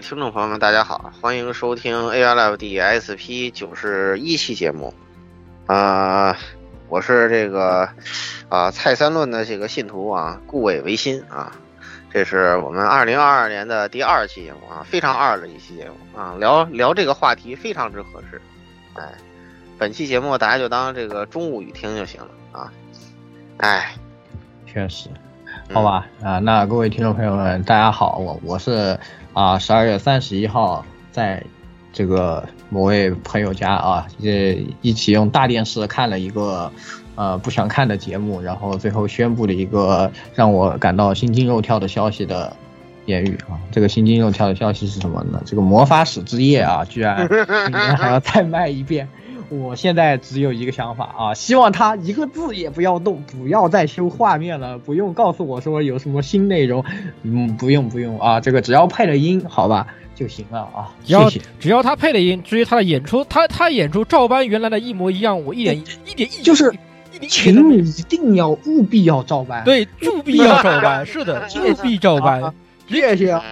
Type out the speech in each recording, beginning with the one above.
听众朋友们，大家好，欢迎收听 AR Live 第 SP 九十一期节目。啊、我是这个啊、蔡三论的这个信徒啊，顾伟维新啊。这是我们二零二二年的第二期节目啊，非常二的一期节目啊，聊聊这个话题非常之合适。哎，本期节目大家就当这个中午语听就行了啊。哎，确实，好吧啊、那各位听众朋友们，大家好，我我是啊十二月三十一号在这个某位朋友家啊，这一起用大电视看了一个呃不想看的节目，然后最后宣布了一个让我感到心惊肉跳的消息的言语啊。这个心惊肉跳的消息是什么呢？这个魔法使之夜啊，居然 明年还要再卖一遍。我现在只有一个想法啊，希望他一个字也不要动，不要再修画面了，不用告诉我说有什么新内容，嗯，不用不用啊，这个只要配了音，好吧就行了啊，只要谢谢。只要他配了音，至于他的演出，他他演出照搬原来的一模一样，我一点一点意就是一点意见都请你一定要务必要照搬，，对，务必要照搬，是的，务必照搬。谢谢啊，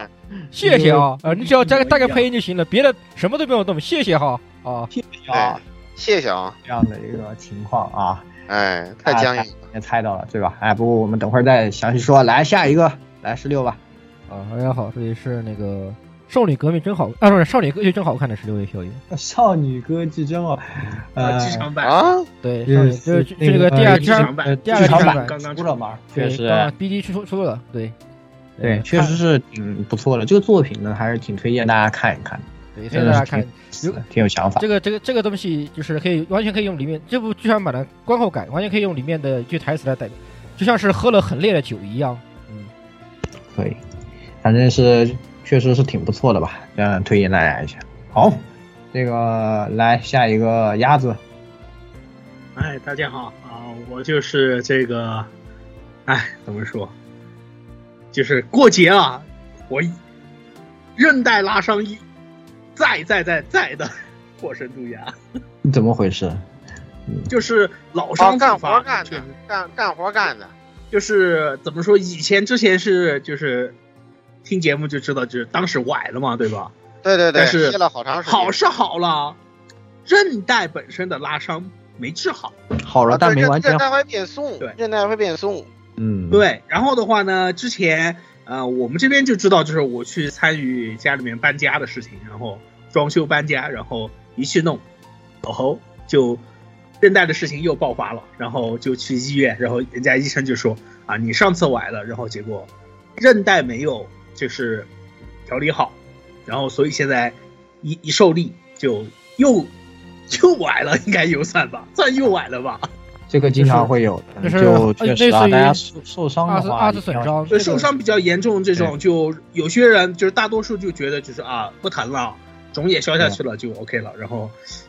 谢谢啊，呃，你只要加个大概配音就行了，别的什么都不用动，谢谢哈啊。谢谢啊，谢谢啊，这样的一个情况啊，哎，太僵硬了。也猜到了对吧？哎，不过我们等会儿再详细说，来下一个，来十六吧。啊，大家好，这里是那个少女革命真好，啊，不是少女歌剧真好看的十六位校友。少女歌剧真好，呃，剧场版啊，对，是少女就是是这个第二第二剧场版呃第二个剧场版剧场版，刚刚出了嘛，确实，BD 出出了，对对，确实是挺不错的。这个作品呢，还是挺推荐大家看一看的，对，所以大家看挺挺有想法这。个这个这个东西，就是可以完全可以用里面这部剧场版的观后感，完全可以用里面的一句台词来代表，就像是喝了很烈的酒一样。嗯，可以，反正是确实是挺不错的吧，嗯，推荐大家一下。好，这个来下一个鸭子，哎，大家好啊，我就是这个，哎，怎么说？就是过节啊，我韧带拉伤一，在在在在的 破神杜牙，怎么回事？就是老哦，伤干，活干的，干干活干的。就是怎么说？以前之前是就是听节目就知道，就是当时崴了嘛，对吧？对对对，但是歇了好长时间。好是好了，韧带本身的拉伤没治好。好了，但没完全韧带会变松，对韧带会变松。嗯，对，然后的话呢，之前呃，我们这边就知道，就是我去参与家里面搬家的事情，然后装修搬家，然后一去弄，哦吼，就韧带的事情又爆发了，然后就去医院，然后人家医生就说啊，你上次崴了，然后结果韧带没有就是调理好，然后所以现在一一受力就又又崴了，应该有算吧，算又崴了吧。这个经常会有的，就是就确实啊，类似于大家受受伤的话，二次二次损伤，对，受伤比较严重这种，就有些人就是大多数就觉得就是啊不疼了，肿也消下去了就 OK 了，然后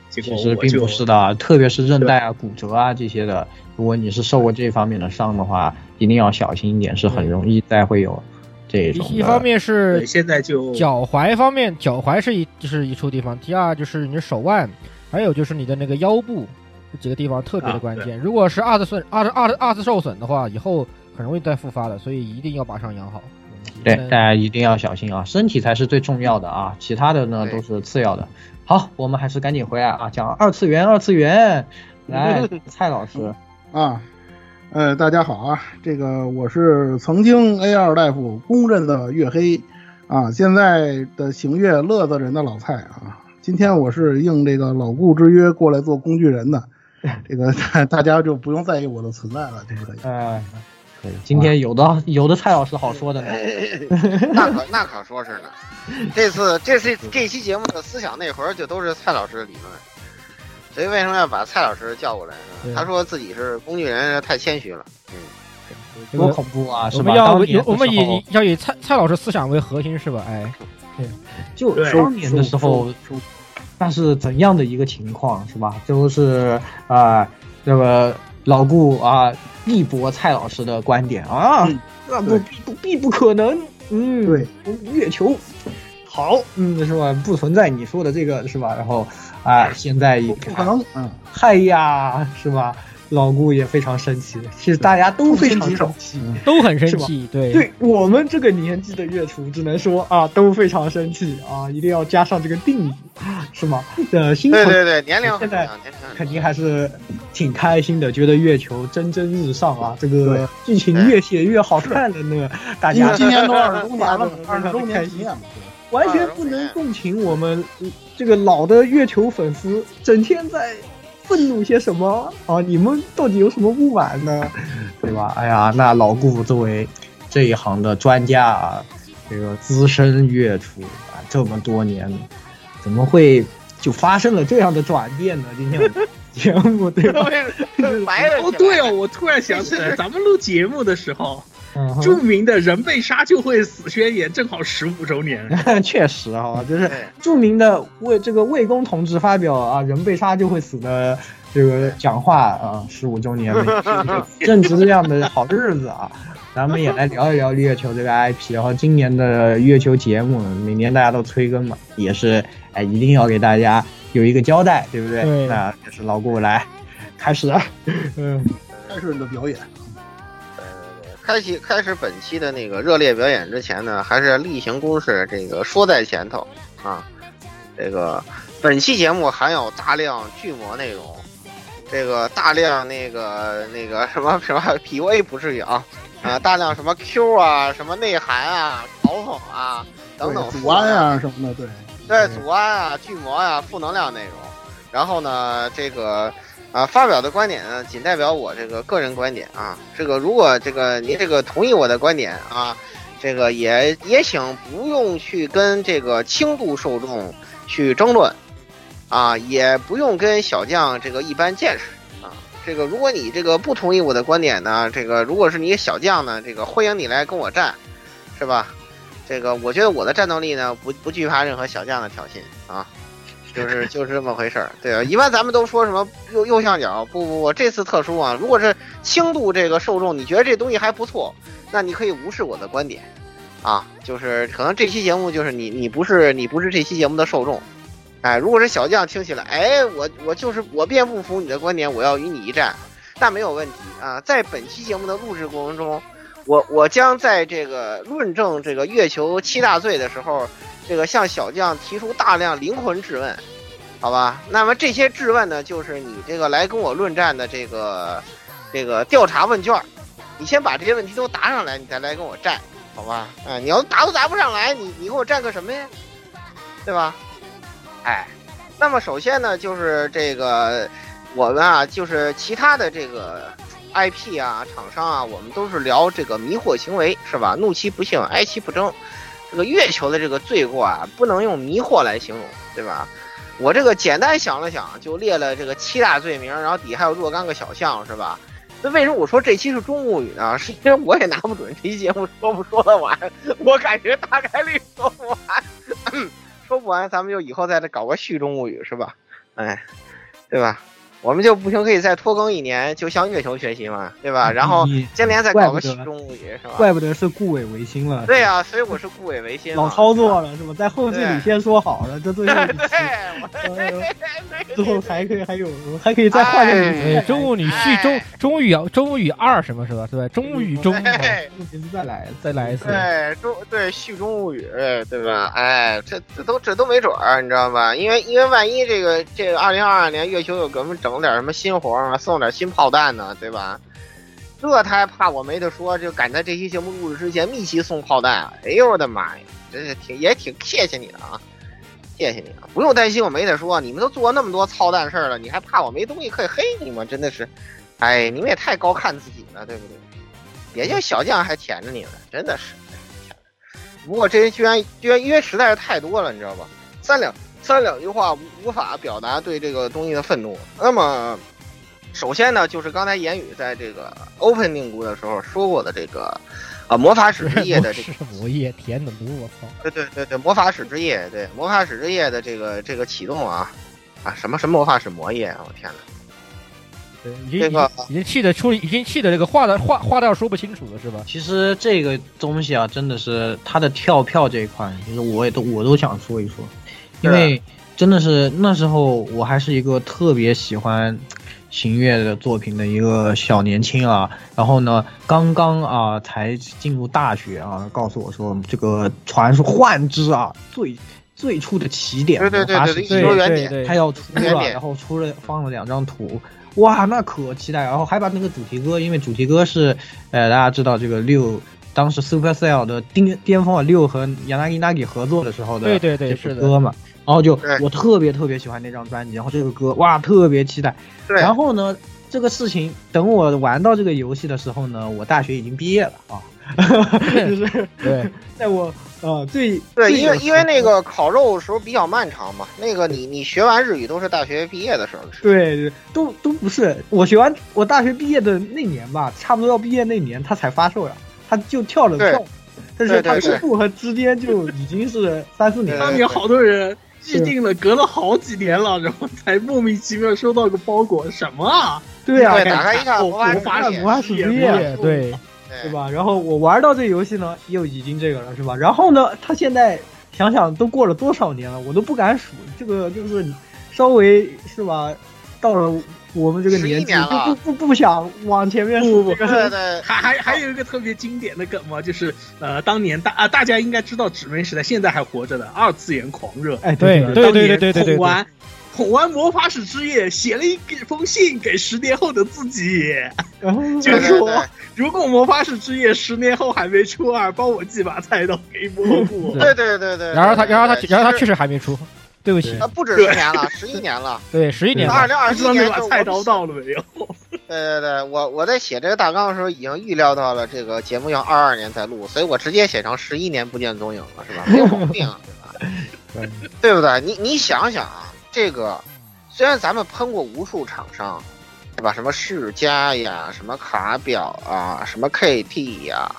结果其实并不是的啊，特别是韧带啊、骨折啊这些的，如果你是受过这方面的伤的话，一定要小心一点，是很容易再会有这种。一一方面是对，现在就脚踝方面，脚踝是一就是一处地方，第二就是你的手腕，还有就是你的那个腰部这几个地方特别的啊关键。如果是二次损二次二次二次受损的话，以后很容易再复发的，所以一定要把伤养好。对，嗯大家一定要小心啊，身体才是最重要的啊，其他的呢都是次要的。好，我们还是赶紧回来啊，讲二次元，二次元。来，蔡老师，啊，呃，大家好啊，这个我是曾经 A 二大夫公认的月黑啊，现在的行月乐子人的老蔡啊，今天我是应这个老顾之约过来做工具人的，这个大大家就不用在意我的存在了，对不对？哎，可以，今天有的有的蔡老师好说的呢。那可那可说是呢。这次这次这期节目的思想内核就都是蔡老师的理论，所以为什么要把蔡老师叫过来呢？他说自己是工具人，太谦虚了。嗯多这个恐怖啊！我？们要我们以要以蔡蔡老师思想为核心是吧？哎，对就对当年的时候，那是怎样的一个情况是吧？就是啊、这个老顾啊力驳蔡老师的观点啊，嗯那不必不必不可能，嗯，对，月球好，嗯，是吧？不存在你说的这个是吧？然后啊、现在一看，不可能，嗯，嗨呀，是吧？老顾也非常生气，其实大家都非常生气。都很生气，对。对我们这个年纪的月厨，只能说啊，都非常生气啊，一定要加上这个定语，是吗？呃，新朋对对对，年龄现在肯定还是挺开心的，觉得月球蒸蒸日上啊，这个剧情越写越好看了呢。大今家。今年都二十周年了，大家都二十周非常开心年纪念嘛，完全不能共情我们呃这个老的月球粉丝整天在愤怒些什么啊？你们到底有什么不满呢？对吧？哎呀，那老顾作为这一行的专家啊，这个资深乐厨啊，这么多年，怎么会就发生了这样的转变呢？今天节目 对吧？白了哦，对哦，我突然想起来，咱们录节目的时候，嗯著名的“人被杀就会死”宣言正好十五周年。确实哈，就是著名的魏这个魏公同志发表啊“人被杀就会死”的这个讲话啊，十五周年，正值这样的好日子啊，咱们也来聊一聊月球这个 IP。然后今年的月球节目，每年大家都催更嘛，也是哎一定要给大家有一个交代，对不对？对那也是老顾来开始，啊嗯，开始你的表演，开启开始本期的那个热烈表演之前呢，还是例行公事，这个说在前头啊。这个本期节目含有大量巨魔内容，这个大量那个那个什么什么 PUA 不至于啊，啊大量什么 Q 啊，什么内涵啊、嘲讽啊等等，祖安啊什么的，对，对，祖安啊、巨魔啊、负能量内容。然后呢，这个啊发表的观点呢，仅代表我这个个人观点啊。这个如果这个您这个同意我的观点啊，这个也也请不用去跟这个轻度受众去争论啊，也不用跟小将这个一般见识啊。这个如果你这个不同意我的观点呢，这个如果是你小将呢，这个欢迎你来跟我战，是吧？这个我觉得我的战斗力呢，不不惧怕任何小将的挑衅啊，就是就是这么回事儿。对啊，一般咱们都说什么右右上角，不不不，这次特殊啊，如果是轻度这个受众，你觉得这东西还不错，那你可以无视我的观点啊，就是可能这期节目就是你你不是你不是这期节目的受众。哎，如果是小将听起来，哎，我我就是我便不服你的观点，我要与你一战，那没有问题啊。在本期节目的录制过程中，我我将在这个论证这个月球七大罪的时候，这个向小将提出大量灵魂质问，好吧？那么这些质问呢，就是你这个来跟我论战的这个这个调查问卷，你先把这些问题都答上来，你再来跟我战，好吧？哎，你要答都答不上来，你你跟我战个什么呀？对吧？哎，那么首先呢，就是这个我们啊，就是其他的这个 IP 啊、厂商啊，我们都是聊这个迷惑行为，是吧？怒其不幸，哀其不争。这个月球的这个罪过啊，不能用迷惑来形容，对吧？我这个简单想了想，就列了这个七大罪名，然后底下还有若干个小项，是吧？那为什么我说这期是中物语呢？是因为我也拿不准这期节目说不说得完，我感觉大概率说不完。说不完，咱们就以后再搞个续中物语，是吧？哎，对吧？我们就不行可以再拖更一年，就向月球学习嘛，对吧？然后你今年再搞个戏中物语，是吧？怪不得是顾伟维新了。对呀、所以我是顾伟维新。老操作了是吧？在后续里先说好了，这最后一期对，之后还可以还有还可以再换个名字。中物语续中中物语中物语二什么是吧？对吧？中物语中对名字再来再来一次。对中对续中物语，对吧？哎，这这都这都没准儿，你知道吧？因为因为万一这个这个二零二二年月球又给我们整点什么新活儿啊，送点新炮弹呢，对吧？这他还怕我没得说，就赶在这期节目录制之前密集送炮弹。哎呦我的妈呀，真是挺也挺谢谢你的啊，谢谢你啊！不用担心，我没得说，你们都做那么多操蛋事儿了，你还怕我没东西可以黑你吗？真的是，哎，你们也太高看自己了，对不对？也就小将还舔着你了，真的是。不过这人居然居然因为实在是太多了，你知道吧？三两三两句话无无法表达对这个东西的愤怒。那么，首先呢，就是刚才言语在这个 opening 的时候说过的这个啊魔法使之夜的 这个是魔夜甜的毒，我操！对对对对，魔法使之夜，对魔法使之夜的这个这个启动啊啊什么什么魔法使魔夜啊，我天哪！对，已经这个已经气的出，已经气的这个话的话话都要说不清楚了，是吧？其实这个东西啊，真的是它的跳票这一块，其实我也都我都想说一说，因为真的是那时候我还是一个特别喜欢行月的作品的一个小年轻啊，然后呢，刚刚啊才进入大学啊，告诉我说这个传说幻之啊最。最初的起点，对对对对对对它要出了，然后出了放了两张图，哇，那可期待！然后还把那个主题歌，因为主题歌是，呃，大家知道这个六当时 Supercell 的巅巅峰啊，六和 Yanagi Nagi 合作的时候的对对对这是歌嘛，然后就我特别特别喜欢那张专辑，然后这个歌哇特别期待，对，然后呢，这个事情等我玩到这个游戏的时候呢，我大学已经毕业了啊，就是对 在我呃最对，因为因为那个烤肉时候比较漫长嘛，那个你你学完日语都是大学毕业的时候。对，对都都不是。我学完我大学毕业的那年吧，差不多要毕业那年，他才发售呀，他就跳了对票，但是他公布和之间就已经是三四年了。当年好多人预定了，隔了好几年了，然后才莫名其妙收到个包裹，什么啊？对啊，对，打开一看，我发现魔法使之夜魔法使之对夜，对，对？吧？然后我玩到这游戏呢，又已经这个了，是吧？然后呢，他现在想想都过了多少年了，我都不敢数，这个就是稍微是吧？到了我们这个年纪不不不不想往前面说，对对，还还还有一个特别经典的梗嘛，就是呃，当年大啊大家应该知道纸媒时代现在还活着的二次元狂热，哎对对对对对对，捧完捧完魔法使之夜，写了一封信给十年后的自己，然后就说如果魔法使之夜十年后还没出二，帮我寄把菜刀给蘑菇。对对对对，然后他然后他然后他确实还没出。对不起，啊，不止十年了，十一年了。对，十一年了，二零二一不知道那年把菜刀到了没有？对对对，我我在写这个大纲的时候已经预料到了这个节目要二二年再录，所以我直接写成十一年不见踪影了，是吧？没有毛病啊，对吧？对不对？你你想想啊，这个虽然咱们喷过无数厂商，对吧？什么世嘉呀，什么卡表啊，什么 KT 呀，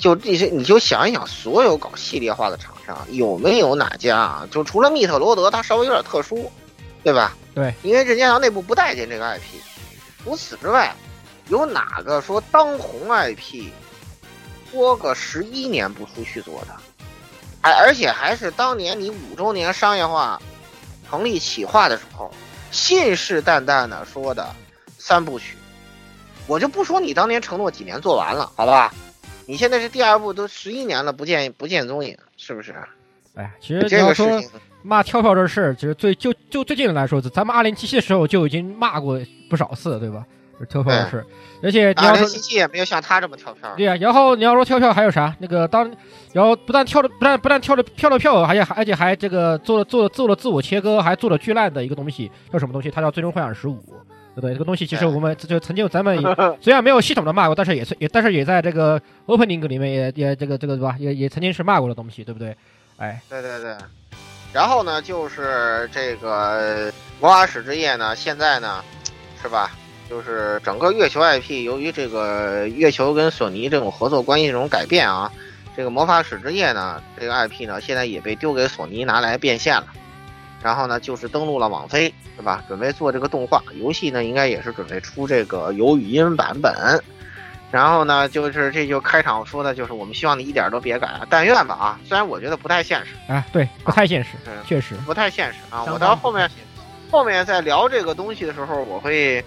就这些，你就想一想，所有搞系列化的厂商，有没有哪家啊？就除了密特罗德，它稍微有点特殊，对吧？对，因为任天堂内部不待见这个 IP。除此之外，有哪个说当红 IP 拖个十一年不出续作的？而而且还是当年你五周年商业化成立企划的时候，信誓旦旦的说的三部曲，我就不说你当年承诺几年做完了，好吧？你现在是第二部都十一年了，不见不见踪影，是不是？哎，其实你要说骂跳票这事儿，其实最就就最近来说，咱们二零七七的时候就已经骂过不少次，对吧？这跳票的事儿，而且你二零要说七七也没有像他这么跳票。对呀、然后你要说跳票还有啥？那个当，然后不但跳了，不但不但跳了跳了票，而且还而且还这个做了做了做了自我切割，还做了巨烂的一个东西，叫什么东西？它叫《最终幻想十五》，对不对？这个东西其实我们这就曾经咱们也 虽然没有系统的骂过，但是也是也但是也在这个 opening 里面也也这个这个对吧？也也曾经是骂过的东西，对不对？哎，对对对。然后呢，就是这个《魔法使之夜》呢，现在呢，是吧？就是整个月球 IP 由于这个月球跟索尼这种合作关系这种改变啊，这个《魔法使之夜》呢，这个 IP 呢，现在也被丢给索尼拿来变现了。然后呢就是登录了网飞，是吧？准备做这个动画游戏呢，应该也是准备出这个有语音版本。然后呢，就是这就开场说的，就是我们希望你一点都别改，但愿吧啊！虽然我觉得不太现实，啊，对，不太现实，确实不太现实啊。我到后面后面在聊这个东西的时候，我会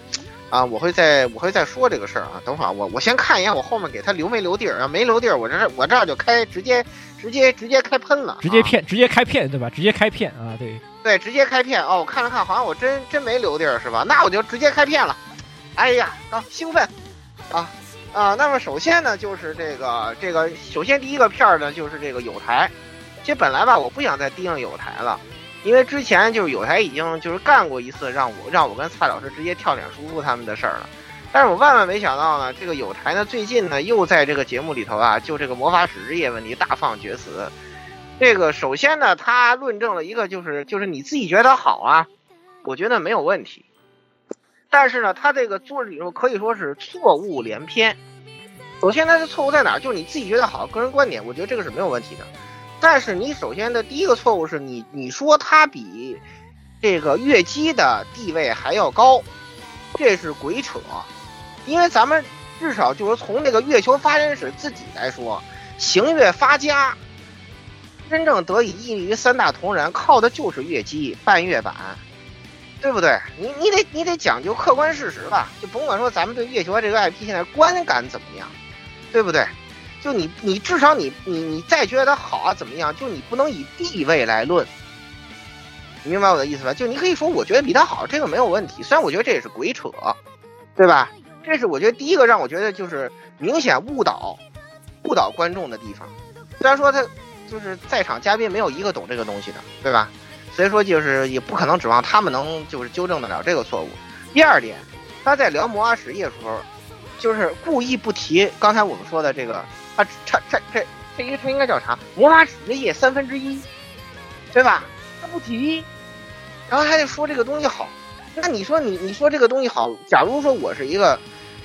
啊，我会再我会再说这个事儿啊。等会儿我我先看一眼我后面给他留没留地儿啊？没留地儿，我这我这儿就开直接直接直接开喷了，直接骗直接开片对吧？直接开片啊，对对，直接开片哦。我看了看，好像我真真没留地儿是吧？那我就直接开片了。哎呀，啊，兴奋啊！啊，那么首先呢，就是这个这个，首先第一个片儿呢，就是这个有台。其实本来吧，我不想再盯上有台了，因为之前就是有台已经就是干过一次让我让我跟蔡老师直接跳脸叔叔他们的事儿了。但是我万万没想到呢，这个有台呢最近呢又在这个节目里头啊，就这个魔法使之夜问题大放厥词。这个首先呢，他论证了一个就是就是你自己觉得好啊，我觉得没有问题。但是呢，他这个做理论可以说是错误连篇。首先，他的错误在哪儿？就是你自己觉得好，个人观点，我觉得这个是没有问题的。但是你首先的第一个错误是你你说他比这个月姬的地位还要高，这是鬼扯。因为咱们至少就是从那个月球发展史自己来说，行月发家真正得以屹立于三大同人，靠的就是月姬半月版。对不对？你你得你得讲究客观事实吧，就甭管说咱们对月球这个 IP 现在观感怎么样，对不对？就你你至少你你你再觉得它好啊怎么样？就你不能以地位来论，明白我的意思吧？就你可以说我觉得比它好，这个没有问题。虽然我觉得这也是鬼扯，对吧？这是我觉得第一个让我觉得就是明显误导误导观众的地方。虽然说他就是在场嘉宾没有一个懂这个东西的，对吧？所以说，就是也不可能指望他们能就是纠正得了这个错误。第二点，他在聊魔法使业的时候，就是故意不提刚才我们说的这个，啊，这这这这应他应该叫啥？魔法使业三分之一，对吧？他不提，然后还得说这个东西好。那你说你你说这个东西好，假如说我是一个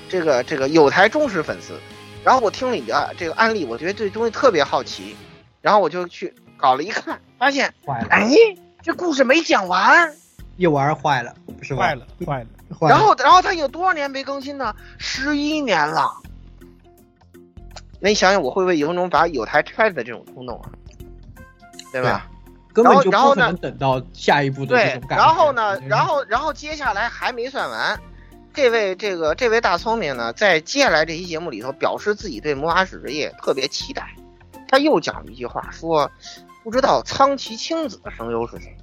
这个这个有台忠实粉丝，然后我听了你的这个案例，我觉得这东西特别好奇，然后我就去搞了一看，发现，哎。这故事没讲完，一玩坏了，是吧？坏了，坏了。然后，然后他有多少年没更新呢？十一年了。那你想想，我会不会有那种把有台拆了的这种冲动啊？对吧？根本就不可能等到下一步的这种感觉。然后呢？然后，然后接下来还没算完，这位这个这位大聪明呢，在接下来这期节目里头，表示自己对魔法使之夜特别期待。他又讲了一句话，说。不知道苍崎青子的声优是谁，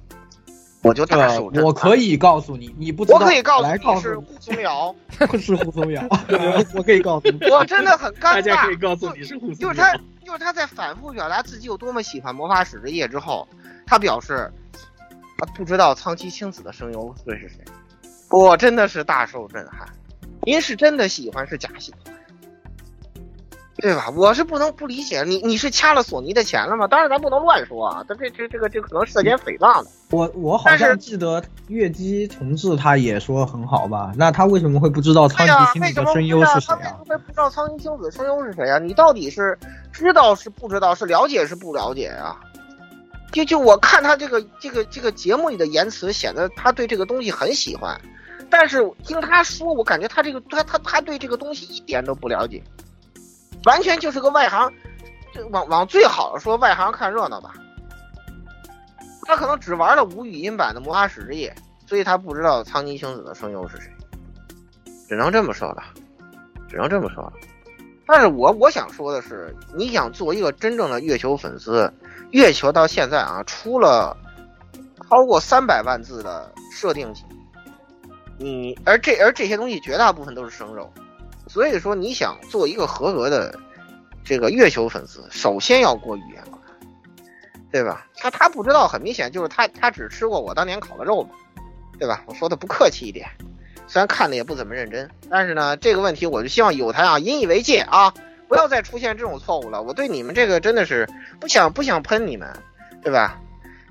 我就大受震我可以告诉你，你不知道，我可以告诉你是胡松瑶，是胡松瑶，我可以告诉你，我真的很尴尬。大家可以告诉你是胡松瑶，就是他，就是他在反复表达自己有多么喜欢魔法使之夜之后，他表示他不知道苍崎青子的声优会是谁，我真的是大受震撼。您是真的喜欢是假喜欢？对吧？我是不能不理解你，你是掐了索尼的钱了吗？当然，咱不能乱说啊，这这这这个这可能涉嫌诽谤的。我我好像记得月姬同志他也说很好吧？那他为什么会不知道苍井星子的声优是谁啊？为什么不知道苍井星子的声优是谁啊？你到底是知道是不知道？是了解是不了解啊？就就我看他这个这个这个节目里的言辞，显得他对这个东西很喜欢，但是听他说，我感觉他这个他他他对这个东西一点都不了解。完全就是个外行，往往最好的说，外行看热闹吧。他可能只玩了无语音版的《魔法使之夜》，所以他不知道苍崎青子的声优是谁，只能这么说了，只能这么说了。但是我我想说的是，你想做一个真正的月球粉丝，月球到现在啊出了超过三百万字的设定集，你而这而这些东西绝大部分都是生肉。所以说，你想做一个合格的这个月球粉丝，首先要过语言关，对吧？他他不知道，很明显就是他他只吃过我当年烤的肉嘛，对吧？我说的不客气一点，虽然看的也不怎么认真，但是呢，这个问题我就希望有台啊引以为戒啊，不要再出现这种错误了。我对你们这个真的是不想不想喷你们，对吧？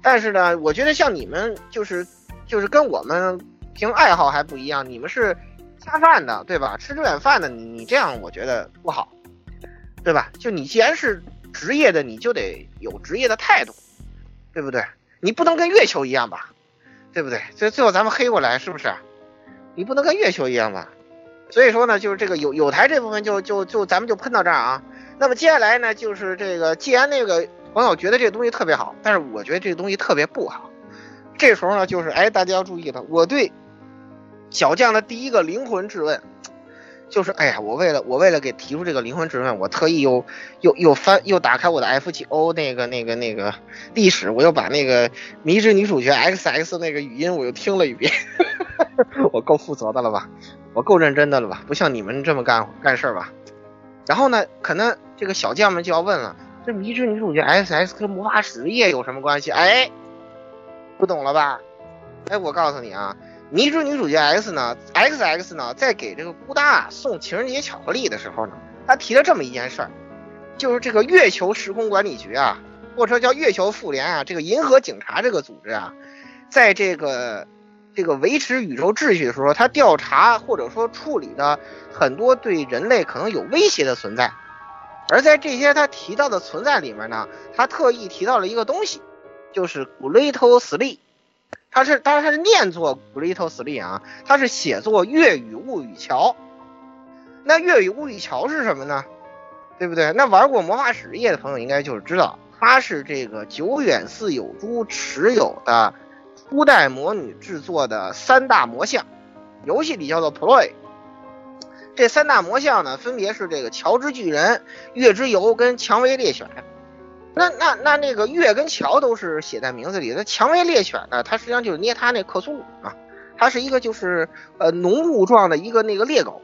但是呢，我觉得像你们就是就是跟我们凭爱好还不一样，你们是。恰饭的，对吧？吃这碗饭的，你这样我觉得不好，对吧？就你既然是职业的，你就得有职业的态度，对不对？你不能跟月球一样吧，对不对？所以最后咱们黑过来是不是？你不能跟月球一样吧？所以说呢，就是这个有有台这部分就就就咱们就喷到这儿啊。那么接下来呢，就是这个既然那个朋友觉得这个东西特别好，但是我觉得这个东西特别不好。这时候呢，就是哎，大家要注意了，我对小将的第一个灵魂质问，就是哎呀，我为了我为了给提出这个灵魂质问，我特意又又又翻又打开我的 F G O 那个那个那个历史，我又把那个迷之女主角 X X 那个语音我又听了一遍，我够负责的了吧？我够认真的了吧？不像你们这么干干事儿吧？然后呢，可能这个小将们就要问了，这迷之女主角 X X 跟魔法使业有什么关系？哎，不懂了吧？哎，我告诉你啊。迷之女主角 X 呢？X X 呢，在给这个孤大送情人节巧克力的时候呢，他提了这么一件事儿，就是这个月球时空管理局啊，或者说叫月球妇联啊，这个银河警察这个组织啊，在这个这个维持宇宙秩序的时候，他调查或者说处理的很多对人类可能有威胁的存在，而在这些他提到的存在里面呢，他特意提到了一个东西，就是古雷他。是，当然它是念作 Great s l e 啊，它是写作粤语物语桥。那粤语物语桥是什么呢？对不对？那玩过魔法使业的朋友应该就是知道，它是这个久远寺有珠持有的初代魔女制作的三大魔像，游戏里叫做 Ploy。这三大魔像呢，分别是这个桥之巨人、月之游跟蔷薇猎犬。那那那那个月跟桥都是写在名字里。那蔷薇猎犬呢？它实际上就是捏它那克苏鲁啊，它是一个就是呃浓雾状的一个那个猎狗，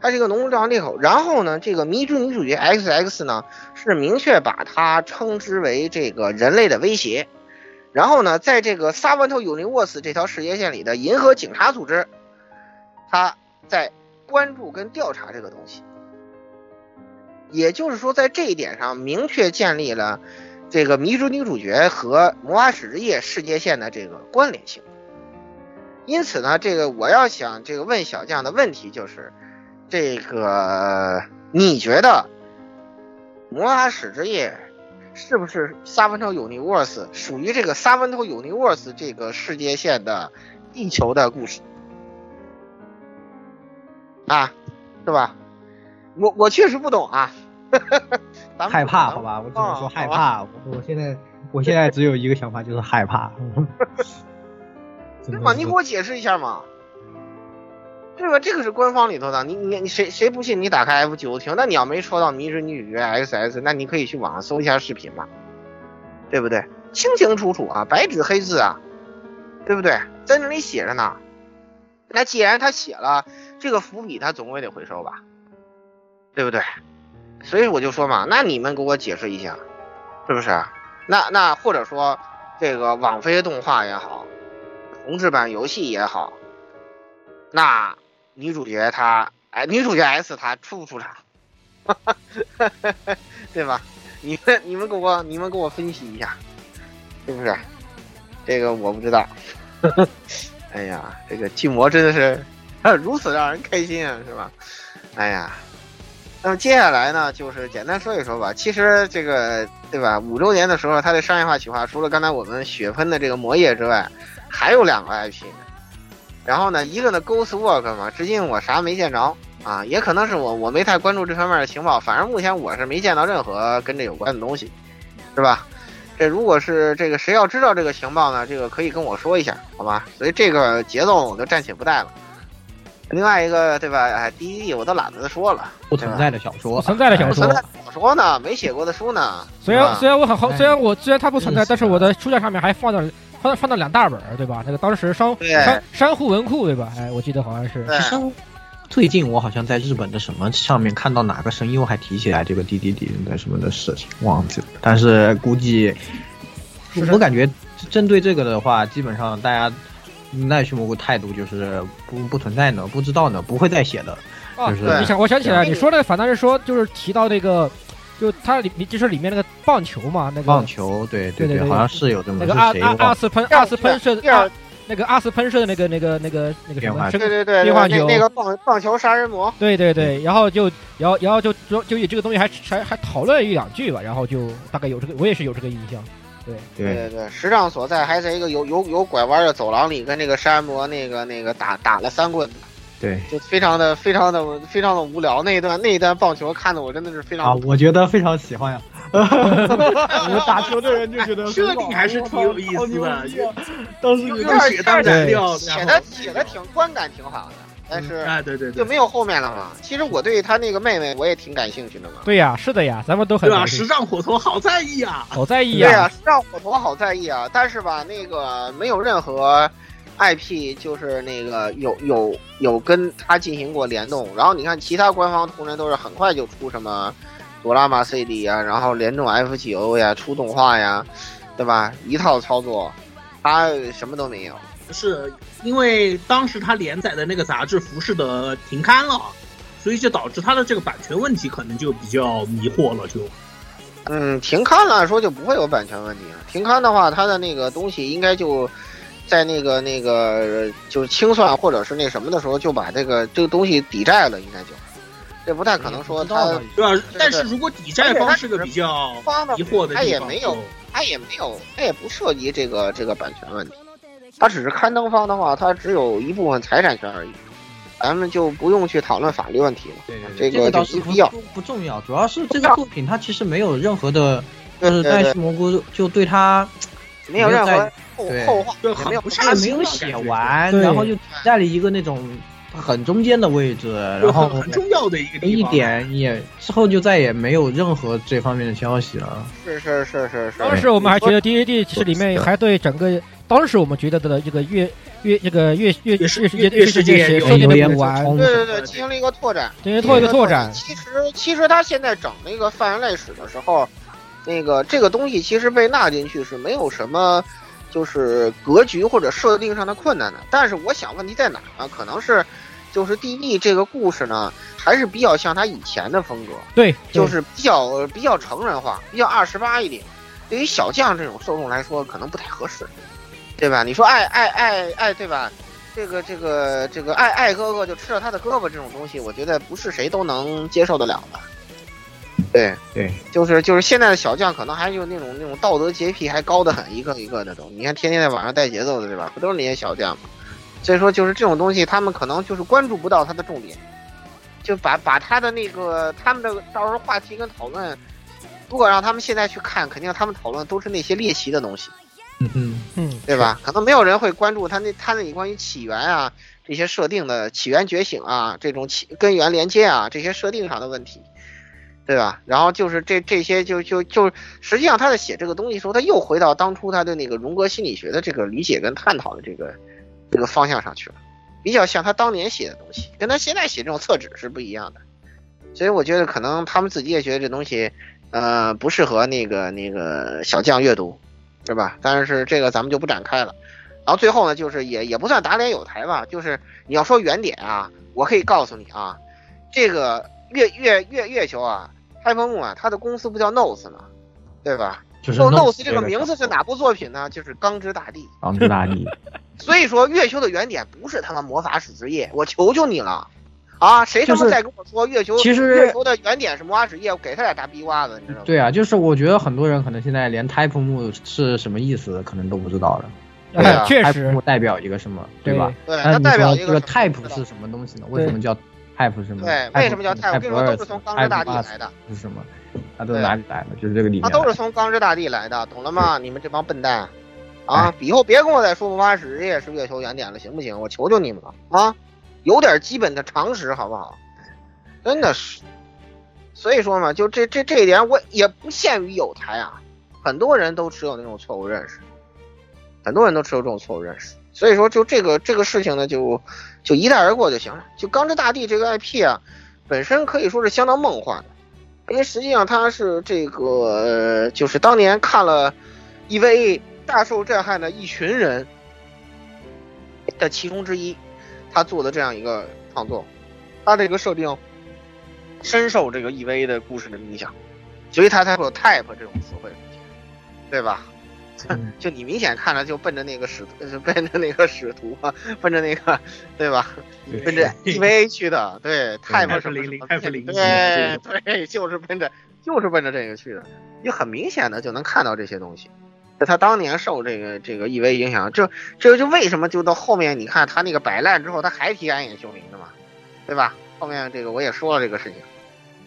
它是一个浓雾状猎狗。然后呢，这个迷之女主角 X X 呢是明确把它称之为这个人类的威胁。然后呢，在这个萨万特尤尼沃斯这条世界线里的银河警察组织，他在关注跟调查这个东西。也就是说，在这一点上明确建立了这个迷之女主角和魔法使之夜世界线的这个关联性。因此呢，这个我要想这个问小将的问题就是，这个你觉得魔法使之夜是不是 Seven Universe 属于这个 Seven Universe 这个世界线的地球的故事啊？是吧？我我确实不懂啊，害怕好吧，我只能说害怕。我我现在我现在只有一个想法，就是害怕。对吧？你给我解释一下嘛，对吧？这个是官方里头的，你你你谁谁不信？你打开 F 九听，那你要没说到迷之女主角 X S，那你可以去网上搜一下视频嘛，对不对？清清楚楚啊，白纸黑字啊，对不对？在那里写着呢。那既然他写了这个伏笔，他总归得回收吧。对不对？所以我就说嘛，那你们给我解释一下，是不是？那那或者说这个网飞动画也好，重制版游戏也好，那女主角她哎，女主角 S 她出不出场？哈哈哈对吧？你们你们给我你们给我分析一下，是不是？这个我不知道。哎呀，这个禁魔真的是 如此让人开心啊，是吧？哎呀。那么接下来呢，就是简单说一说吧。其实这个，对吧？五周年的时候，它的商业化企划除了刚才我们血喷的这个魔夜之外，还有两个 IP。然后呢，一个呢 Ghost Work 嘛，至今我啥没见着啊，也可能是我我没太关注这方面的情报。反正目前我是没见到任何跟这有关的东西，是吧？这如果是这个谁要知道这个情报呢，这个可以跟我说一下，好吧？所以这个节奏我就暂且不带了。另外一个对吧？哎，第一我都懒得说了，不存在的小说，不存在的小说，小说呢？没写过的书呢？虽然虽然我很好，虽然我虽然它不存在，但是我的书架上面还放着放放到两大本，对吧？那个当时商珊珊瑚文库，对吧？哎，我记得好像是。最近我好像在日本的什么上面看到哪个声优还提起来这个滴滴滴的什么的事情，忘记了。但是估计，我感觉针对这个的话，基本上大家。奈须蘑菇态度就是不不存在呢，不知道呢，不会再写的。就是你想，我想起来，你说那个反倒是说，就是提到那个，就它里就是里面那个棒球嘛，那个棒球，对对对，好像是有这么那个阿阿阿斯喷阿斯喷射的，那个阿斯喷射的那个那个那个那个什么？对对对，变化球那个棒棒球杀人魔。对对对，然后就然后然后就就就以这个东西还还还讨论一两句吧，然后就大概有这个，我也是有这个印象。对。对。对对，时尚所在还在一个有有有拐弯的走廊里，跟那个山魔那个那个打打了三棍，对。就非常的非常的非常的无聊。那一段那一段棒球看的我真的是非常啊，我觉得非常喜欢呀。我打球的人就觉得 设定还是挺有意思的，当时用血当燃料，写的写的挺观感挺好的，但是哎对对就没有后面了嘛。其实我对他那个妹妹我也挺感兴趣的嘛。对呀，是的呀，咱们都很对啊，时尚火头好在意啊，好在意对啊，时尚火头好在意啊，但是吧，那个没有任何 IP 就是那个有有有跟他进行过联动。然后你看其他官方同人都是很快就出什么。哆啦 A CD 呀，然后联动 F9 呀，出动画呀，对吧？一套操作，他什么都没有。是因为当时他连载的那个杂志《服饰》的停刊了，所以就导致他的这个版权问题可能就比较迷惑了。就，嗯，停刊了，说就不会有版权问题了。停刊的话，他的那个东西应该就在那个那个就是清算或者是那什么的时候，就把这个这个东西抵债了，应该就。这不太可能说他，对吧？但是如果抵债方是个比较疑惑的他也没有，他也没有，他也不涉及这个这个版权问题。他只是刊登方的话，他只有一部分财产权而已。咱们就不用去讨论法律问题了。对对对，这个就不必要，不重要。主要是这个作品，它其实没有任何的，就是戴西蘑菇就对他没有任何后后话，就没有他没有写完，然后就在了一个那种。很中间的位置，然后很重要的一个一点也之后就再也没有任何这方面的消息了。是是是是是。当时我们还觉得 D A D 其实里面还对整个当时我们觉得的这个月月这个月月月世界月世界设定的补完，对对对，进行了一个拓展，进行做一个拓展。其实其实他现在整那个泛人类史的时候，那个这个东西其实被纳进去是没有什么就是格局或者设定上的困难的。但是我想问题在哪呢？可能是。就是 D D 这个故事呢，还是比较像他以前的风格，对，就是比较比较成人化，比较二十八一点。对于小将这种受众来说，可能不太合适，对吧？你说爱爱爱爱，对吧？这个这个这个爱爱哥哥就吃了他的胳膊这种东西，我觉得不是谁都能接受得了的。对对，就是就是现在的小将，可能还有那种那种道德洁癖还高得很，一个一个那种。你看天天在网上带节奏的，对吧？不都是那些小将吗？所以说，就是这种东西，他们可能就是关注不到他的重点，就把把他的那个他们的到时候话题跟讨论，如果让他们现在去看，肯定他们讨论都是那些猎奇的东西，嗯嗯嗯，对吧？可能没有人会关注他那他那里关于起源啊这些设定的起源觉醒啊这种起根源连接啊这些设定上的问题，对吧？然后就是这这些就就就实际上他在写这个东西的时候，他又回到当初他对那个荣格心理学的这个理解跟探讨的这个。这个方向上去了，比较像他当年写的东西，跟他现在写这种厕纸是不一样的，所以我觉得可能他们自己也觉得这东西，呃，不适合那个那个小将阅读，是吧？但是这个咱们就不展开了。然后最后呢，就是也也不算打脸有台吧，就是你要说原点啊，我可以告诉你啊，这个月月月月球啊，开封木啊，它的公司不叫 Nose 吗？对吧？就是 Nose 这个名字是哪部作品呢？就是《钢之大地》。钢之大地。所以说，月球的原点不是他妈魔法使之夜，我求求你了，啊！谁他妈再跟我说月球，其实月球的原点是魔法使夜，我给他俩大逼瓜子，你知道吗？对啊，就是我觉得很多人可能现在连 Type 木是什么意思，可能都不知道了。对啊，确实。木代表一个什么，对吧？对，它代表一个 Type 是什么东西呢？为什么叫 Type 什么？对，为什么叫 Type？我跟你说，都是从钢之大地来的。是什么？它都是哪里来的？就是这个理念。它都是从钢之大地来的，懂了吗？你们这帮笨蛋！啊！以后别跟我再说魔法使日夜是月球原点了，行不行？我求求你们了啊！有点基本的常识好不好？真的是，所以说嘛，就这这这一点，我也不限于有台啊，很多人都持有那种错误认识，很多人都持有这种错误认识。所以说，就这个这个事情呢，就就一带而过就行了。就钢之大地这个 IP 啊，本身可以说是相当梦幻的，因为实际上它是这个，就是当年看了 EVA。大受震撼的一群人的其中之一，他做的这样一个创作，他这个设定深受这个 EVA 的故事的影响，所以他才会有 type 这种词汇出现，对吧？就你明显看着就奔着那个使，奔着那个使徒啊，奔着那个，对吧？奔着 EVA 去的，对，type 是零零，type 零对对，就是奔着就是奔着这个去的，你很明显的就能看到这些东西。他当年受这个这个 EV 影响，这这就为什么就到后面你看他那个摆烂之后，他还提安野秀明的嘛，对吧？后面这个我也说了这个事情，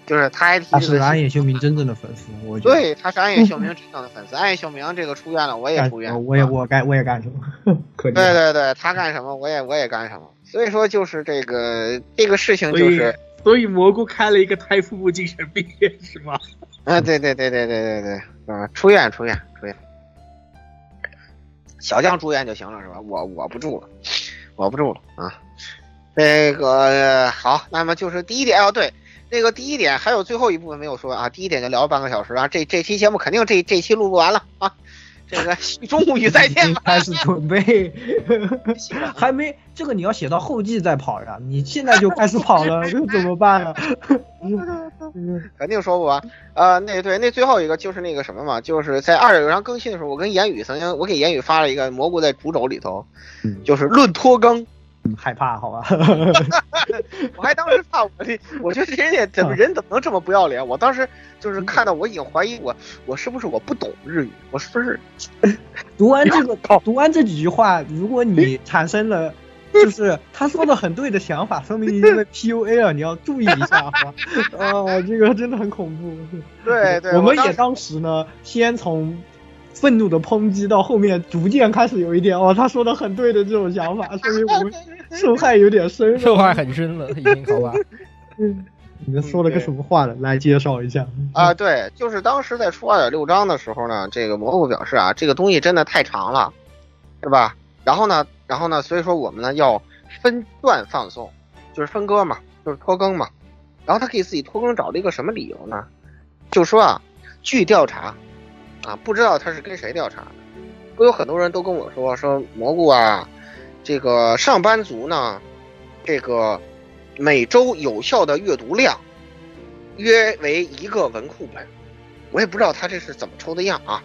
就是他还提他这个是安野秀明真正的粉丝，我觉得。对，他是安野秀明 真正的粉丝。安野秀明这个出院了，我也出院。我也我该我也干什么？可对对对，他干什么，我也我也干什么。所以说就是这个这个事情就是，所以蘑菇开了一个胎腹部精神病院是吗？啊，对对对对对对对，啊，出院出院出院，小将住院就行了是吧？我我不住了，我不住了啊。那个好，那么就是第一点哦，对，那个第一点还有最后一部分没有说啊。第一点就聊半个小时啊，这这期节目肯定这这期录不完了啊。这个 中午与再见吧，开始准备，还没这个你要写到后记再跑呀，你现在就开始跑了，这怎么办啊？肯定说不完。呃，那对，那最后一个就是那个什么嘛，就是在二点六章更新的时候，我跟言语曾经我给言语发了一个蘑菇在竹轴里头，就是论拖更。害怕好吧？我还当时怕我这，我觉得人家怎么人怎么能这么不要脸？我当时就是看到我已经怀疑我我是不是我不懂日语，我是不是 读完这个 读完这几句话，如果你产生了就是他说的很对的想法，说明你因为 PUA 了，你要注意一下好吧？啊，这个真的很恐怖。对对，我们也当时呢，先从。愤怒的抨击到后面逐渐开始有一点哦，他说的很对的这种想法，所以我们 受害有点深，受害很深了，已经好吧？嗯，你们说了个什么话呢？来介绍一下啊？对，就是当时在出二点六章的时候呢，这个蘑菇表示啊，这个东西真的太长了，是吧？然后呢，然后呢，所以说我们呢要分段放送，就是分割嘛，就是拖更嘛。然后他给自己拖更找了一个什么理由呢？就说啊，据调查。啊，不知道他是跟谁调查的，不有很多人都跟我说说蘑菇啊，这个上班族呢，这个每周有效的阅读量约为一个文库本，我也不知道他这是怎么抽的样啊，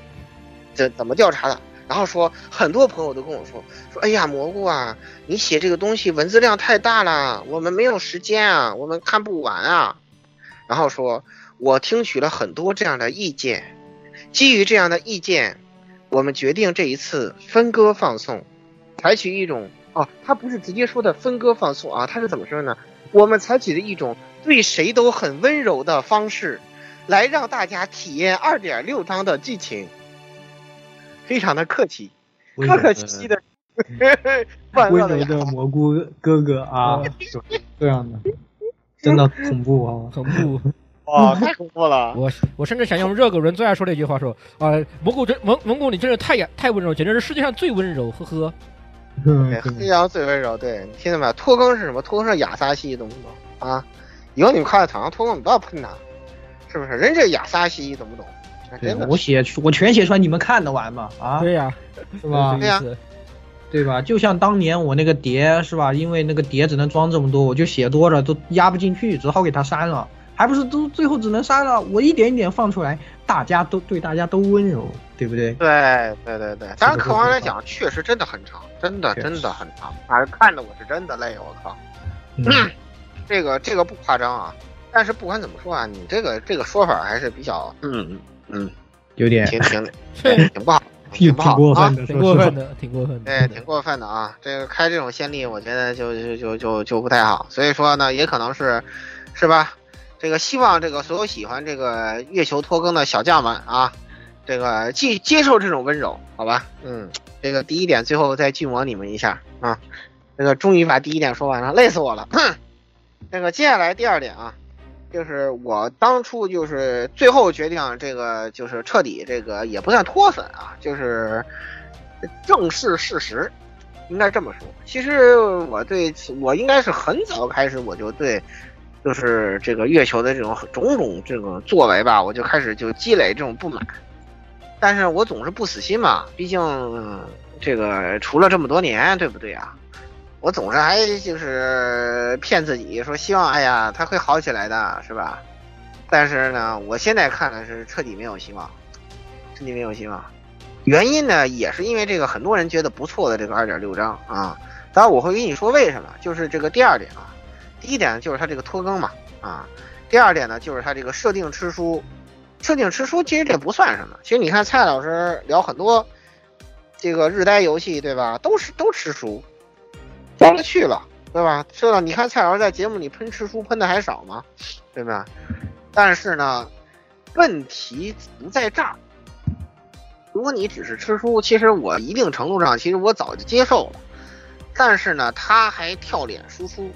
怎怎么调查的？然后说很多朋友都跟我说说，哎呀，蘑菇啊，你写这个东西文字量太大了，我们没有时间啊，我们看不完啊。然后说我听取了很多这样的意见。基于这样的意见，我们决定这一次分割放送，采取一种哦，他不是直接说的分割放送啊，他是怎么说呢？我们采取的一种对谁都很温柔的方式，来让大家体验二点六章的剧情，非常的客气，客客气气的，温柔的蘑菇哥哥啊，这样的，真的恐怖啊，恐怖。哇，太恐怖了！我我甚至想用热狗人最爱说的一句话说啊，蘑菇真蒙蒙古你真是太太温柔，简直是世界上最温柔，呵呵。对，黑羊最温柔，对，你听见没有？拖更是什么？拖更是亚萨西，懂不懂啊？以后你们看到场上拖更，你不要喷他，是不是？人家亚萨西，懂不懂？真的，我写我全写出来，你们看得完吗？啊？对呀，是吧？对呀，对吧？就像当年我那个碟是吧？因为那个碟只能装这么多，我就写多了都压不进去，只好给它删了。还不是都最后只能杀了，我一点一点放出来，大家都对大家都温柔，对不对？对对对对，当然客观来讲，确实真的很长，真的真的很长，反正看的我是真的累，我靠。嗯、这个这个不夸张啊，但是不管怎么说啊，你这个这个说法还是比较，嗯嗯，有点挺挺 挺不好，挺不好过分的，挺过分的，挺过分的，对，挺过分的啊！这个开这种先例，我觉得就就就就就不太好，所以说呢，也可能是，是吧？这个希望这个所有喜欢这个月球拖更的小将们啊，这个接接受这种温柔，好吧？嗯，这个第一点最后再巨魔你们一下啊，这个终于把第一点说完了，累死我了。哼，这个接下来第二点啊，就是我当初就是最后决定这个就是彻底这个也不算脱粉啊，就是正视事实，应该这么说。其实我对我应该是很早开始我就对。就是这个月球的这种种种这个作为吧，我就开始就积累这种不满，但是我总是不死心嘛，毕竟这个除了这么多年，对不对啊？我总是还就是骗自己说希望，哎呀，他会好起来的，是吧？但是呢，我现在看的是彻底没有希望，彻底没有希望。原因呢，也是因为这个很多人觉得不错的这个二点六章啊，当然我会跟你说为什么，就是这个第二点啊。第一点，就是它这个拖更嘛，啊，第二点呢，就是它这个设定吃书，设定吃书其实这不算什么。其实你看蔡老师聊很多这个日呆游戏，对吧？都是都吃书，多了去了，对吧？知道你看蔡老师在节目里喷吃书喷的还少吗？对吧？但是呢，问题不在这儿。如果你只是吃书，其实我一定程度上，其实我早就接受了。但是呢，他还跳脸输出，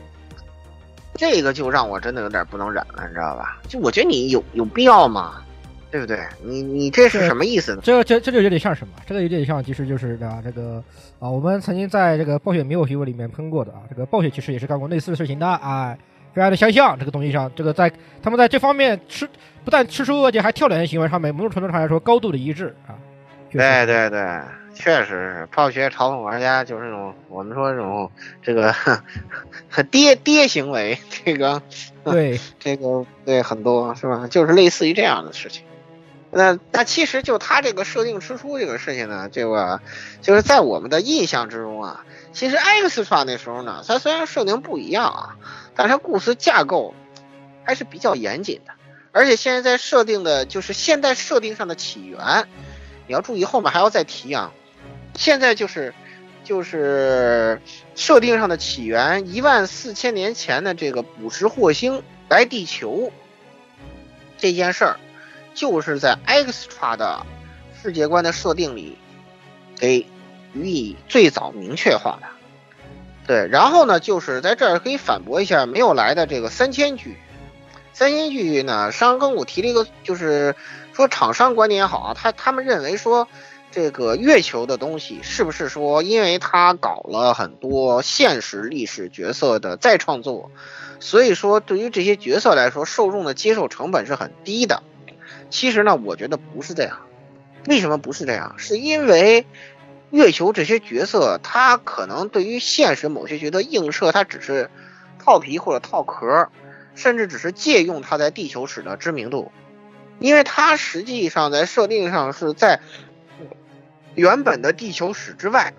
这个就让我真的有点不能忍了，你知道吧？就我觉得你有有必要吗？对不对？你你这是什么意思呢？这这这就有点像什么？这个有点像，其实就是啊，这个啊，我们曾经在这个暴雪迷我学里面喷过的啊，这个暴雪其实也是干过类似的事情的啊，非常的相像。这个东西上，这个在他们在这方面吃不但吃书，而且还跳脸的行为上面，某种程度上来说高度的一致啊。对对对，确实是暴雪嘲讽玩家就是那种我们说这种这个爹爹行为，这个对 这个对很多是吧？就是类似于这样的事情。那那其实就他这个设定吃书这个事情呢，这个就是在我们的印象之中啊，其实 X 刷那时候呢，它虽然设定不一样啊，但是它故事架构还是比较严谨的，而且现在在设定的就是现在设定上的起源。你要注意，后面还要再提啊。现在就是就是设定上的起源，一万四千年前的这个捕食彗星来地球这件事儿，就是在 Extra 的世界观的设定里给予以最早明确化的。对，然后呢，就是在这儿可以反驳一下没有来的这个三千句。三千句呢，商跟我提了一个，就是。说厂商观点也好啊，他他们认为说，这个月球的东西是不是说，因为他搞了很多现实历史角色的再创作，所以说对于这些角色来说，受众的接受成本是很低的。其实呢，我觉得不是这样。为什么不是这样？是因为月球这些角色，他可能对于现实某些角色映射，他只是套皮或者套壳，甚至只是借用他在地球史的知名度。因为它实际上在设定上是在原本的地球史之外，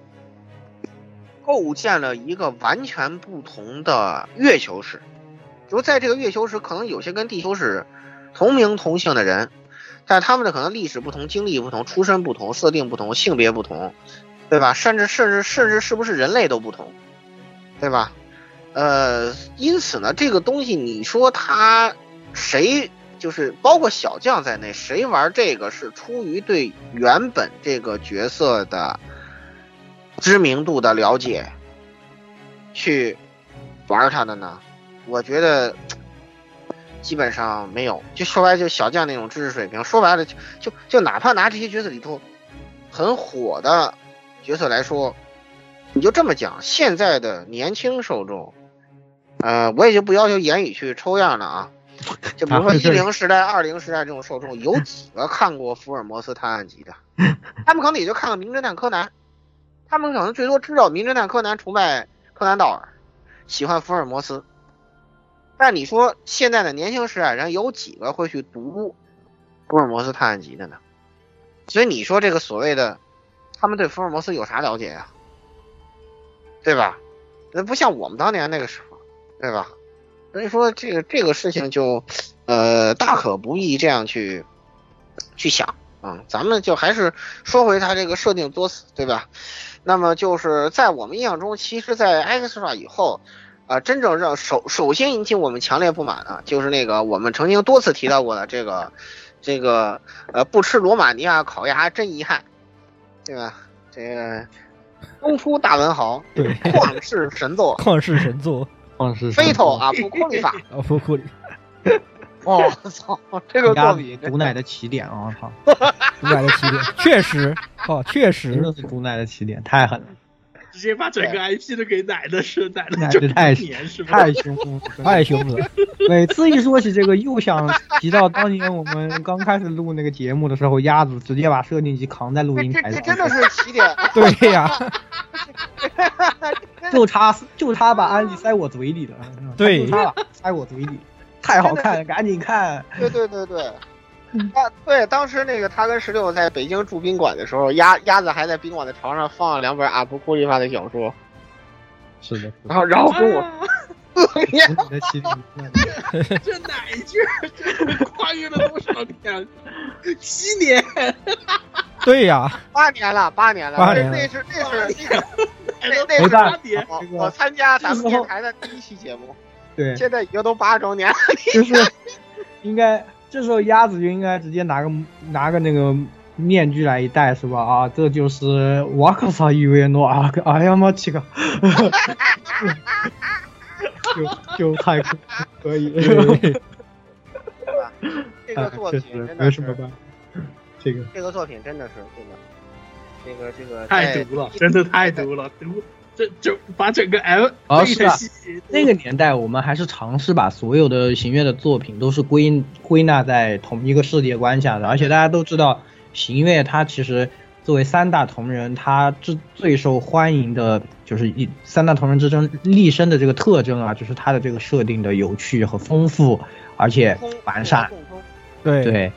构建了一个完全不同的月球史。就在这个月球史，可能有些跟地球史同名同姓的人，但他们的可能历史不同、经历不同、出身不同、设定不同、性别不同，对吧？甚至甚至甚至是不是人类都不同，对吧？呃，因此呢，这个东西你说他谁？就是包括小将在内，谁玩这个是出于对原本这个角色的知名度的了解去玩他的呢？我觉得基本上没有。就说白了，就小将那种知识水平。说白了，就就就哪怕拿这些角色里头很火的角色来说，你就这么讲，现在的年轻受众，呃，我也就不要求言语去抽样了啊。就比如说一零时代、二零时代这种受众，有几个看过《福尔摩斯探案集》的？他们可能也就看了《名侦探柯南》，他们可能最多知道《名侦探柯南》，崇拜柯南道尔，喜欢福尔摩斯。但你说现在的年轻时代人有几个会去读《福尔摩斯探案集》的呢？所以你说这个所谓的他们对福尔摩斯有啥了解呀？对吧？那不像我们当年那个时候，对吧？所以说，这个这个事情就，呃，大可不必这样去去想啊。咱们就还是说回他这个设定作死，对吧？那么就是在我们印象中，其实，在 Extra 以后，啊，真正让首首先引起我们强烈不满的，就是那个我们曾经多次提到过的这个这个呃，不吃罗马尼亚烤鸭真遗憾，对吧？这个东出大文豪，对，旷世神作，旷世神作。飞头啊，不库里法啊，不库里。哦，操，这个作品毒奶的起点啊！我操，毒奶的起点，确实，哦，确实，是毒奶的起点，太狠了。直接把整个 IP 都给奶的是奶的，就太是太凶了，太凶了。每次一说起这个，又想提到当年我们刚开始录那个节目的时候，鸭子直接把设定机扛在录音台上。这真的是起点。对呀。就差就差把安利塞我嘴里了。对，就差塞我嘴里，太好看了，赶紧看。对对对对。啊，对，当时那个他跟十六在北京住宾馆的时候，鸭鸭子还在宾馆的床上放了两本阿布库利发的小说。是的。然后，然后跟我。这哪一句？这跨越了多少年？七年。对呀，八年了，八年了，八年了那是那是那是那那是没办法我我参加咱们电台的第一期节目，对，现在已经都八周年了。就是应该这时候鸭子就应该直接拿个拿个那个面具来一戴是吧？啊，这就是瓦克萨伊维诺啊，哎呀妈七个，就就太可可以，对吧？这个作品真的是，没什么办法，这个这个作品真的是这个这个这个太毒了，真的太毒了，毒这就把整个 L 哦是啊那个年代，我们还是尝试把所有的行月的作品都是归归纳在同一个世界观下的，而且大家都知道，行月他其实作为三大同人，他最最受欢迎的就是一三大同人之争立身的这个特征啊，就是它的这个设定的有趣和丰富，而且完善。对对，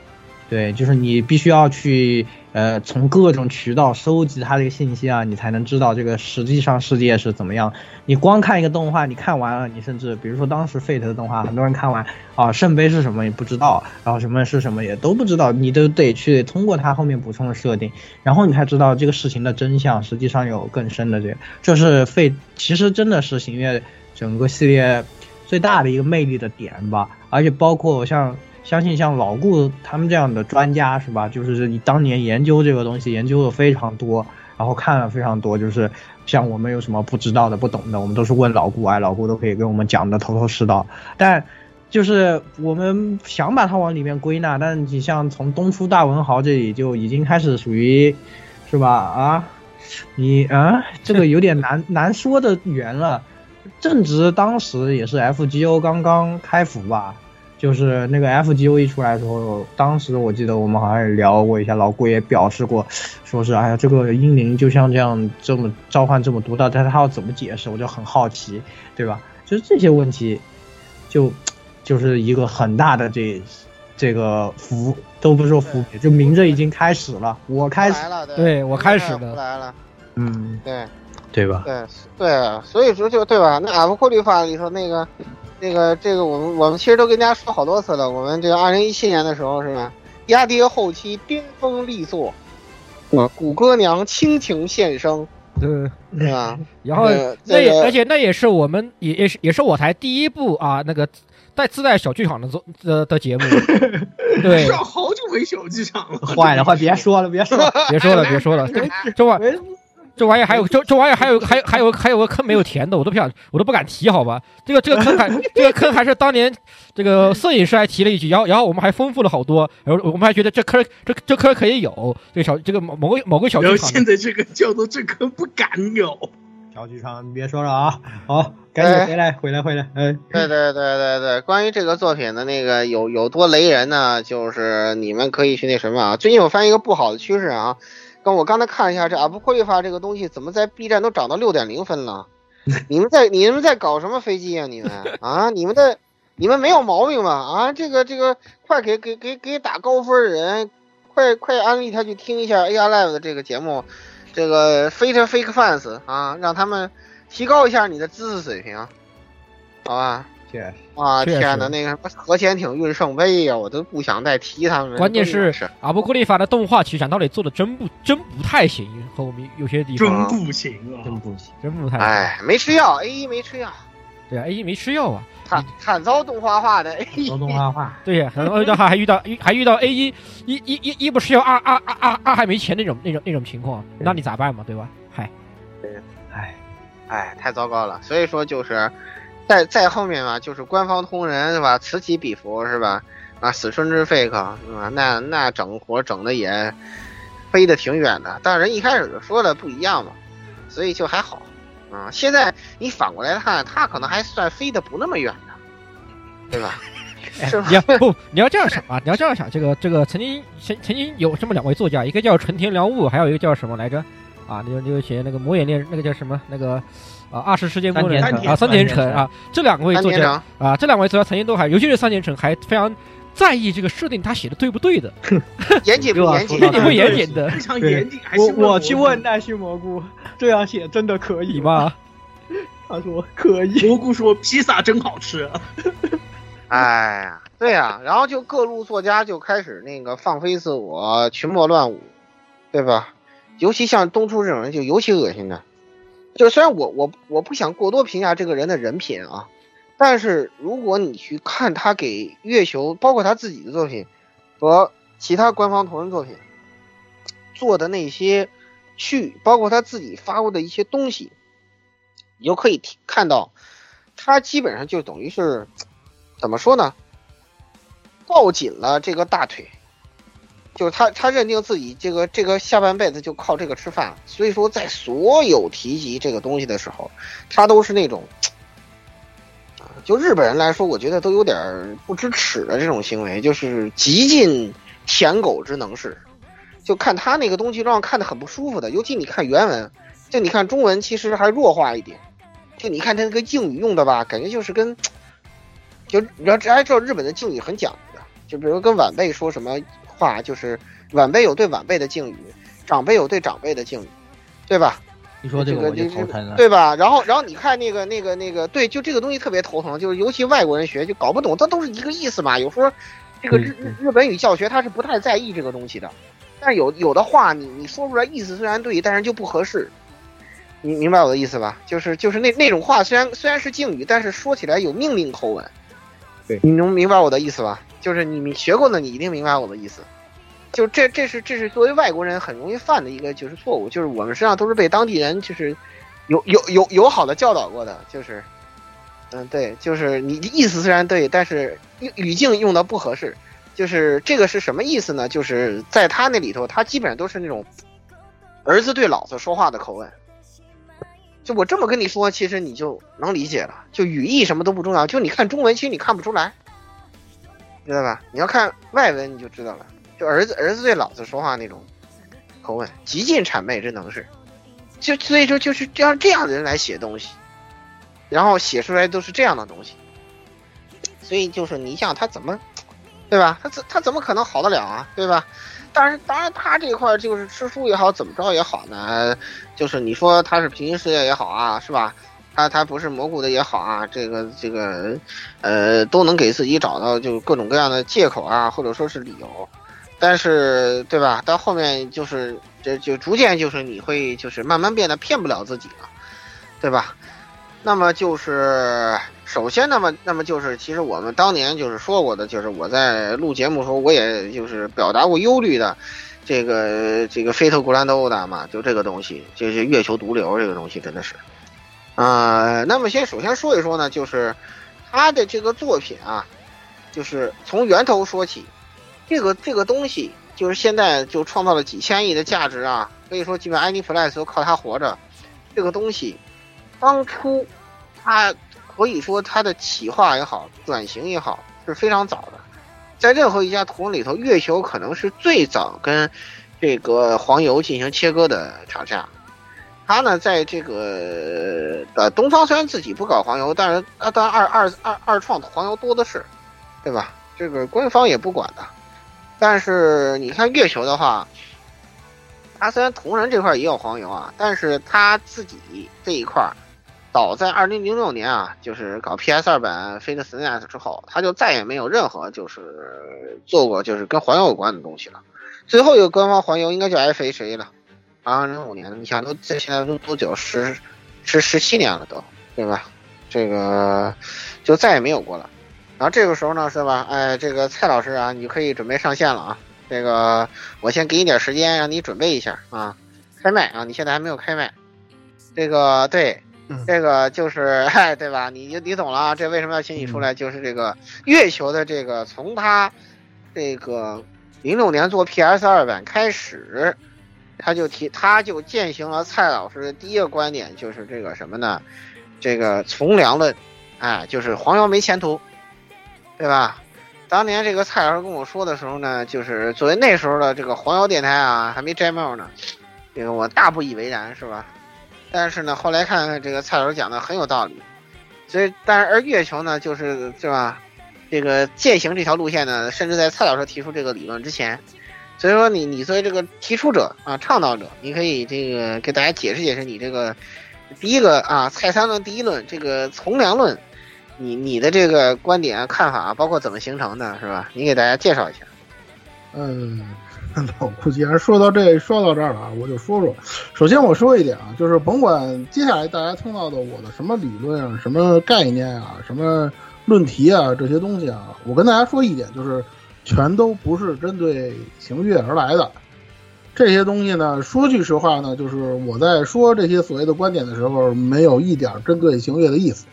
对，就是你必须要去呃从各种渠道收集它这个信息啊，你才能知道这个实际上世界是怎么样。你光看一个动画，你看完了，你甚至比如说当时 Fate 的动画，很多人看完啊圣杯是什么也不知道，然后什么是什么也都不知道，你都得去通过它后面补充的设定，然后你才知道这个事情的真相，实际上有更深的这个，这是 Fate 其实真的是行月整个系列最大的一个魅力的点吧，而且包括像。相信像老顾他们这样的专家是吧？就是你当年研究这个东西研究的非常多，然后看了非常多，就是像我们有什么不知道的、不懂的，我们都是问老顾，哎，老顾都可以给我们讲的头头是道。但就是我们想把它往里面归纳，但你像从东出大文豪这里就已经开始属于，是吧？啊，你啊，这个有点难难说的远了。正值当时也是 FGO 刚刚开服吧。就是那个 FGO 一出来的时候，当时我记得我们好像也聊过一下，老顾也表示过，说是哎呀，这个英灵就像这样这么召唤这么独到，但是他要怎么解释，我就很好奇，对吧？就是这些问题，就就是一个很大的这这个伏，都不是说伏笔，就明着已经开始了，我开始了，对我开始了，来了，嗯，对，对吧？对对，所以说就对吧？那阿布库律法里头那个。那个这个我们我们其实都跟大家说好多次了，我们这个二零一七年的时候是吧？压跌后期巅峰力作，啊，谷歌娘倾情献声，对对吧？然后那也而且那也是我们也也是也是我台第一部啊那个带自带小剧场的做的的节目，对，好久没小剧场了，坏了坏，别说了别说了别说了别说了，这玩意。这玩意儿还有这这玩意儿还有还还有还有个坑没有填的，我都不想我都不敢提，好吧？这个这个坑还这个坑还是当年这个摄影师还提了一句，然后然后我们还丰富了好多，然后我们还觉得这坑这这坑可以有这个小这个某某个某个小剧场。现在这个叫做这坑不敢有小剧场，你别说了啊！好，赶紧回来回来回来，哎，对对对对对，关于这个作品的那个有有多雷人呢？就是你们可以去那什么啊，最近我发现一个不好的趋势啊。跟我刚才看一下，这阿布库利法这个东西怎么在 B 站都涨到六点零分了？你们在你们在搞什么飞机啊？你们啊？你们的你们没有毛病吧？啊？这个这个，快给给给给打高分的人，快快安利他去听一下 AR Live 的这个节目，这个 Fate Fake Fans 啊，让他们提高一下你的知识水平，好吧？确啊天哪，那个什么核潜艇运圣杯呀，我都不想再提他们。关键是阿布库利法的动画取向到底做的真不真不太行，和我们有些地方真不行啊，真不行，真不太。哎，没吃药，A 一没吃药。对啊，A 一没吃药啊。惨惨遭动画化的 A 一。遭动画化。对呀，然后遇到还遇到还遇到 A 一一一一一不吃药，二二二二二还没钱那种那种那种情况，那你咋办嘛？对吧？嗨，对，哎，哎，太糟糕了。所以说就是。在在后面嘛，就是官方同人是吧？此起彼伏是吧？啊，死春之 fake 是吧？那那整活整的也飞得挺远的。但人一开始就说了不一样嘛，所以就还好啊。现在你反过来看，他可能还算飞得不那么远的，对吧？你要不你要这样想啊？你要这样想，这个这个曾经曾曾经有这么两位作家，一个叫纯田良悟，还有一个叫什么来着？啊，那个那个写那个魔眼恋那个叫什么那个？啊，二十世界末日啊，三田成啊，这两位作家啊，这两位作家曾经都还，尤其是三田成还非常在意这个设定，他写的对不对的，严谨不严谨？严谨不严谨的？非常严谨。我我去问奈须蘑菇，这样写真的可以吗？他说可以。蘑菇说披萨真好吃。哎呀，对呀，然后就各路作家就开始那个放飞自我，群魔乱舞。对吧？尤其像东出这种人就尤其恶心的。就虽然我我我不想过多评价这个人的人品啊，但是如果你去看他给月球，包括他自己的作品和其他官方同人作品做的那些去，包括他自己发过的一些东西，你就可以看到，他基本上就等于是怎么说呢？抱紧了这个大腿，就是他他认定自己这个这个下半辈子就靠这个吃饭，所以说在所有提及这个东西的时候，他都是那种。就日本人来说，我觉得都有点不知耻的这种行为，就是极尽舔狗之能事。就看他那个东西，让看的很不舒服的。尤其你看原文，就你看中文，其实还弱化一点。就你看他那个敬语用的吧，感觉就是跟，就你要知道日本的敬语很讲究的。就比如跟晚辈说什么话，就是晚辈有对晚辈的敬语，长辈有对长辈的敬语，对吧？你说这个我就头疼了，对吧？然后，然后你看那个、那个、那个，对，就这个东西特别头疼，就是尤其外国人学就搞不懂，它都是一个意思嘛。有时候这个日日日本语教学他是不太在意这个东西的，但有有的话你你说出来意思虽然对，但是就不合适。你明白我的意思吧？就是就是那那种话虽然虽然是敬语，但是说起来有命令口吻。对，你能明白我的意思吧？就是你你学过的，你一定明白我的意思。就这，这是这是作为外国人很容易犯的一个就是错误，就是我们实际上都是被当地人就是有有有友好的教导过的，就是，嗯，对，就是你意思虽然对，但是语境用的不合适，就是这个是什么意思呢？就是在他那里头，他基本上都是那种儿子对老子说话的口吻。就我这么跟你说，其实你就能理解了，就语义什么都不重要，就你看中文，其实你看不出来，知道吧？你要看外文，你就知道了。就儿子儿子对老子说话那种口吻，极尽谄媚之能事，就所以说就是这样这样的人来写东西，然后写出来都是这样的东西，所以就是你想他怎么，对吧？他怎他怎么可能好得了啊？对吧？但是当然他这一块就是吃书也好，怎么着也好呢？就是你说他是平行世界也好啊，是吧？他他不是蘑菇的也好啊，这个这个呃都能给自己找到就各种各样的借口啊，或者说是理由。但是，对吧？到后面就是这就逐渐就是你会就是慢慢变得骗不了自己了，对吧？那么就是首先，那么那么就是其实我们当年就是说过的，就是我在录节目的时候，我也就是表达过忧虑的，这个这个飞特古兰德欧达嘛，就这个东西，就是月球毒瘤这个东西真的是，啊，那么先首先说一说呢，就是他的这个作品啊，就是从源头说起。这个这个东西就是现在就创造了几千亿的价值啊，可以说基本 Aniplex 都靠它活着。这个东西当初它可以说它的企划也好，转型也好是非常早的。在任何一家图里头，月球可能是最早跟这个黄油进行切割的厂家。他呢，在这个呃东方虽然自己不搞黄油，但是啊，当然二二二二创的黄油多的是，对吧？这个官方也不管的。但是你看月球的话，他虽然同人这块也有黄油啊，但是他自己这一块，早在二零零六年啊，就是搞 PS 二版《Fate Stay》之后，他就再也没有任何就是做过就是跟黄油有关的东西了。最后一个官方黄油应该叫 FHA 了，二零零五年，你想都这现在都多久？十十十七年了都，对吧？这个就再也没有过了。然后这个时候呢，是吧？哎，这个蔡老师啊，你可以准备上线了啊。这个我先给你点时间，让你准备一下啊。开麦啊，你现在还没有开麦。这个对，这个就是哎，对吧？你你懂了啊。这为什么要请你出来？就是这个月球的这个，从他这个零六年做 PS 二版开始，他就提，他就践行了蔡老师的第一个观点，就是这个什么呢？这个从良论，哎，就是黄油没前途。对吧？当年这个蔡老师跟我说的时候呢，就是作为那时候的这个黄油电台啊，还没摘帽呢，这个我大不以为然，是吧？但是呢，后来看看这个蔡老师讲的很有道理，所以，但是而月球呢，就是是吧？这个践行这条路线呢，甚至在蔡老师提出这个理论之前，所以说你你作为这个提出者啊，倡导者，你可以这个给大家解释解释你这个第一个啊，蔡三论第一论这个从良论。你你的这个观点啊看法啊，包括怎么形成的，是吧？你给大家介绍一下。嗯，老顾，既然说到这说到这儿了啊，我就说说。首先我说一点啊，就是甭管接下来大家听到的我的什么理论啊、什么概念啊、什么论题啊这些东西啊，我跟大家说一点，就是全都不是针对行月而来的。这些东西呢，说句实话呢，就是我在说这些所谓的观点的时候，没有一点针对行月的意思。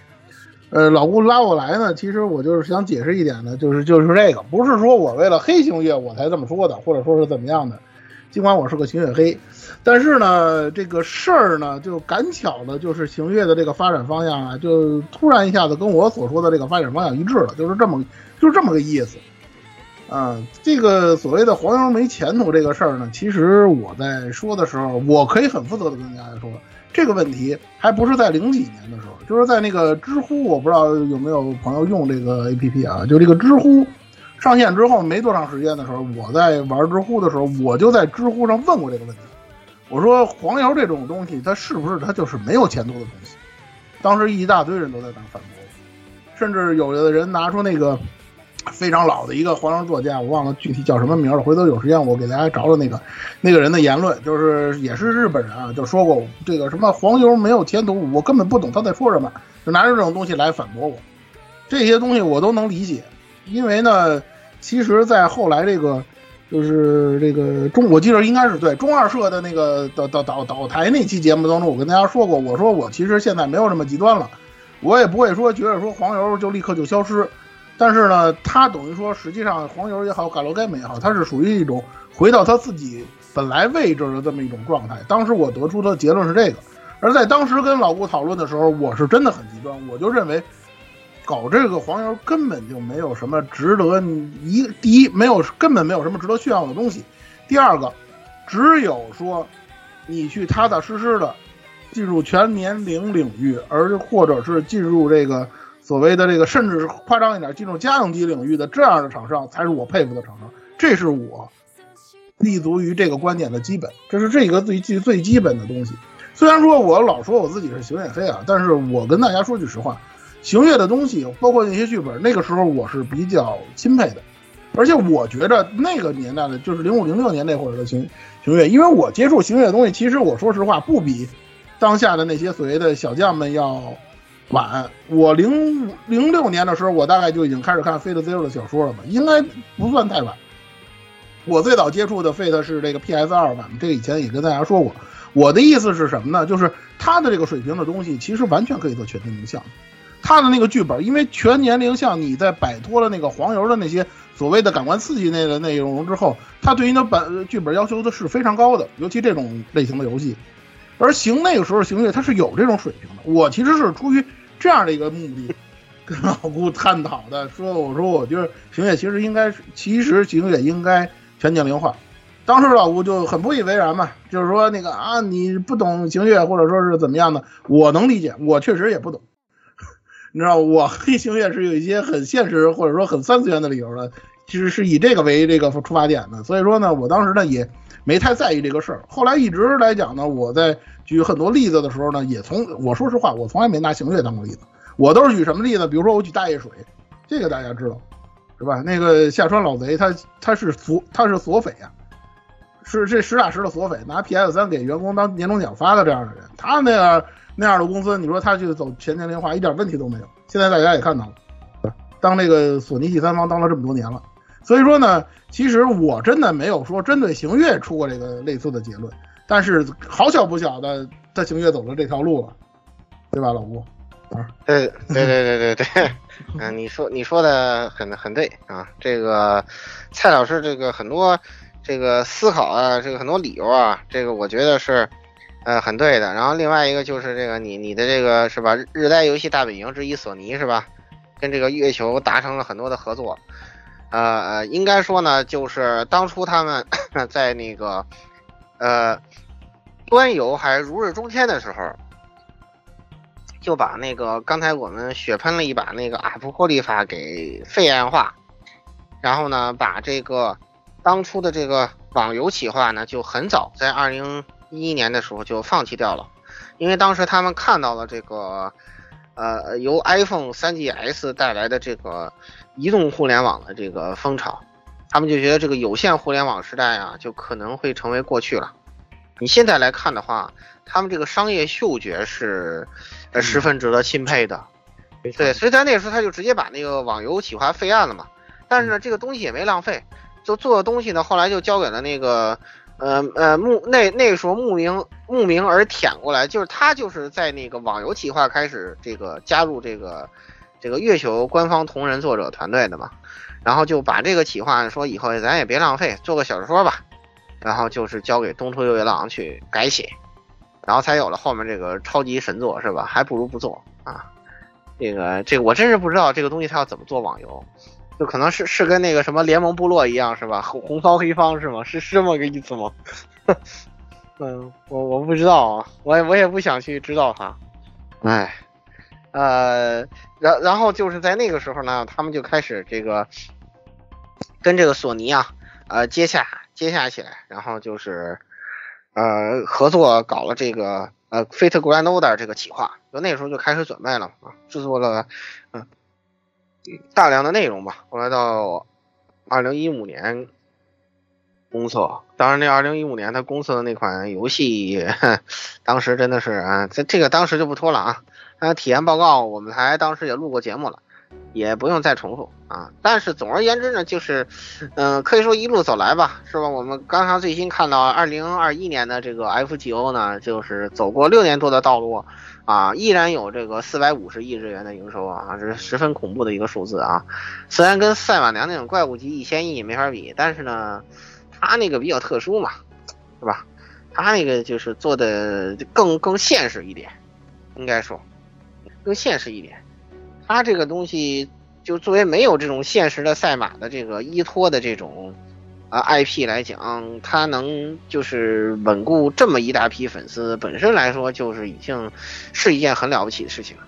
呃，老顾拉我来呢，其实我就是想解释一点呢，就是就是这个，不是说我为了黑星月我才这么说的，或者说是怎么样的。尽管我是个星月黑，但是呢，这个事儿呢，就赶巧的就是星月的这个发展方向啊，就突然一下子跟我所说的这个发展方向一致了，就是这么就是这么个意思。啊，这个所谓的黄油没前途这个事儿呢，其实我在说的时候，我可以很负责的跟大家说。这个问题还不是在零几年的时候，就是在那个知乎，我不知道有没有朋友用这个 APP 啊？就这个知乎上线之后没多长时间的时候，我在玩知乎的时候，我就在知乎上问过这个问题。我说黄油这种东西，它是不是它就是没有前途的东西？当时一大堆人都在那反驳，甚至有的人拿出那个。非常老的一个黄油作家，我忘了具体叫什么名了。回头有时间我给大家找找那个那个人的言论，就是也是日本人啊，就说过这个什么黄油没有前途，我根本不懂他在说什么，就拿着这种东西来反驳我。这些东西我都能理解，因为呢，其实，在后来这个就是这个中，我记得应该是对中二社的那个导导导导台那期节目当中，我跟大家说过，我说我其实现在没有这么极端了，我也不会说觉得说黄油就立刻就消失。但是呢，它等于说，实际上黄油也好，嘎罗盖美也好，它是属于一种回到它自己本来位置的这么一种状态。当时我得出的结论是这个，而在当时跟老顾讨论的时候，我是真的很极端，我就认为搞这个黄油根本就没有什么值得一第一没有根本没有什么值得炫耀的东西，第二个只有说你去踏踏实实的进入全年龄领域，而或者是进入这个。所谓的这个，甚至是夸张一点，进入家用机领域的这样的厂商，才是我佩服的厂商。这是我立足于这个观点的基本，这是这个最最最基本的东西。虽然说我老说我自己是行月黑啊，但是我跟大家说句实话，行月的东西，包括那些剧本，那个时候我是比较钦佩的。而且我觉着那个年代的，就是零五零六年那会儿的行行月，因为我接触行月的东西，其实我说实话不比当下的那些所谓的小将们要。晚，我零零六年的时候，我大概就已经开始看《Fate Zero》的小说了吧，应该不算太晚。我最早接触的《Fate》是这个 PS 二版，这个以前也跟大家说过。我的意思是什么呢？就是它的这个水平的东西，其实完全可以做全年龄向。它的那个剧本，因为全年龄向，你在摆脱了那个黄油的那些所谓的感官刺激那个内容之后，它对于的本剧本要求的是非常高的，尤其这种类型的游戏。而行那个时候行月，他是有这种水平的。我其实是出于。这样的一个目的，跟老顾探讨的，说我说我觉得行月其实应该，其实行月应该全年龄化。当时老顾就很不以为然嘛，就是说那个啊，你不懂行月，或者说是怎么样的，我能理解，我确实也不懂。你知道，我 黑行月是有一些很现实或者说很三次元的理由的，其实是以这个为这个出发点的。所以说呢，我当时呢也没太在意这个事儿。后来一直来讲呢，我在。举很多例子的时候呢，也从我说实话，我从来没拿行月当过例子，我都是举什么例子？比如说我举大叶水，这个大家知道，是吧？那个下川老贼，他他是索他是索匪啊，是这实打实的索匪，拿 PS 三给员工当年终奖发的这样的人，他那样那样的公司，你说他去走全年龄化一点问题都没有。现在大家也看到了，当这个索尼第三方当了这么多年了，所以说呢，其实我真的没有说针对行月出过这个类似的结论。但是好巧不巧的，他行月走了这条路了，对吧，老吴？啊，对对对对对对，嗯，你说你说的很很对啊，这个蔡老师这个很多这个思考啊，这个很多理由啊，这个我觉得是呃很对的。然后另外一个就是这个你你的这个是吧？日代游戏大本营之一索尼是吧？跟这个月球达成了很多的合作，呃呃，应该说呢，就是当初他们 在那个。呃，端游还如日中天的时候，就把那个刚才我们血喷了一把那个阿普破利法给废案化，然后呢，把这个当初的这个网游企划呢，就很早在二零一一年的时候就放弃掉了，因为当时他们看到了这个呃由 iPhone 3GS 带来的这个移动互联网的这个风潮。他们就觉得这个有线互联网时代啊，就可能会成为过去了。你现在来看的话，他们这个商业嗅觉是，呃，十分值得钦佩的。对，所以在那个时候他就直接把那个网游企划废案了嘛。但是呢，这个东西也没浪费，就做的东西呢，后来就交给了那个，呃呃慕那那个时候慕名慕名而舔过来，就是他就是在那个网游企划开始这个加入这个这个月球官方同人作者团队的嘛，然后就把这个企划说以后咱也别浪费，做个小说吧，然后就是交给东出佑一郎去改写，然后才有了后面这个超级神作是吧？还不如不做啊。这个这个我真是不知道这个东西它要怎么做网游，就可能是是跟那个什么联盟部落一样是吧？红红方黑方是吗？是是这么个意思吗？嗯，我我不知道啊，我也我也不想去知道它。哎，呃，然然后就是在那个时候呢，他们就开始这个跟这个索尼啊，呃接洽接洽起来，然后就是呃合作搞了这个。呃，Fate Grand Order 这个企划，就那时候就开始准备了啊，制作了嗯大量的内容吧。后来到二零一五年公测，当然那二零一五年他公测的那款游戏，当时真的是啊，这这个当时就不说了啊。那体验报告我们台当时也录过节目了。也不用再重复啊，但是总而言之呢，就是，嗯，可以说一路走来吧，是吧？我们刚刚最新看到二零二一年的这个 FGO 呢，就是走过六年多的道路啊，依然有这个四百五十亿日元的营收啊，这是十分恐怖的一个数字啊。虽然跟赛马娘那种怪物级一千亿没法比，但是呢，它那个比较特殊嘛，是吧？它那个就是做的更更现实一点，应该说更现实一点。它这个东西就作为没有这种现实的赛马的这个依托的这种啊 IP 来讲，它能就是稳固这么一大批粉丝，本身来说就是已经是一件很了不起的事情了。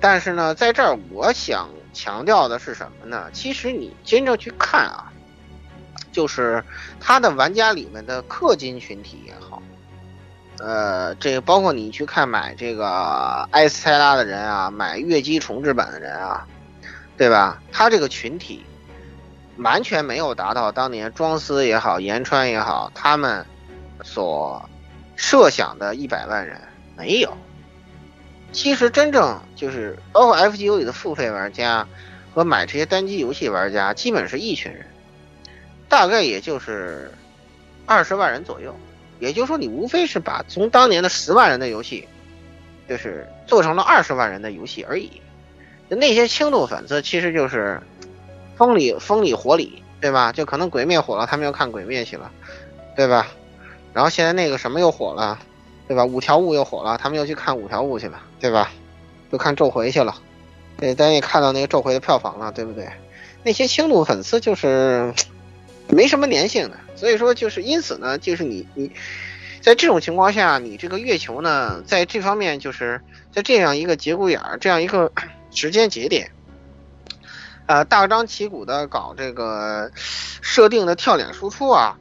但是呢，在这儿我想强调的是什么呢？其实你真正去看啊，就是它的玩家里面的氪金群体也好。呃，这个包括你去看买这个埃斯泰拉的人啊，买月姬重置版的人啊，对吧？他这个群体完全没有达到当年庄司也好，岩川也好，他们所设想的一百万人没有。其实真正就是包括 FGO 里的付费玩家和买这些单机游戏玩家，基本是一群人，大概也就是二十万人左右。也就是说，你无非是把从当年的十万人的游戏，就是做成了二十万人的游戏而已。那些轻度粉丝其实就是风里风里火里，对吧？就可能鬼灭火了，他们又看鬼灭去了，对吧？然后现在那个什么又火了，对吧？五条悟又火了，他们又去看五条悟去了，对吧？又看咒回去了，对，咱也看到那个咒回的票房了，对不对？那些轻度粉丝就是 没什么粘性的。所以说，就是因此呢，就是你你，在这种情况下，你这个月球呢，在这方面就是在这样一个节骨眼儿，这样一个 时间节点，呃，大张旗鼓的搞这个设定的跳脸输出啊，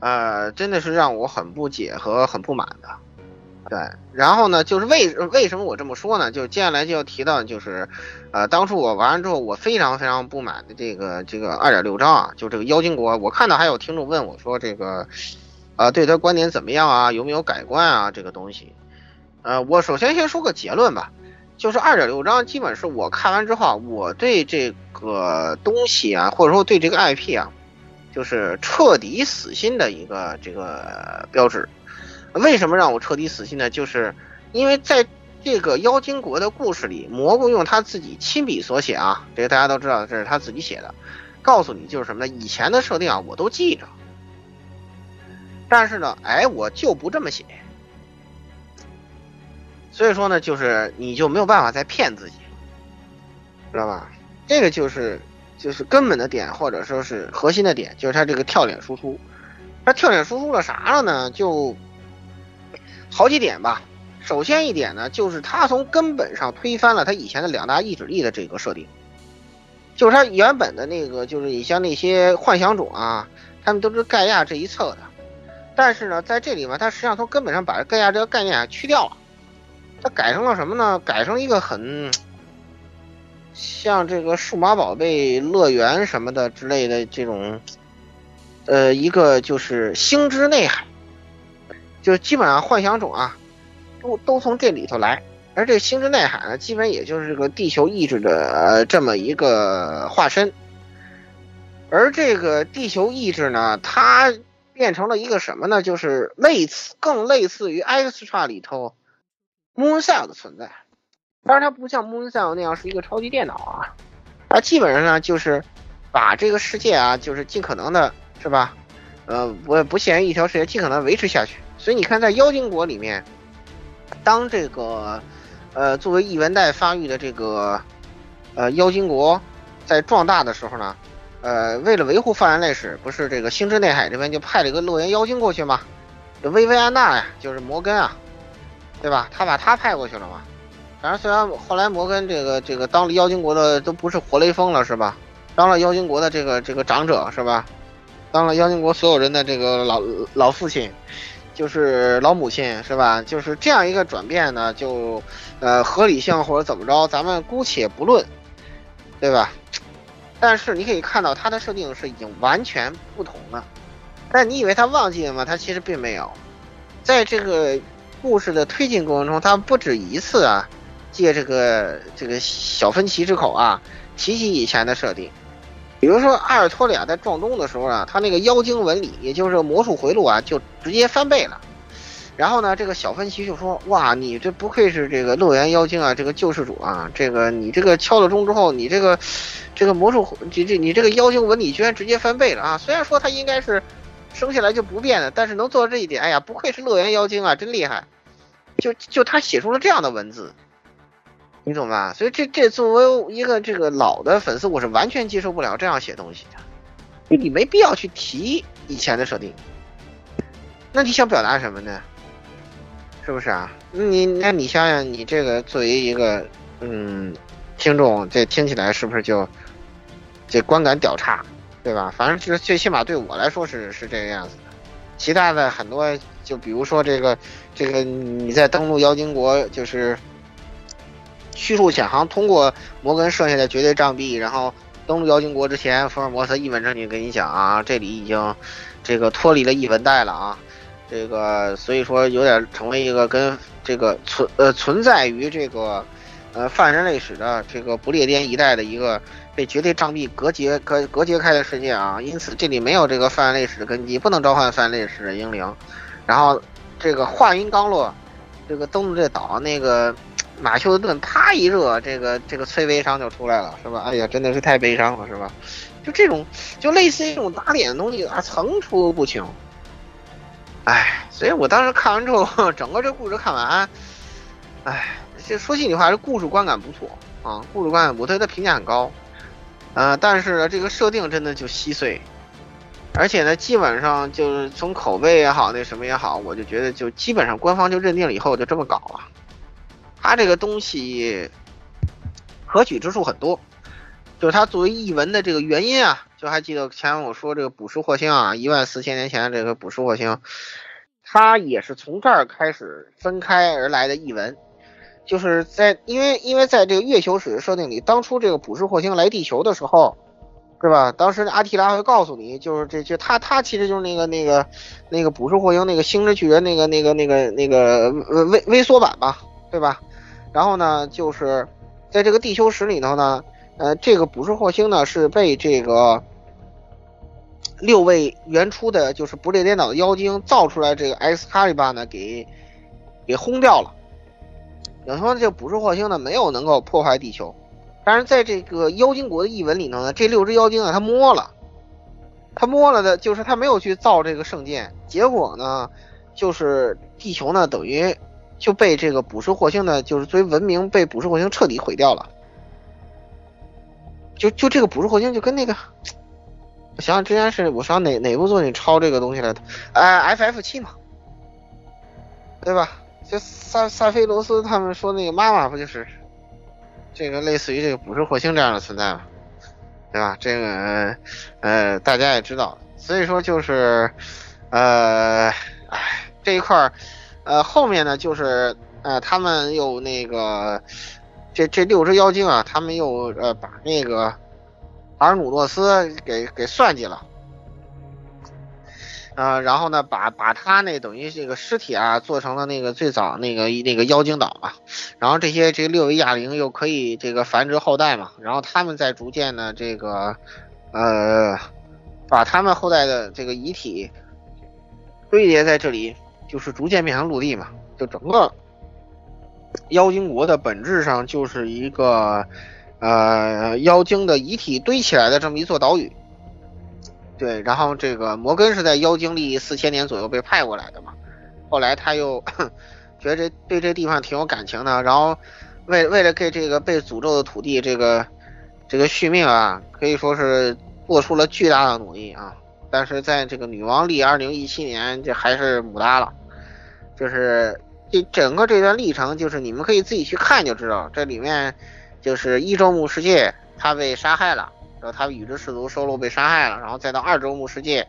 呃，真的是让我很不解和很不满的。对，然后呢，就是为为什么我这么说呢？就接下来就要提到，就是，呃，当初我玩完之后，我非常非常不满的这个这个二点六章啊，就这个妖精国，我看到还有听众问我说，这个，呃，对他观点怎么样啊？有没有改观啊？这个东西，呃，我首先先说个结论吧，就是二点六章基本是我看完之后，我对这个东西啊，或者说对这个 IP 啊，就是彻底死心的一个这个标志。为什么让我彻底死心呢？就是因为在这个妖精国的故事里，蘑菇用他自己亲笔所写啊，这个大家都知道这是他自己写的，告诉你就是什么呢？以前的设定啊，我都记着，但是呢，哎，我就不这么写，所以说呢，就是你就没有办法再骗自己，知道吧？这个就是就是根本的点，或者说是核心的点，就是他这个跳脸输出，他跳脸输出了啥了呢？就好几点吧，首先一点呢，就是他从根本上推翻了他以前的两大意志力的这个设定，就是他原本的那个，就是你像那些幻想种啊，他们都是盖亚这一侧的，但是呢，在这里面，他实际上从根本上把盖亚这个概念去掉了，他改成了什么呢？改成一个很像这个数码宝贝乐园什么的之类的这种，呃，一个就是星之内海，就基本上幻想种啊，都都从这里头来。而这个星之内海呢，基本也就是这个地球意志的呃这么一个化身。而这个地球意志呢，它变成了一个什么呢？就是类似更类似于 X 叉里头 Moon Cell 的存在。当然，它不像 Moon Cell 那样是一个超级电脑啊，它基本上呢就是把这个世界啊，就是尽可能的是吧？呃，不不限于一条世界，尽可能维持下去。所以你看，在妖精国里面，当这个呃作为异文带发育的这个呃妖精国在壮大的时候呢，呃，为了维护泛人类史，不是这个星之内海这边就派了一个乐园妖精过去吗？这薇薇安娜呀，就是摩根啊，对吧？他把他派过去了嘛。反正虽然后来摩根这个这个当了妖精国的都不是活雷锋了是吧？当了妖精国的这个这个长者是吧？当了妖精国所有人的这个老老父亲，就是老母亲是吧？就是这样一个转变呢，就呃合理性或者怎么着，咱们姑且不论，对吧？但是你可以看到它的设定是已经完全不同了。但你以为他忘记了吗？他其实并没有，在这个故事的推进过程中，他不止一次啊。借这个这个小分歧之口啊，提起以前的设定，比如说阿尔托利亚在撞钟的时候啊，他那个妖精纹理，也就是魔术回路啊，就直接翻倍了。然后呢，这个小分奇就说：“哇，你这不愧是这个乐园妖精啊，这个救世主啊，这个你这个敲了钟之后，你这个这个魔术这这你这个妖精纹理居然直接翻倍了啊！虽然说他应该是生下来就不变的，但是能做到这一点，哎呀，不愧是乐园妖精啊，真厉害！就就他写出了这样的文字。”你懂吧？所以这这作为一个这个老的粉丝，我是完全接受不了这样写东西的。你没必要去提以前的设定，那你想表达什么呢？是不是啊？你那你想想，你这个作为一个嗯听众，这听起来是不是就这观感屌差，对吧？反正就是最起码对我来说是是这个样子的。其他的很多，就比如说这个这个你在登陆妖精国就是。叙述潜航通过摩根剩下的绝对障壁，然后登陆妖精国之前，福尔摩斯一本正经跟你讲啊，这里已经这个脱离了异文带了啊，这个所以说有点成为一个跟这个存呃存在于这个呃泛人类史的这个不列颠一带的一个被绝对障壁隔绝隔隔绝开的世界啊，因此这里没有这个泛人类史的根基，不能召唤泛人类史的英灵，然后这个话音刚落，这个登陆这岛那个。马修顿啪一热，这个这个催悲伤就出来了，是吧？哎呀，真的是太悲伤了，是吧？就这种，就类似于这种打脸的东西啊，层出不穷。哎，所以我当时看完之后，整个这故事看完，哎，这说心里话，这故事观感不错啊，故事观感不错，他评价很高。呃，但是呢，这个设定真的就稀碎，而且呢，基本上就是从口碑也好，那什么也好，我就觉得就基本上官方就认定了以后就这么搞了。它这个东西可取之处很多，就是它作为译文的这个原因啊，就还记得前面我说这个捕食火星啊，一万四千年前这个捕食火星，它也是从这儿开始分开而来的译文，就是在因为因为在这个月球史设定里，当初这个捕食火星来地球的时候，是吧？当时阿提拉会告诉你，就是这就他他其实就是那个那个那个捕食火星那个星之巨人那个那个那个那个微微缩版吧，对吧？然后呢，就是在这个地球史里头呢，呃，这个捕食火星呢是被这个六位原初的，就是不列颠岛的妖精造出来这个 X 卡里巴呢给给轰掉了。等于说这个捕食火星呢没有能够破坏地球，但是在这个妖精国的译文里头呢，这六只妖精啊，他摸了，他摸了的就是他没有去造这个圣剑，结果呢，就是地球呢等于。就被这个捕食火星呢，就是作为文明被捕食火星彻底毁掉了。就就这个捕食火星就跟那个，我想想之前是我想哪哪部作品抄这个东西来的？哎，FF 七嘛，对吧？就萨萨菲罗斯他们说那个妈妈不就是这个类似于这个捕食火星这样的存在吗？对吧？这个呃大家也知道，所以说就是呃哎这一块儿。呃，后面呢，就是呃，他们又那个，这这六只妖精啊，他们又呃把那个阿尔努诺斯给给算计了。呃，然后呢，把把他那等于这个尸体啊，做成了那个最早那个那个妖精岛嘛，然后这些这六位亚灵又可以这个繁殖后代嘛，然后他们在逐渐的这个呃，把他们后代的这个遗体堆叠在这里，就是逐渐变成陆地嘛，就整个妖精国的本质上就是一个呃妖精的遗体堆起来的这么一座岛屿。对，然后这个摩根是在妖精历四千年左右被派过来的嘛，后来他又 觉得这对这地方挺有感情的，然后为为了给这个被诅咒的土地这个这个续命啊，可以说是做出了巨大的努力啊。但是在这个女王历二零一七年，这还是母哒了，就是这整个这段历程，就是你们可以自己去看就知道，这里面就是一周目世界他被杀害了。然后他与之氏族收录被杀害了，然后再到二周目世界，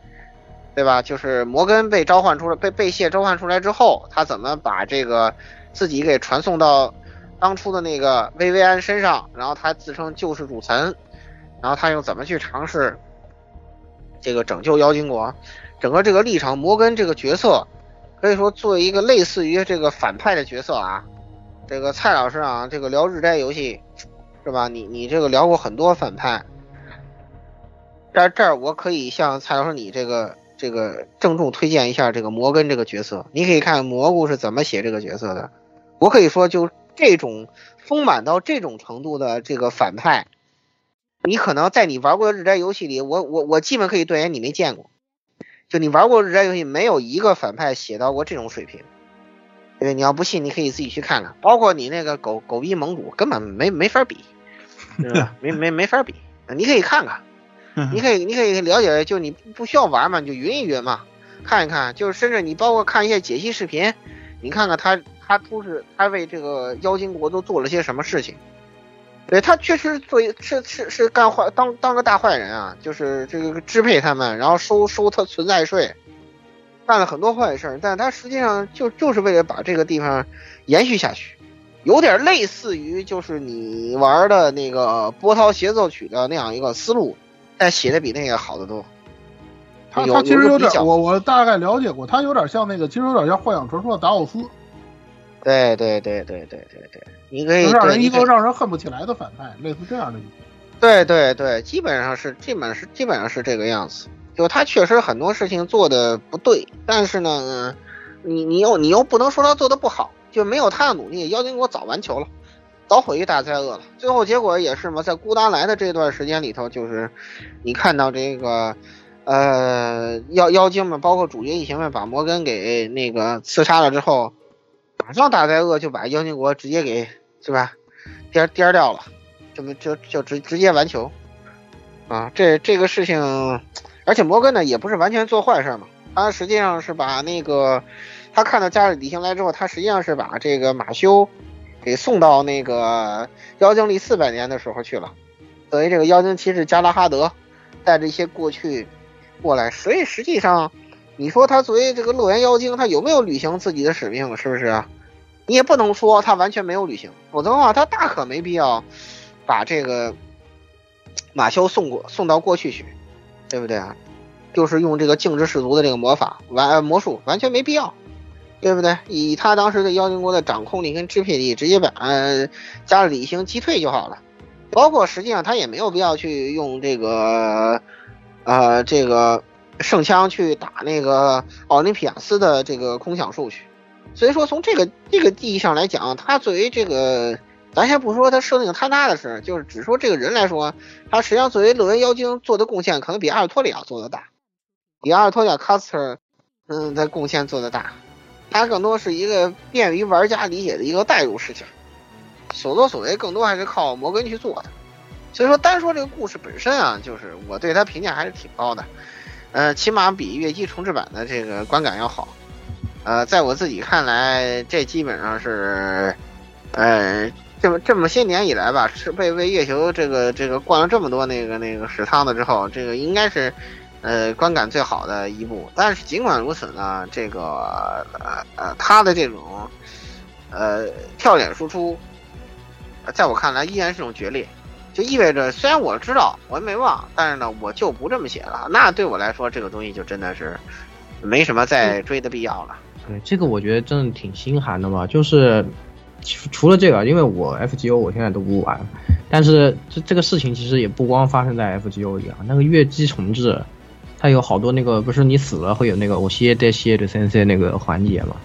对吧？就是摩根被召唤出来，被被谢召唤出来之后，他怎么把这个自己给传送到当初的那个薇薇安身上，然后他自称救世主 thần，然后他又怎么去尝试这个拯救妖精国？整个这个历程，摩根这个角色可以说作为一个类似于这个反派的角色啊。这个蔡老师啊，这个聊日斋游戏是吧？你你这个聊过很多反派。这这儿我可以向蔡老师你这个这个郑重推荐一下这个摩根这个角色，你可以看蘑菇是怎么写这个角色的。我可以说，就这种丰满到这种程度的这个反派，你可能在你玩过的日斋游戏里，我我我基本可以断言你没见过。就你玩过日斋游戏，没有一个反派写到过这种水平。对，你要不信，你可以自己去看看，包括你那个狗狗逼盟主，根本没没法比，是吧？没没没法比，你可以看看。你可以，你可以了解，就你不需要玩嘛，你就云一云嘛，看一看，就是甚至你包括看一些解析视频，你看看他他出是他为这个妖精国都做了些什么事情。对他确实做是是是干坏当当个大坏人啊，就是这个支配他们，然后收收他存在税，干了很多坏事，但他实际上就就是为了把这个地方延续下去，有点类似于就是你玩的那个波涛协奏曲的那样一个思路。但写的比那个好的多。他他其实有点，我我大概了解过，他有点像那个，其实有点像《幻想传说》的达奥斯。对对对对对对对，你可以让人一个让人恨不起来的反派，类似这样的。对对对，基本上是基本是基本上是这个样子。就他确实很多事情做的不对，但是呢，你你又你又不能说他做的不好，就没有他的努力，妖精国早完球了。早毁于大灾厄了，最后结果也是嘛，在孤单来的这段时间里头，就是你看到这个，呃，妖妖精们，包括主角一行们，把摩根给那个刺杀了之后，马上大灾厄就把妖精国直接给是吧，颠颠掉了，这么就就直直接完球，啊，这这个事情，而且摩根呢也不是完全做坏事嘛，他实际上是把那个他看到加里底星来之后，他实际上是把这个马修。给送到那个妖精历四百年的时候去了，等于这个妖精骑士加拉哈德带着一些过去过来，所以实际上你说他作为这个乐园妖精，他有没有履行自己的使命？是不是？你也不能说他完全没有履行，否则的话他大可没必要把这个马修送过送到过去去，对不对啊？就是用这个静之氏族的这个魔法完魔术，完全没必要。对不对？以他当时的妖精国的掌控力跟支配力，直接把加里星击退就好了。包括实际上他也没有必要去用这个，呃，这个圣枪去打那个奥林匹亚斯的这个空想术去。所以说从这个这个意义上来讲，他作为这个，咱先不说他设定太大的事，就是只说这个人来说，他实际上作为乐园妖精做的贡献，可能比阿尔托里亚做的大，比阿尔托里亚卡斯特，嗯，的贡献做的大。他更多是一个便于玩家理解的一个代入视角，所作所为更多还是靠摩根去做的。所以说，单说这个故事本身啊，就是我对他评价还是挺高的，呃，起码比月姬重置版的这个观感要好。呃，在我自己看来，这基本上是，呃，这么这么些年以来吧，是被为月球这个这个灌了这么多那个那个屎汤子之后，这个应该是。呃，观感最好的一部，但是尽管如此呢，这个呃呃，它的这种呃跳点输出，在我看来依然是种决裂，就意味着虽然我知道我也没忘，但是呢我就不这么写了。那对我来说这个东西就真的是没什么再追的必要了。对，这个我觉得真的挺心寒的嘛。就是除除了这个，因为我 FGO 我现在都不玩，但是这这个事情其实也不光发生在 FGO 里啊。那个月姬重置，它有好多那个不是你死了会有那个我歇的歇的先生那个环节嘛，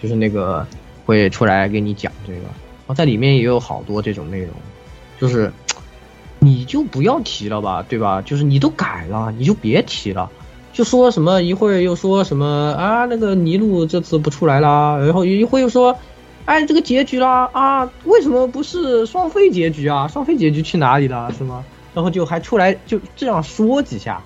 就是那个会出来给你讲这个。然后在里面也有好多这种内容，就是你就不要提了吧，对吧？就是你都改了，你就别提了。就说什么一会儿又说什么啊，那个尼禄这次不出来啦，然后一会儿又说，哎，这个结局啦啊，为什么不是双飞结局啊？双飞结局去哪里了是吗？然后就还出来就这样说几下，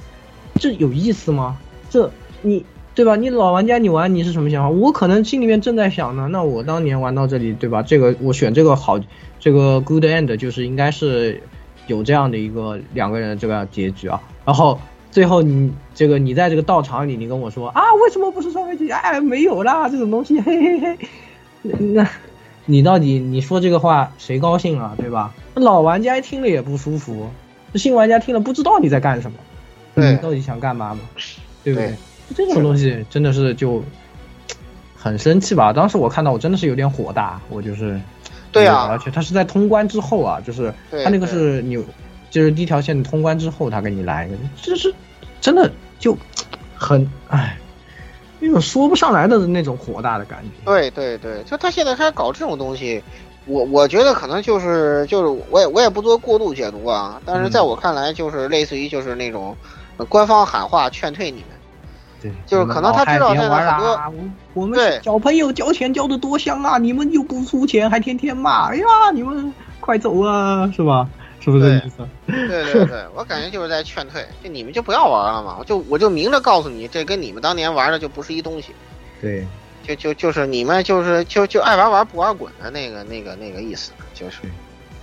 这有意思吗？这你对吧？你老玩家你玩你是什么想法？我可能心里面正在想呢，那我当年玩到这里对吧？这个我选这个好，这个 good end 就是应该是有这样的一个两个人的这个结局啊，然后。最后你这个你在这个道场里，你跟我说啊，为什么不是双飞机？哎，没有啦，这种东西，嘿嘿嘿。那，你到底你说这个话谁高兴啊？对吧？老玩家听了也不舒服，新玩家听了不知道你在干什么，你到底想干嘛嘛？对不对？这种东西真的是就很生气吧？当时我看到我真的是有点火大，我就是，对啊，而且他是在通关之后啊，就是他那个是你。就是第一条线通关之后，他给你来一个，就是真的就很哎，那种说不上来的那种火大的感觉。对对对，就他现在开始搞这种东西，我我觉得可能就是就是我也我也不做过度解读啊，但是在我看来就是类似于就是那种官方喊话劝退你们，对，就是可能他知道现在很多我们小朋友交钱交的多香啊，你们又不出钱还天天骂，哎呀，你们快走啊，是吧？是不是这意思？对对对，我感觉就是在劝退，就你们就不要玩了嘛，我就我就明着告诉你，这跟你们当年玩的就不是一东西。对，就就就是你们就是就就爱玩玩不玩滚的那个那个那个意思，就是。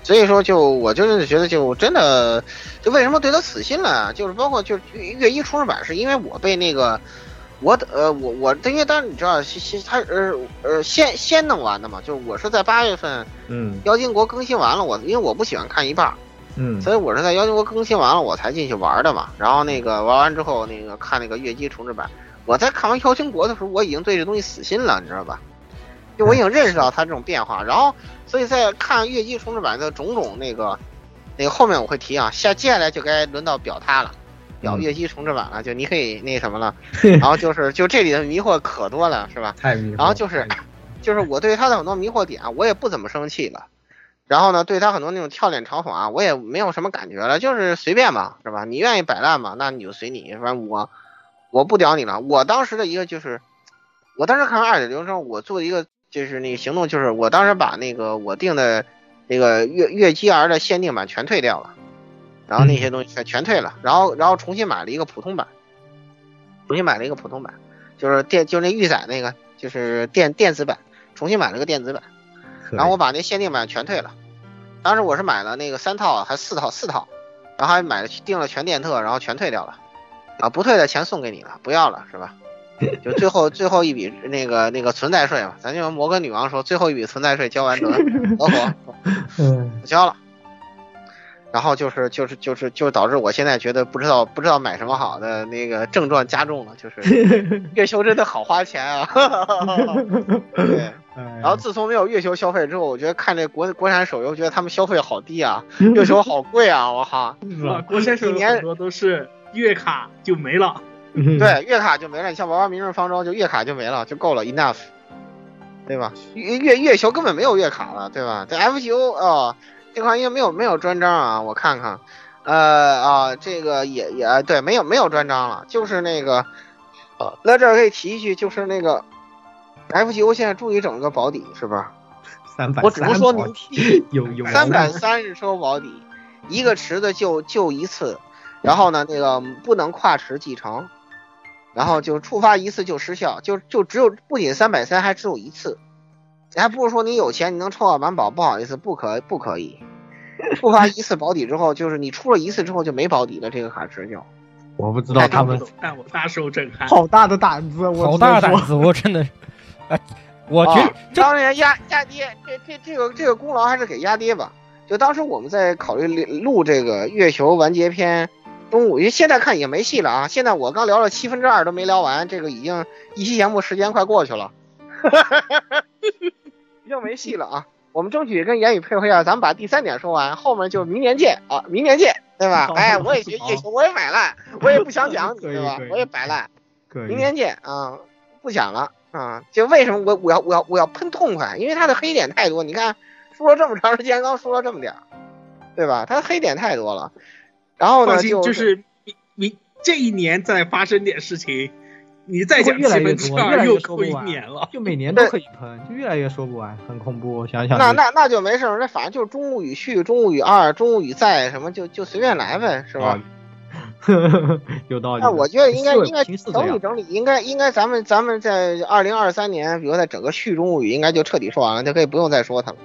所以说，就我就是觉得，就真的，就为什么对他死心了？就是包括就是月一重置版，是因为我被那个我呃我我因为当时你知道，先他呃呃先先弄完的嘛，就是我是在八月份，嗯，妖精国更新完了，我因为我不喜欢看一半。嗯，所以我是在妖精国更新完了我才进去玩的嘛。然后那个玩完之后，那个看那个月姬重置版，我在看完妖精国的时候，我已经对这东西死心了，你知道吧？就我已经认识到它这种变化。然后，所以在看月姬重置版的种种那个那个后面我会提啊，下接下来就该轮到表他了，表月姬重置版了，就你可以那什么了。然后就是就这里的迷惑可多了，是吧？太迷惑。然后就是就是我对他的很多迷惑点，我也不怎么生气了。然后呢，对他很多那种跳脸嘲讽啊，我也没有什么感觉了，就是随便吧，是吧？你愿意摆烂嘛，那你就随你。反正我我不屌你了。我当时的一个就是，我当时看完二点零之后，我做的一个就是那个行动，就是我当时把那个我定的那个月月 G R 的限定版全退掉了，然后那些东西全全退了，然后然后重新买了一个普通版，重新买了一个普通版，就是电就那预载那个就是电电子版，重新买了个电子版。然后我把那限定版全退了，当时我是买了那个三套还四套四套，然后还买了订了全电特，然后全退掉了，啊不退的钱送给你了，不要了是吧？就最后最后一笔那个那个存在税嘛，咱就摩根女王说最后一笔存在税交完得得火，不交了。然后就是就是就是就导致我现在觉得不知道不知道买什么好的那个症状加重了，就是 月球真的好花钱啊。对，然后自从没有月球消费之后，我觉得看这国国产手游，觉得他们消费好低啊，月球好贵啊，我靠。国产手游很多都是月卡就没了。对，月卡就没了。你像玩玩明日方舟，就月卡就没了，就够了，enough，对吧？月月月球根本没有月卡了，对吧？这 FGO 啊。这块应该没有没有专章啊，我看看，呃啊，这个也也对，没有没有专章了，就是那个，呃，在这儿可以提一句，就是那个，F G O 现在终于整了个保底是吧？三百，我只能说你有有三百三十抽保底，一个池子就就一次，然后呢，那个不能跨池继承，然后就触发一次就失效，就就只有不仅三百三，还只有一次。你还不如说你有钱，你能抽到满保？不好意思，不可不可以。触发一次保底之后，就是你出了一次之后就没保底了。这个卡池就，我不知道他们，但我大受震撼。好大的胆子，我好大胆子，我真的，哎，我觉得当然压压跌，这这这个这个功劳还是给压跌吧。就当时我们在考虑录这个月球完结篇，中午因为现在看也没戏了啊。现在我刚聊了七分之二都没聊完，这个已经一期节目时间快过去了，已经没戏了啊。我们争取跟言语配合一下，咱们把第三点说完，后面就明年见啊，明年见，对吧？哎，我也学月 球，我也摆烂，我也不想讲你，对吧？我也摆烂，明年见啊，不讲了啊。就为什么我我要我要我要喷痛快？因为他的黑点太多，你看说了这么长时间，刚说了这么点儿，对吧？他的黑点太多了。然后呢，就就是明明这一年再发生点事情。你再讲越来越多，越来越说不完，就每年都可以喷，就越来越说不完，很恐怖。想想那那那就没事儿，那反正就是中物语序、中物语二、中物语在什么，就就随便来呗，是吧？有道理。那我觉得应该应该整理整理，应该应该咱们咱们在二零二三年，比如在整个序中物语，应该就彻底说完了，就可以不用再说它了。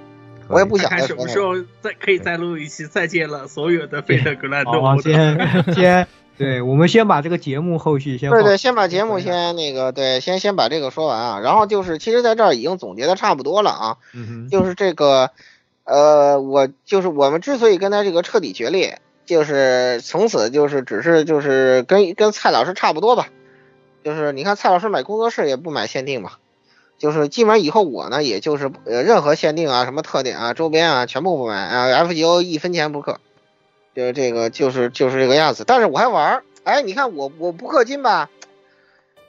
我也不想看什么时候再可以再录一期，再见了所有的费德格兰动物。先先。对，我们先把这个节目后续先。对对，先把节目先那个，对，先先把这个说完啊。然后就是，其实在这儿已经总结的差不多了啊。嗯就是这个，呃，我就是我们之所以跟他这个彻底决裂，就是从此就是只是就是跟跟蔡老师差不多吧。就是你看蔡老师买工作室也不买限定嘛，就是基本上以后我呢，也就是呃任何限定啊、什么特点啊、周边啊，全部不买啊，FGO 一分钱不氪。就是这个就是就是这个样子，但是我还玩儿，哎，你看我我不氪金吧，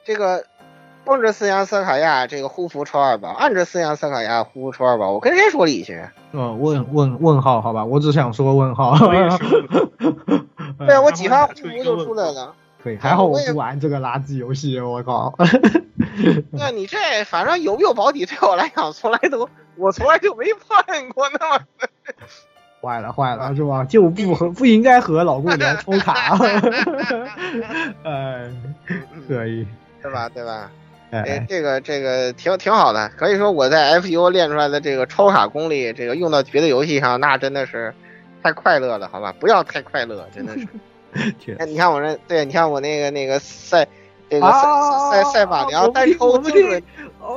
这个蹦着四阳色卡亚，这个护符抽二宝，按着四阳色卡亚护符抽二宝，我跟谁说理去？嗯，问问问号，好吧，我只想说问号。对啊，我几发护符就出来了。对，还好我不玩这个垃圾游戏，我靠。那你这反正有没有保底，对我来讲从来都我从来就没碰过那么。坏了坏了是吧？就不和不应该和老顾连抽卡，哎，可以，对吧？对吧？哎，这个这个挺挺好的，可以说我在 FU 练出来的这个抽卡功力，这个用到别的游戏上，那真的是太快乐了，好吧？不要太快乐，真的是。哎，你看我这，对，你看我那个那个赛，这个赛赛赛马娘单抽精准。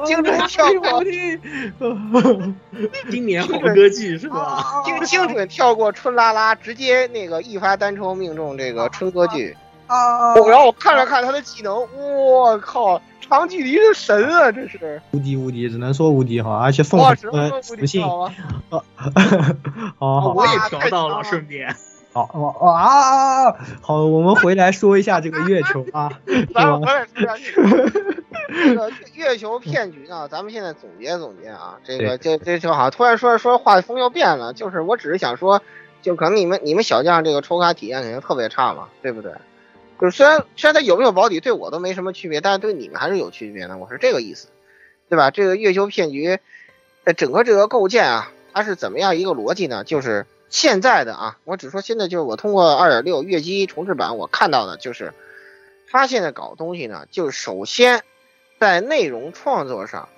精准跳过，今年好歌剧是吧？精精准跳过春拉拉，直接那个一发单抽命中这个春歌剧啊！然后我看了看他的技能，我靠，长距离是神啊！这是无敌无敌，只能说无敌哈！而且送什么属性？好，我也调到了，顺便。好，哦啊！好，我们回来说一下这个月球啊。咱们回来说一下 这个月球骗局呢。咱们现在总结总结啊，这个这这就好突然说说画风又变了。就是我只是想说，就可能你们你们小将这个抽卡体验肯定特别差嘛，对不对？就是虽然虽然它有没有保底对我都没什么区别，但是对你们还是有区别的。我是这个意思，对吧？这个月球骗局的整个这个构建啊，它是怎么样一个逻辑呢？就是。现在的啊，我只说现在就是我通过二点六月姬重置版，我看到的就是，他现在搞东西呢，就是首先在内容创作上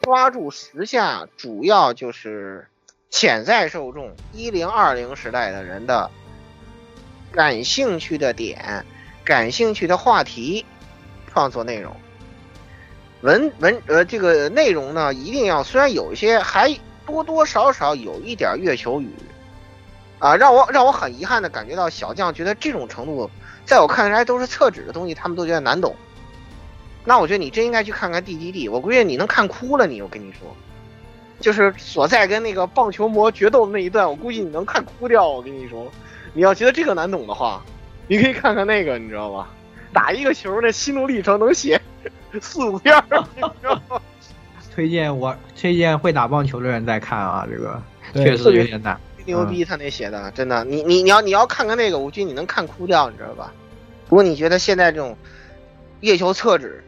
抓住时下主要就是潜在受众一零二零时代的人的感兴趣的点、感兴趣的话题创作内容。文文呃，这个内容呢，一定要虽然有一些还多多少少有一点月球语。啊，让我让我很遗憾的感觉到，小将觉得这种程度，在我看来都是厕纸的东西，他们都觉得难懂。那我觉得你真应该去看看 D D D，我估计你能看哭了。你，我跟你说，就是所在跟那个棒球魔决斗的那一段，我估计你能看哭掉。我跟你说，你要觉得这个难懂的话，你可以看看那个，你知道吧？打一个球那心路历程能写四五篇，你知道吗？推荐我推荐会打棒球的人再看啊，这个确实有点难。牛逼，他那写的真的，你你你要你要看看那个，我觉得你能看哭掉，你知道吧？如果你觉得现在这种月球厕纸，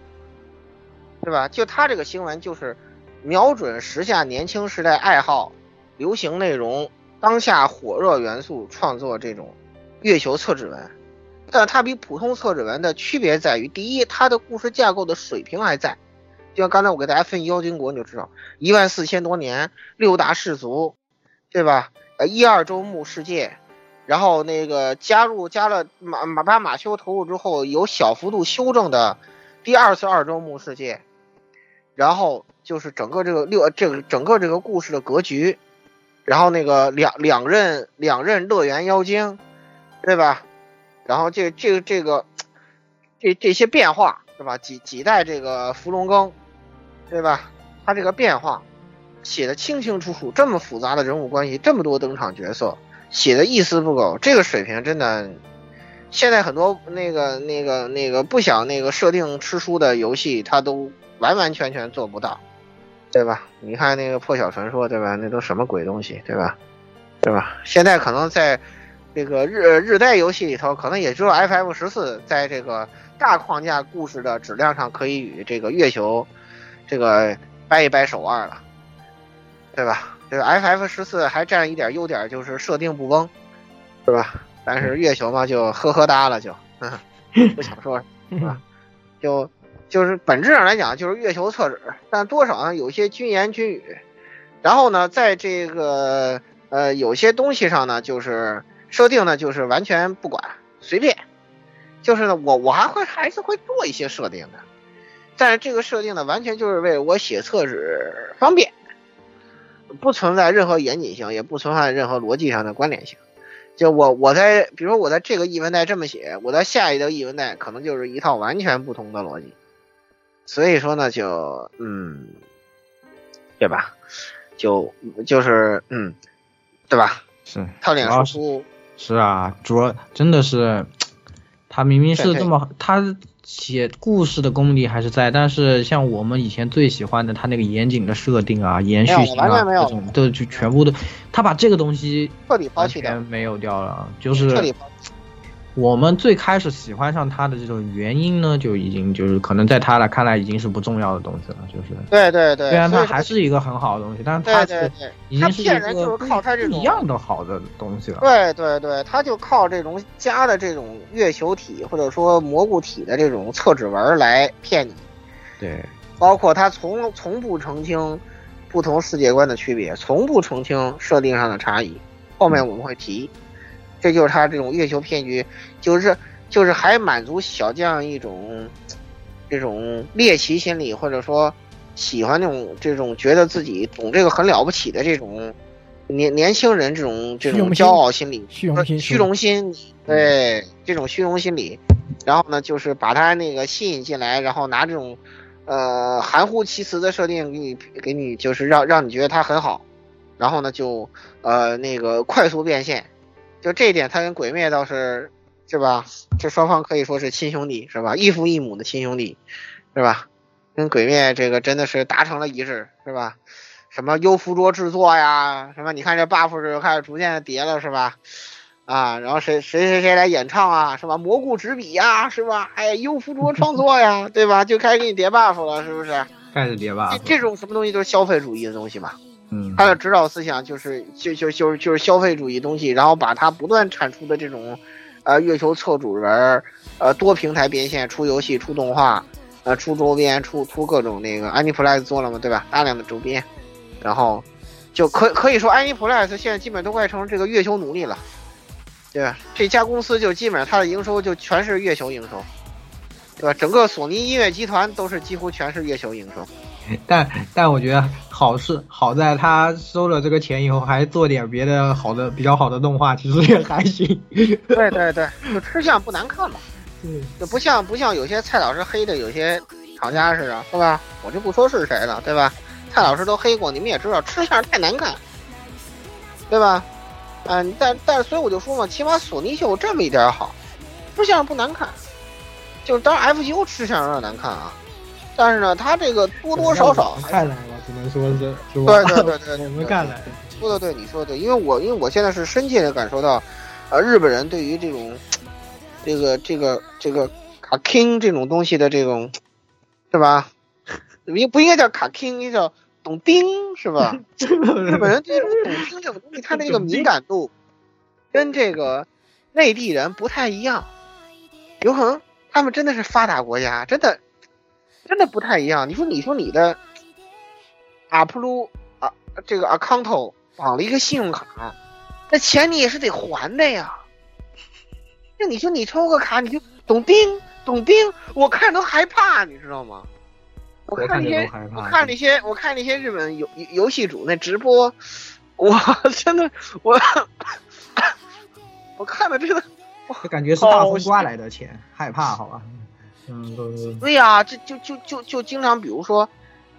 对吧？就他这个新闻就是瞄准时下年轻时代爱好、流行内容、当下火热元素创作这种月球厕纸文，但它比普通厕纸文的区别在于，第一，它的故事架构的水平还在，就像刚才我给大家分妖精国，你就知道一万四千多年六大氏族，对吧？呃，一二周目世界，然后那个加入加了马马把马修投入之后，有小幅度修正的第二次二周目世界，然后就是整个这个六这个整个这个故事的格局，然后那个两两任两任乐园妖精，对吧？然后这这个这个这这些变化，对吧？几几代这个伏龙羹，对吧？他这个变化写的清清楚楚，这么复杂的人物关系，这么多登场角色，写的一丝不苟，这个水平真的，现在很多那个那个那个不想那个设定吃书的游戏，它都完完全全做不到，对吧？你看那个破晓传说，对吧？那都什么鬼东西，对吧？对吧？现在可能在这个日日代游戏里头，可能也只有 FF 十四在这个大框架故事的质量上可以与这个月球这个掰一掰手腕了，对吧？这个 FF 十四还占一点优点，就是设定不崩，是吧？但是月球嘛，就呵呵哒了，就 不想说，是吧？就就是本质上来讲，就是月球厕纸，但多少呢有些军言军语。然后呢，在这个呃有些东西上呢，就是设定呢，就是完全不管，随便。就是呢，我我还会还是会做一些设定的，但是这个设定呢，完全就是为我写厕纸方便，不存在任何严谨性，也不存在任何逻辑上的关联性。就我我在比如说我在这个译文带这么写，我在下一个译文带可能就是一套完全不同的逻辑。所以说呢，就嗯，对吧？就就是嗯，对吧？是套脸输出，是啊，主要真的是，他明明是这么，他写故事的功力还是在，但是像我们以前最喜欢的他那个严谨的设定啊、延续性啊完全没有这种，都就全部都，他把这个东西彻底抛完弃掉全没有掉了，就是彻底抛我们最开始喜欢上他的这种原因呢，就已经就是可能在他来看来已经是不重要的东西了，就是对对对，虽然它所以说还是一个很好的东西，但是他已经是一骗人就是个靠他这种不一样的好的东西了。对对对，他就靠这种加的这种月球体或者说蘑菇体的这种测指纹来骗你，对，包括他从从不澄清不同世界观的区别，从不澄清设定上的差异。后面我们会提，这就是他这种月球骗局，就是就是还满足小将一种这种猎奇心理，或者说喜欢那种这种觉得自己懂这个很了不起的这种年年轻人这种这种骄傲心理，虚荣心虚荣心，对这种虚荣心理，然后呢，就是把他那个吸引进来，然后拿这种呃含糊其辞的设定给你给你，就是让让你觉得他很好，然后呢就呃那个快速变现，就这一点他跟鬼灭倒是是吧？这双方可以说是亲兄弟是吧？异父异母的亲兄弟是吧？跟鬼灭这个真的是达成了一致是吧？什么优附着制作呀，什么你看这 buff 就开始逐渐的叠了是吧？啊，然后谁谁谁谁来演唱啊，是吧？蘑菇执笔呀，是吧？哎，优附着创作呀，对吧？就开始给你叠 buff 了，是不是？开始叠 buff，。这种什么东西都是消费主义的东西嘛。他的指导思想就是就就就是就是消费主义东西，然后把它不断产出的这种，呃，月球测主人，呃，多平台变现，出游戏、出动画，呃，出周边、出出各种那个 Aniplex 做了嘛，对吧？大量的周边，然后就可可以说 Aniplex 现在基本都快成这个月球奴隶了，对吧？这家公司就基本上它的营收就全是月球营收，对吧？整个索尼音乐集团都是几乎全是月球营收。但但我觉得好是好在他收了这个钱以后，还做点别的好的比较好的动画，其实也还行。对对对，就吃相不难看嘛。嗯，就不像不像有些蔡老师黑的有些厂家似的，是吧？我就不说是谁了，对吧？蔡老师都黑过，你们也知道吃相太难看，对吧？嗯，但但所以我就说嘛，起码索尼秀有这么一点好，吃相不难看，就是当然 FGO 吃相有点难看啊，但是呢，他这个多多少少还看来了，只能说是是吧？对对对对对，我们干来，说的对，你说的对，因为我因为我现在是深切的感受到，呃，日本人对于这种这个这个这个卡 king 这种东西的这种，是吧？应不应该叫卡 king，应该叫懂丁，是吧？日本人对这种懂丁这种东西，他那个敏感度跟这个内地人不太一样，有可能他们真的是发达国家，真的真的不太一样。你说你说你的阿普鲁啊，这个 account 绑了一个信用卡，那钱你也是得还的呀。那你说你抽个卡，你就懂丁懂丁，我看都害怕，你知道吗？我看那些我看那些我看那些日本游游游戏主那直播，我 真的我我看了真的，我感觉是大风刮来的钱，害怕好吧？嗯，对呀、这就就就就经常，比如说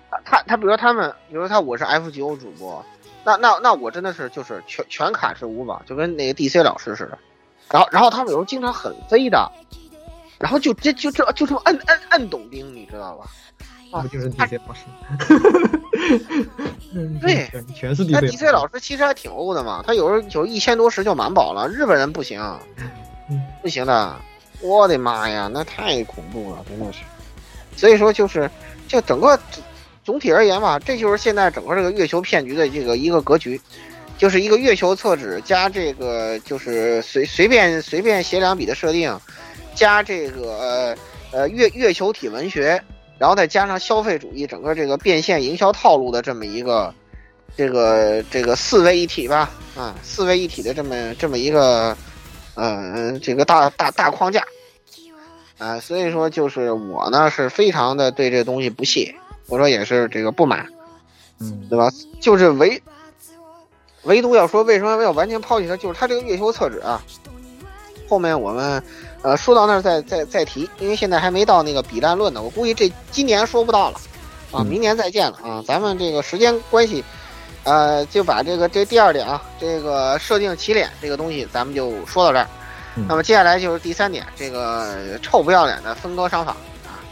他他他，比如说他们，比如说他我是 F 九主播，那那那我真的是就是全全卡是五宝，就跟那个 DC 老师似的。然后然后他们有时候经常很飞的，然后就这就这就这么摁摁摁懂钉，你知道吧？啊不就是 DC 老师？对，全全是那 DC 老师其实还挺欧的嘛，他有时候有一千多时就满保了，日本人不行，不行的，我的妈呀，那太恐怖了，真的是。所以说就是，就整个总体而言吧，这就是现在整个这个月球骗局的这个一个格局，就是一个月球厕纸加这个就是随随便随便写两笔的设定，加这个呃呃月月球体文学，然后再加上消费主义整个这个变现营销套路的这么一个这个这个四位一体吧，啊，四位一体的这么这么一个呃这个大大大框架。啊，所以说就是我呢是非常的对这东西不屑，我说也是这个不满，嗯，对吧？就是唯唯独要说为什么要完全抛弃它，就是它这个月球厕纸啊，后面我们呃说到那儿再再再提，因为现在还没到那个比烂论呢，我估计这今年说不到了啊，明年再见了啊，咱们这个时间关系，呃，就把这个这第二点啊，这个设定起点这个东西，咱们就说到这儿。那么接下来就是第三点，这个臭不要脸的分割商法啊，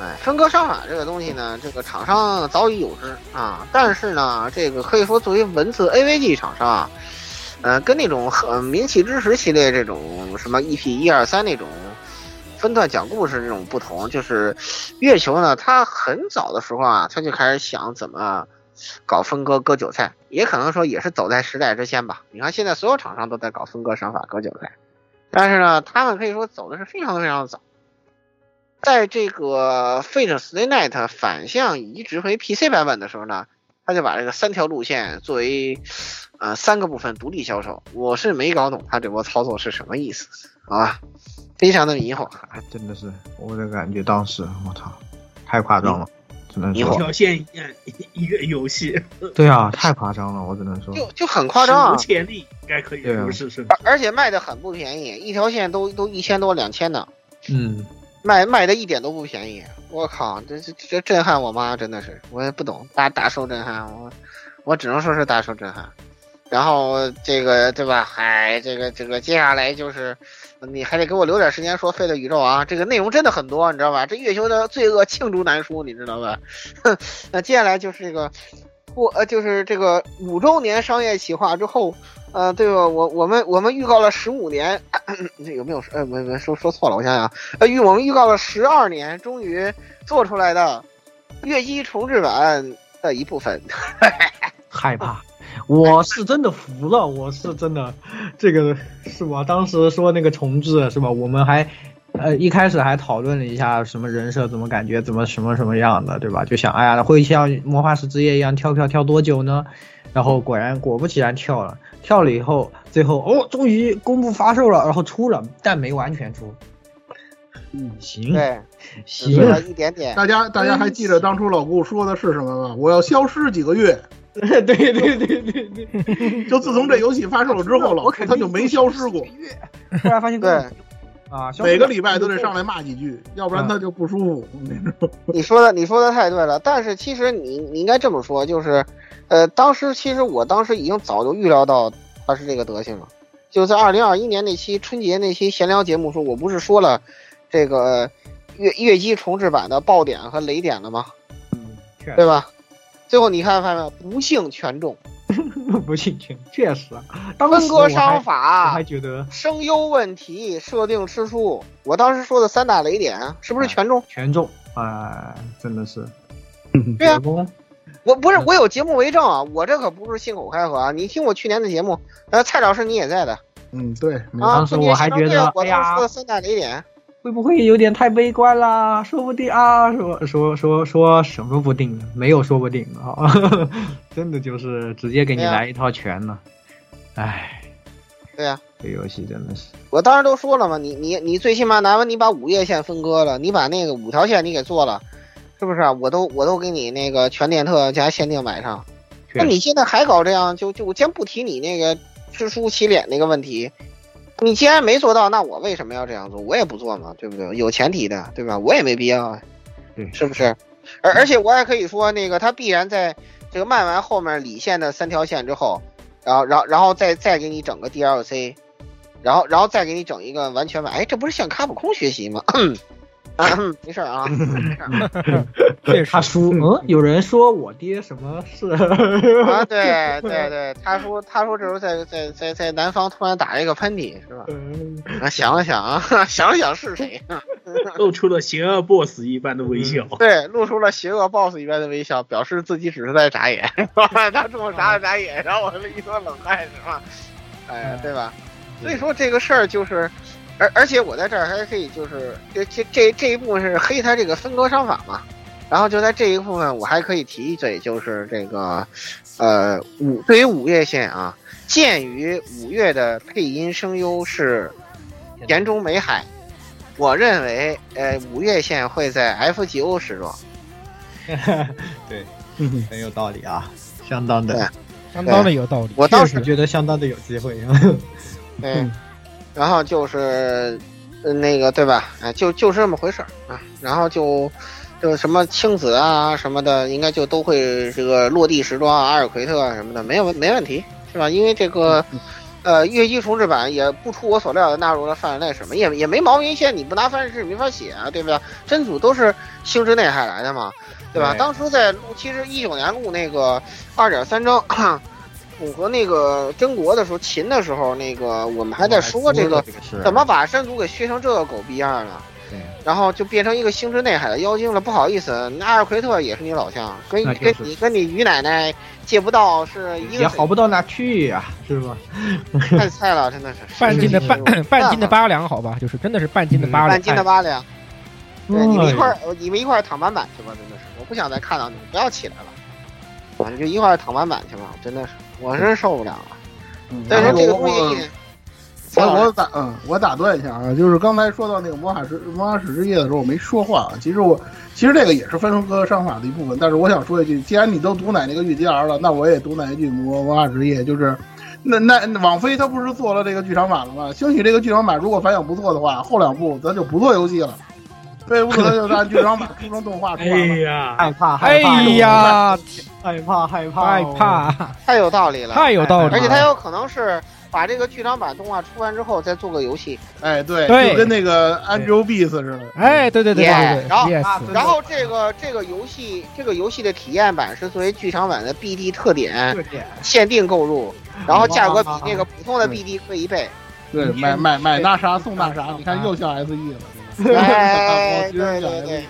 哎，分割商法这个东西呢，这个厂商早已有之啊，但是呢，这个可以说作为文字 AVG 厂商啊，呃，跟那种很名气知识系列这种什么 EP 一二三那种分段讲故事这种不同，就是月球呢，它很早的时候啊，它就开始想怎么搞分割割韭菜，也可能说也是走在时代之先吧。你看现在所有厂商都在搞分割商法割韭菜。但是呢，他们可以说走的是非常非常的早。在这个 Fate Stay Night 反向移植回 PC 版本的时候呢，他就把这个三条路线作为呃三个部分独立销售。我是没搞懂他这波操作是什么意思啊，非常的迷惑。真的是，我的感觉当时我操，太夸张了，只能说一条线一一个游戏，对啊，太夸张了，我只能说就就很夸张无，潜力，应该可以对啊说是是。而而且卖的很不便宜，一条线都都一千多两千的，嗯，卖卖的一点都不便宜。我靠，这这这震撼我妈，真的是我也不懂，大大受震撼，我我只能说是大受震撼。然后这个对吧？嗨，这个这个接下来就是，你还得给我留点时间说《废的宇宙》啊，这个内容真的很多，你知道吧？这月球的罪恶罄竹难书，你知道吧？哼，那接下来就是这个不呃，就是这个五周年商业企划之后，呃，对吧？我我们我们预告了十五年，这有没有呃没没说说错了？我想想，呃预我们预告了十二年，终于做出来的月姬重置版的一部分。害怕。我是真的服了，我是真的，这个是吧？当时说那个重置是吧？我们还，呃，一开始还讨论了一下什么人设怎么感觉怎么什么什么样的，对吧？就想，哎呀，会像魔法使之夜一样跳票跳多久呢？然后果然果不其然跳了，跳了以后，最后哦，终于公布发售了，然后出了，但没完全出。嗯，行，对，行了一点点。大家大家还记得当初老顾说的是什么吗？我要消失几个月。对对对对对，就自从这游戏发售了之后，老顾他就没消失过。突然发现对啊，每个礼拜都得上来骂几句，要不然他就不舒服。你说的你说的太对了，但是其实你你应该这么说，就是，呃，当时其实我当时已经早就预料到他是这个德行了，就在二零二一年那期春节那期闲聊节目时候，我不是说了这个月月姬重置版的爆点和雷点了吗？嗯，对吧？最后你看发现没有，不幸全中，不幸全确实，当分割商法，我还觉得声优问题、设定吃书，我当时说的三大雷点是不是全中？全中啊、真的是。对呀、我不是我有节目为证啊，我这可不是信口开河啊！你听我去年的节目，呃，蔡老师你也在的嗯，对。啊。当时我还觉得，我当时哎呀说的三大雷点，会不会有点太悲观啦？说不定啊，说说说说什么不定呢？没有说不定啊，真的就是直接给你来一套全了。唉，对呀、这游戏真的是，我当时都说了嘛，你你你最起码哪怕你把五叶线分割了，你把那个五条线你给做了，是不是啊？我都我都给你那个全电特加限定买上，那你现在还搞这样，就就我先不提你那个吃书洗脸那个问题，你既然没做到，那我为什么要这样做？我也不做嘛，对不对？有前提的，对吧？我也没必要，啊，对，是不是？而而且我还可以说，那个他必然在这个卖完后面理线的三条线之后，然后然后然后再再给你整个 DLC，然后然后再给你整一个完全版，哎，这不是向卡普空学习吗？啊，没事啊，没事儿 对他叔，嗯，有人说我爹什么事 啊？对对对，他说他说这时候在在在在南方突然打了一个喷嚏，是吧？啊，想了想啊，想了想是谁？露出了邪恶 boss 一般的微笑。对，露出了邪恶 boss 一般的微笑，表示自己只是在眨眼。他冲我眨了眨眼，然后我一身冷汗，是吧？哎，对吧？所以说这个事儿就是。而而且我在这儿还可以，就是这这这这一部分是黑他这个分割商法嘛，然后就在这一部分我还可以提一嘴，就是这个，呃五对于五月线啊，鉴于五月的配音声优是田中美海，我认为呃五月线会在 FGO 时装。对，很有道理啊，相当的，相当的有道理。我当时觉得相当的有机会。对。然后就是，那个对吧？哎，就就是这么回事儿啊。然后就，就什么青子啊什么的，应该就都会这个落地时装阿尔奎特啊什么的，没有没问题，是吧？因为这个，呃，月姬重置版也不出我所料的纳入了范围内，什么也也没毛病。现在你不拿范式没法写啊，对不对？真组都是星之内海来的嘛，对吧？当初在录，其实一九年录那个二点三章。符合那个真国的时候，秦的时候，那个我们还在说这个怎么把山族给削成这个狗逼样了，然后就变成一个星之内海的妖精了。不好意思，那阿尔奎特也是你老乡，跟跟你跟你于奶奶借不到是一个也好不到哪去呀，是吧？太菜了，真的是半斤的半半斤的八两，好吧，就是真的是半斤的八两，半斤的八两。对，你们一块儿，你们一块儿躺板板去吧，真的是，我不想再看到你们，不要起来了，你就一块儿躺板板去吧，真的是。我是受不了了，但是这个东西，我我打嗯，我打断一下啊，就是刚才说到那个魔法师魔法使之夜的时候，我没说话啊。其实我其实这个也是分割商法的一部分，但是我想说一句，既然你都毒奶那个御姬儿了，那我也毒奶一句魔魔法之夜，就是那那网飞他不是做了这个剧场版了吗？兴许这个剧场版如果反响不错的话，后两部咱就不做游戏了。对，不可能就按剧场版出成动画出来了。哎呀，害怕，害怕，哎呀，害怕，害怕，害怕，太有道理了，太有道理。而且他有可能是把这个剧场版动画出完之后再做个游戏。哎，对，对，就跟那个 Angel Beats 似的。哎，对对对对对。然后，然后这个这个游戏这个游戏的体验版是作为剧场版的 BD 特点限定购入，然后价格比那个普通的 BD 贵一倍。对，买买买那啥送那啥，你看又像 SE 了。哎，对对对，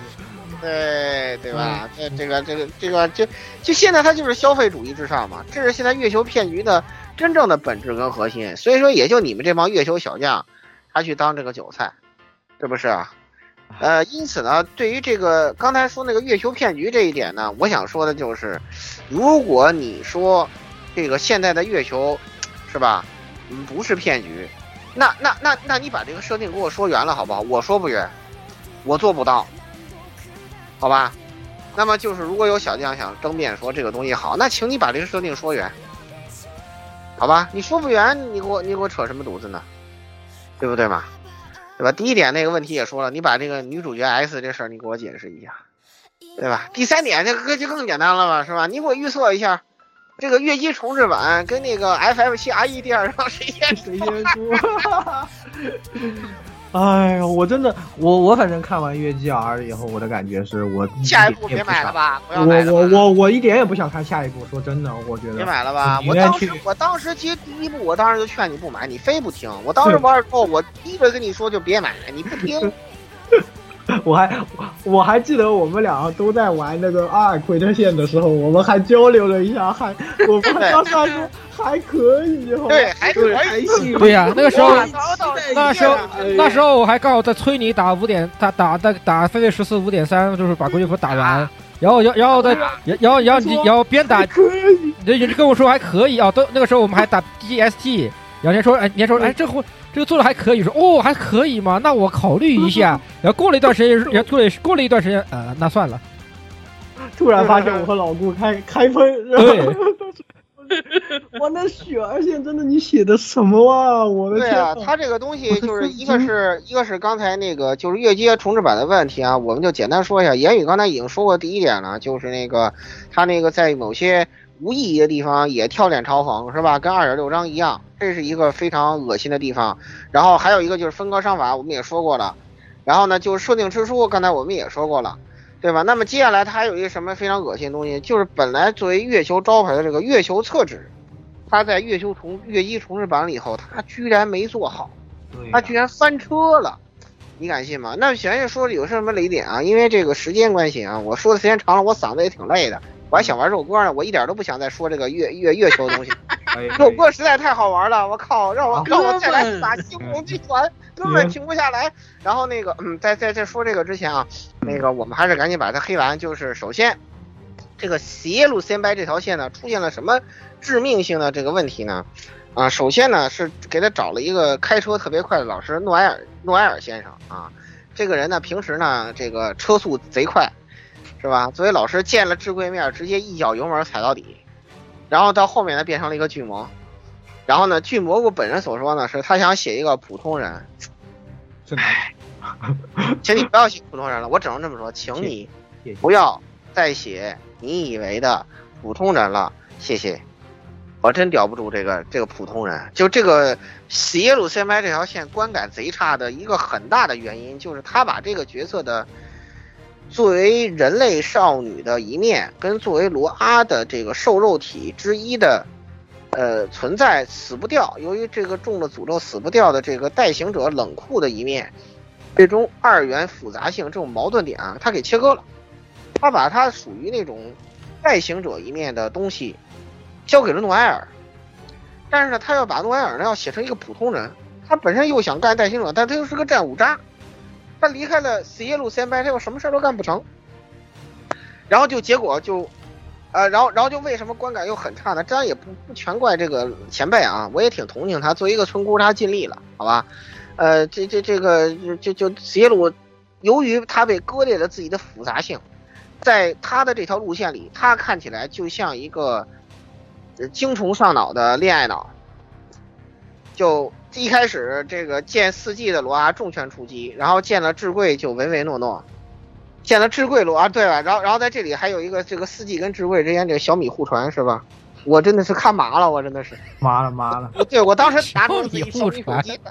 对对吧？这这个这个这个就就现在它就是消费主义至上嘛，这是现在月球骗局的真正的本质跟核心。所以说，也就你们这帮月球小将，他去当这个韭菜，是不是啊？呃，因此呢，对于这个刚才说那个月球骗局这一点呢，我想说的就是，如果你说这个现在的月球是吧，不是骗局。那那那那你把这个设定给我说圆了好不好？我说不圆，我做不到，好吧？那么就是如果有小将想争辩说这个东西好，那请你把这个设定说圆，好吧？你说不圆，你给我你给我扯什么犊子呢？对不对嘛？对吧？第一点那个问题也说了，你把这个女主角 S 这事儿你给我解释一下，对吧？第三点这个就更简单了吧，是吧？你给我预测一下。这个月姬重置版跟那个 FF 七 RE 第二章谁先谁先出？哎呀，我真的，我我反正看完月姬 R 以后，我的感觉是我下一部别买了吧，不要买了。我我我我一点也不想看下一部，说真的，我觉得别买了吧。我当时我当时其实第一部，我当时就劝你不买，你非不听。我当时玩之后，我第一个跟你说就别买，你不听。我还我还记得我们俩都在玩那个阿尔奎特线的时候，我们还交流了一下，还 我们当时还说还可以，对，还可以，对呀，那个时候，那时候，那时候我还刚好在催你打五点，打打打打飞跃十四五点三，就是把国际服打完，然后然然后再然后然后你然后边打，你就跟我说还可以啊，都那个时候我们还打 GST，然后你说哎你说哎这会。这个做的还可以，说哦还可以嘛？那我考虑一下。然后过了一段时间，然后过了过了一段时间，呃，那算了。突然发现我和老顾开开喷，对，我那雪儿线真的你写的什么啊？我的天！对啊，它这个东西就是一个是 一个是刚才那个就是越阶重置版的问题啊，我们就简单说一下。言语刚才已经说过第一点了，就是那个他那个在某些无意义的地方也跳脸嘲讽是吧？跟二点六章一样，这是一个非常恶心的地方。然后还有一个就是分割伤法，我们也说过了。然后呢，就是设定之书，刚才我们也说过了，对吧？那么接下来它还有一个什么非常恶心的东西，就是本来作为月球招牌的这个月球厕纸，它在月球重月一重置版了以后，它居然没做好，它居然翻车了，你敢信吗？那闲着说有什么雷点啊？因为这个时间关系啊，我说的时间长了，我嗓子也挺累的，我还想玩肉鸽呢，我一点都不想再说这个月月月球的东西，肉鸽实在太好玩了，我靠，让我让我再来一把星空剧团。根本停不下来。然后那个，嗯，在在在说这个之前啊，那个我们还是赶紧把它黑完。就是首先，这个斜路先掰这条线呢，出现了什么致命性的这个问题呢？啊，首先呢是给他找了一个开车特别快的老师诺埃尔诺埃尔先生啊。这个人呢平时呢这个车速贼快，是吧？作为老师见了智慧面，直接一脚油门踩到底，然后到后面呢变成了一个巨魔。然后呢，巨蘑菇本人所说呢，是他想写一个普通人。唉，请你不要写普通人了，我只能这么说，请你不要再写你以为的普通人了，谢谢。我真叼不住这个这个普通人，就这个邪路先拍这条线观感贼差的一个很大的原因，就是他把这个角色的作为人类少女的一面，跟作为罗阿的这个瘦肉体之一的。呃，存在死不掉，由于这个中了诅咒死不掉的这个代行者冷酷的一面，这种二元复杂性这种矛盾点啊，他给切割了。他把他属于那种代行者一面的东西交给了诺埃尔，但是呢，他要把诺埃尔呢要写成一个普通人，他本身又想干代行者，但他又是个战五渣，他离开了死耶路先拜，他又什么事都干不成，然后就结果就。呃，然后，然后就为什么观感又很差呢？这样也不不全怪这个前辈啊，我也挺同情他。作为一个村姑，他尽力了，好吧？呃，这这这个就就杰鲁，由于他被割裂了自己的复杂性，在他的这条路线里，他看起来就像一个精虫上脑的恋爱脑。就一开始这个见四季的罗阿重拳出击，然后见了智贵就唯唯诺诺。见了智贵罗啊，对吧？然后，然后在这里还有一个这个四季跟智贵之间这个小米互传是吧？我真的是看麻了，我真的是麻了麻了。对，我当时拿着小米手机，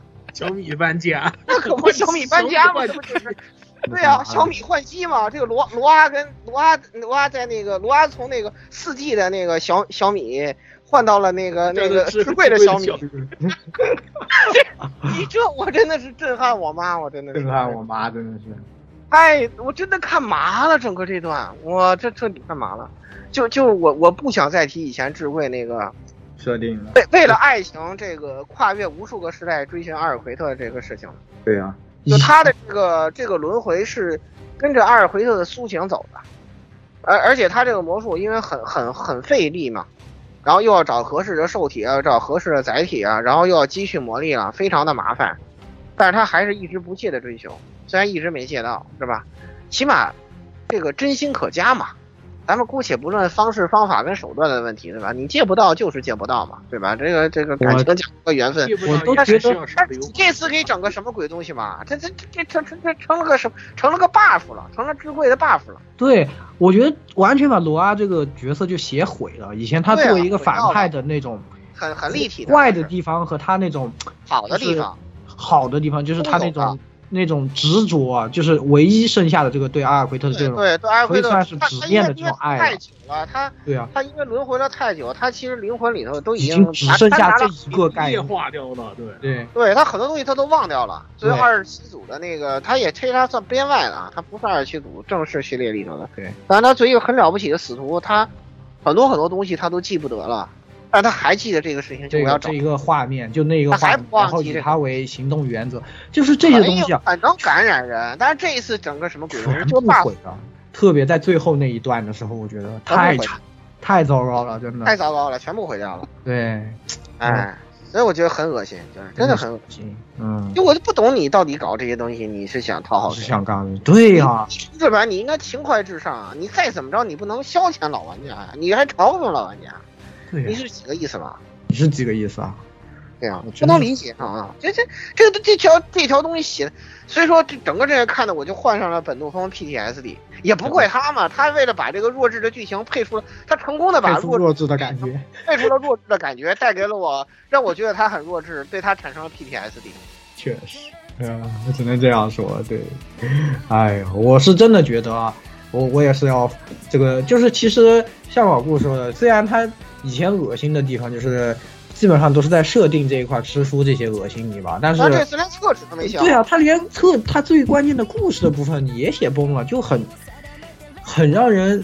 小米搬家，那可不小米搬家吗？这不就是？对啊，小米换机嘛。这个罗罗阿跟罗阿罗阿在那个罗阿从那个四 G 的那个小小米换到了那个 那个智贵的小米。你这我真的是震撼我妈，我真的是震撼我妈，真的是。哎，我真的看麻了，整个这段，我这彻底看麻了。就就我我不想再提以前智慧那个设定了，为为了爱情这个跨越无数个时代追寻阿尔奎特这个事情。对呀，就他的这个这个轮回是跟着阿尔奎特的苏醒走的，而而且他这个魔术因为很很很费力嘛，然后又要找合适的受体啊，找合适的载体啊，然后又要积蓄魔力啊，非常的麻烦。但是他还是一直不懈的追求。虽然一直没借到，是吧？起码这个真心可嘉嘛。咱们姑且不论方式、方法跟手段的问题，对吧？你借不到就是借不到嘛，对吧？这个这个感情讲个缘分，我都觉得这次给整个什么鬼东西嘛？这这这这成成这成了个什么？成了个 buff 了，成了智慧的 buff 了。对，我觉得完全把罗阿这个角色就写毁了。以前他作为一个反派的那种很很立体坏的地方和他那种好的地方，好的地方就是他那种。那种执着啊，就是唯一剩下的这个对阿尔奎特的这种，对对阿尔奎特算是执念的这种爱太久了，他对啊，他因为轮回了太久，他其实灵魂里头都已经只剩下这一个概念化掉了，对对对，他很多东西他都忘掉了。所以二十七组的那个，他也推他算编外的，他不是二十七组正式序列里头的。对，当然他作为一个很了不起的死徒，他很多很多东西他都记不得了。但他还记得这个事情，就我要这一个画面，就那个画面，然后以他为行动原则，就是这些东西啊，很能感染人。但是这一次整个什么鬼东西就毁了，特别在最后那一段的时候，我觉得太差，太糟糕了，真的太糟糕了，全部毁掉了。对，哎，所以我觉得很恶心，就是真的很恶心。嗯，就我就不懂你到底搞这些东西，你是想讨好谁？是想干？对呀，这边你应该情怀至上啊！你再怎么着，你不能消遣老玩家呀，你还嘲讽老玩家，你是几个意思吧？你是几个意思啊？对啊，不能理解啊！这这这个这条这条东西写的，所以说这整个这个看的我就患上了本怒风 PTSD，也不怪他嘛，他为了把这个弱智的剧情配出了，他成功的把弱弱智的感觉。配出了弱智的感觉，带给了我，让我觉得他很弱智，对他产生了 PTSD。确实，嗯，我只能这样说。对，哎呦，我是真的觉得啊，我我也是要这个，就是其实像老顾说的，虽然他以前恶心的地方就是。基本上都是在设定这一块吃书这些恶心你吧，但是他这次连厕纸都没写。对啊，他连厕他最关键的故事的部分也写崩了，就很很让人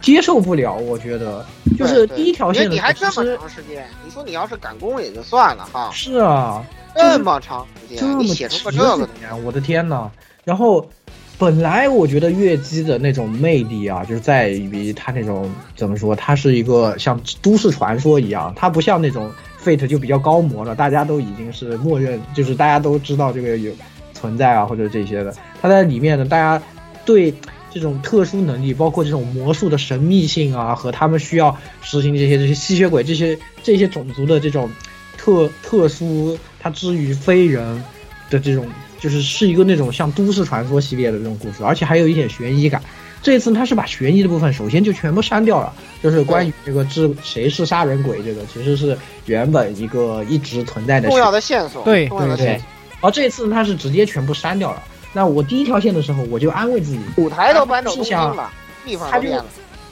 接受不了。我觉得就是第一条线，你还这么长时间，你说你要是赶工也就算了哈。是啊，这么长时间，你写出个这个，我的天呐！然后。本来我觉得月姬的那种魅力啊，就是在于它那种怎么说，它是一个像都市传说一样，它不像那种 Fate 就比较高模了，大家都已经是默认，就是大家都知道这个有存在啊或者这些的。它在里面呢，大家对这种特殊能力，包括这种魔术的神秘性啊，和他们需要实行这些这些吸血鬼这些这些种族的这种特特殊，它之于非人的这种。就是是一个那种像都市传说系列的这种故事，而且还有一点悬疑感。这一次他是把悬疑的部分首先就全部删掉了，就是关于这个知谁是杀人鬼这个，其实是原本一个一直存在的重要的线索。对对对。而这次他是直接全部删掉了。那我第一条线的时候，我就安慰自己，舞台都搬走东京了，地方都变了。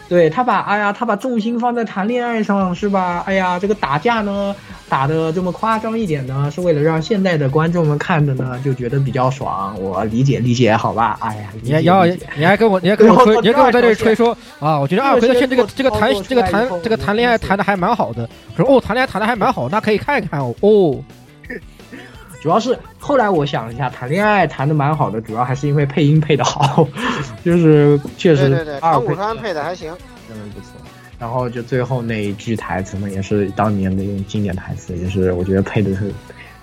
对他把哎呀，他把重心放在谈恋爱上是吧？哎呀，这个打架呢，打的这么夸张一点呢，是为了让现代的观众们看着呢就觉得比较爽。我理解理解，好吧？哎呀，你还要你还跟我 你还跟我吹，你还跟我在这吹说啊？我觉得二奎的线这个这个谈这个谈这个谈恋爱谈的还蛮好的。我说哦，谈恋爱谈的还蛮好，那可以看一看哦。哦。主要是后来我想了一下，谈恋爱谈的蛮好的，主要还是因为配音配的好，就是确实对对对，长谷川配的还行，真的不错。然后就最后那一句台词呢，也是当年的一种经典台词，也是我觉得配的是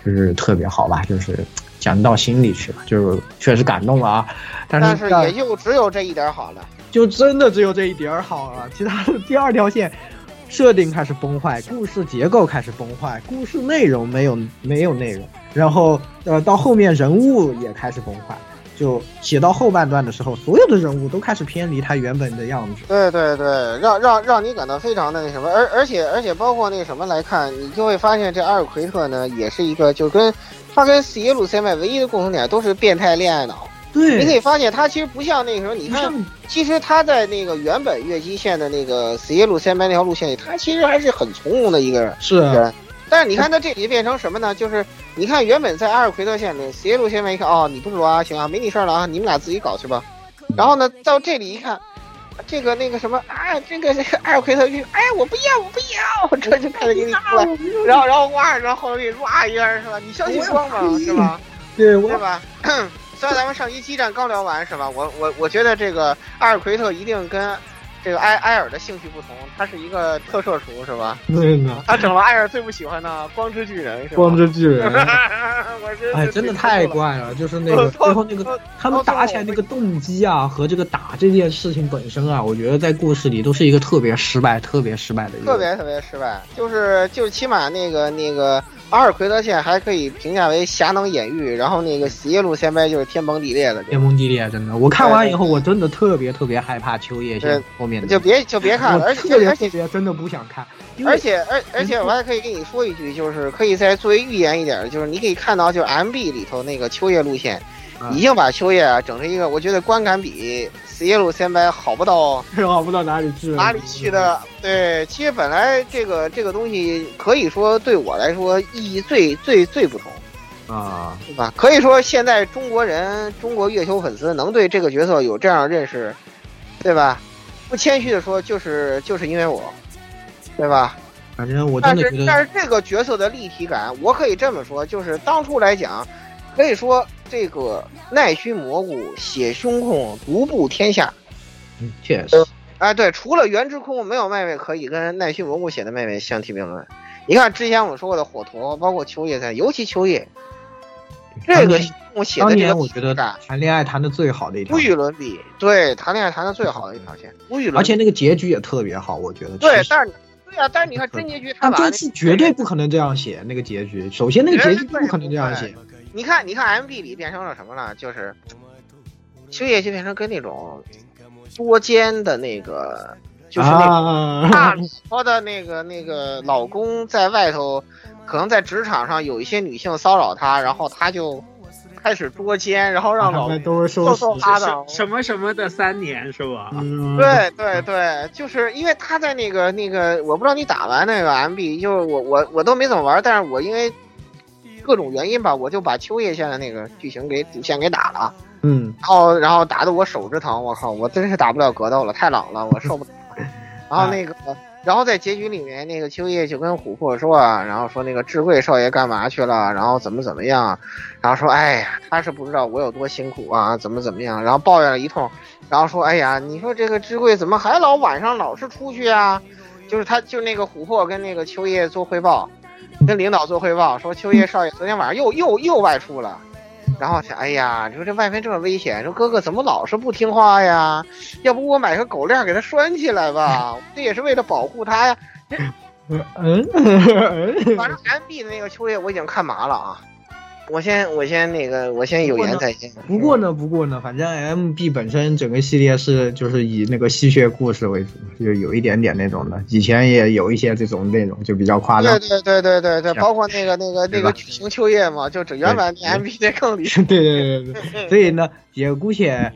就是特别好吧，就是讲到心里去了，就是确实感动了啊。但是但是也就只有这一点好了，就真的只有这一点好了，其他的第二条线。设定开始崩坏，故事结构开始崩坏，故事内容没有没有内容，然后呃到后面人物也开始崩坏，就写到后半段的时候，所有的人物都开始偏离他原本的样子。对对对，让让让你感到非常的那什么，而而且而且包括那个什么来看，你就会发现这阿尔奎特呢，也是一个就跟他跟死耶鲁塞麦唯一的共同点都是变态恋爱脑。对，你可以发现他其实不像那个时候，你看，其实他在那个原本月姬线的那个死耶路线麦那条路线里，他其实还是很从容的一个人。是啊，但是你看他这里变成什么呢？就是你看原本在阿尔奎特线里，死耶路线麦一看，哦，你不说啊，行啊，没你事儿了啊，你们俩自己搞去吧。然后呢，到这里一看，这个那个什么啊，这个这个阿尔奎特就，哎，我不要，我不要，这就开始给你出来，然后然后哇，然后给哇一下是吧？你相信光吗？是吧？对，对吧？虽然咱们上期激战刚聊完是吧？我我我觉得这个阿尔奎特一定跟这个埃埃尔的兴趣不同，他是一个特摄厨是吧？对呢，他整了艾尔最不喜欢的光之巨人是吧？光之巨人，我真哎，真的太怪了，就是那个 最后那个他们打起来那个动机啊，和这个打这件事情本身啊，我觉得在故事里都是一个特别失败、特别失败的一个，特别特别失败，就是就是起码那个那个。阿尔奎德线还可以评价为侠能掩玉，然后那个死耶路先辈就是天崩地裂的。天崩地裂，真的，我看完以后，我真的特别特别害怕秋叶线后面的。就别就别看了，而且而且真的不想看。而且而而且我还可以跟你说一句，就是可以再作为预言一点，就是你可以看到，就是 M B 里头那个秋叶路线，已经把秋叶啊整成一个，我觉得观感比。死耶鲁先白好不到，好不到哪里去，哪里去的？对，其实本来这个这个东西可以说对我来说意义最最最不同啊，对吧？可以说现在中国人、中国月球粉丝能对这个角色有这样认识，对吧？不谦虚的说，就是就是因为我，对吧？反正我但是，但是这个角色的立体感，我可以这么说，就是当初来讲，可以说。这个奈须蘑菇写胸控独步天下，嗯，确实，哎，对，除了原之空，没有妹妹可以跟奈须蘑菇写的妹妹相提并论。你看之前我们说过的火陀，包括秋叶在，尤其秋叶，这个我写的当这个年我觉得谈恋爱谈的最好的一条无，与伦比，对，谈恋爱谈的最好的一条线，无与伦比。而且那个结局也特别好，我觉得。对但是对啊、但是你看真结局，他但这次绝对不可能这样写那个结局。首先，那个结局不可能这样写。你看，你看 M B 里变成了什么了？就是秋叶就变成跟那种捉奸的那个，就是那啊个大老婆的那个那个老公在外头，可能在职场上有一些女性骚扰他，然后他就开始捉奸，然后让老公都是收收他的。什么什么的三年是吧？嗯对对对，就是因为他在那个那个，我不知道你打完那个 MB，就是我我我都没怎么玩，但是我因为各种原因吧，我就把秋叶线的那个剧情给主线给打了，嗯，然后然后打的我手直疼，我靠，我真是打不了格斗了，太冷了，我受不了。然后那个，然后在结局里面，那个秋叶就跟琥珀说啊，然后说那个智慧少爷干嘛去了，然后怎么怎么样，然后说哎呀，他是不知道我有多辛苦啊，怎么怎么样，然后抱怨了一通，然后说哎呀，你说这个智慧怎么还老晚上老是出去啊？就是他就那个琥珀跟那个秋叶做汇报，跟领导做汇报，说秋叶少爷昨天晚上又又又外出了。然后想，哎呀，你说这外面这么危险，说哥哥怎么老是不听话呀？要不我买个狗链给他拴起来吧？这也是为了保护他呀。嗯，反正 M B 的那个秋叶我已经看麻了啊。我先我先那个我先有言在先。不过呢，不过呢，反正 M B 本身整个系列是就是以那个吸血故事为主，就有一点点那种的。以前也有一些这种内容，就比较夸张。对对对对对对，包括那个那个那个举行秋叶嘛，就整原版的 M B 那更厉害。对对对对对，所以呢，也姑且，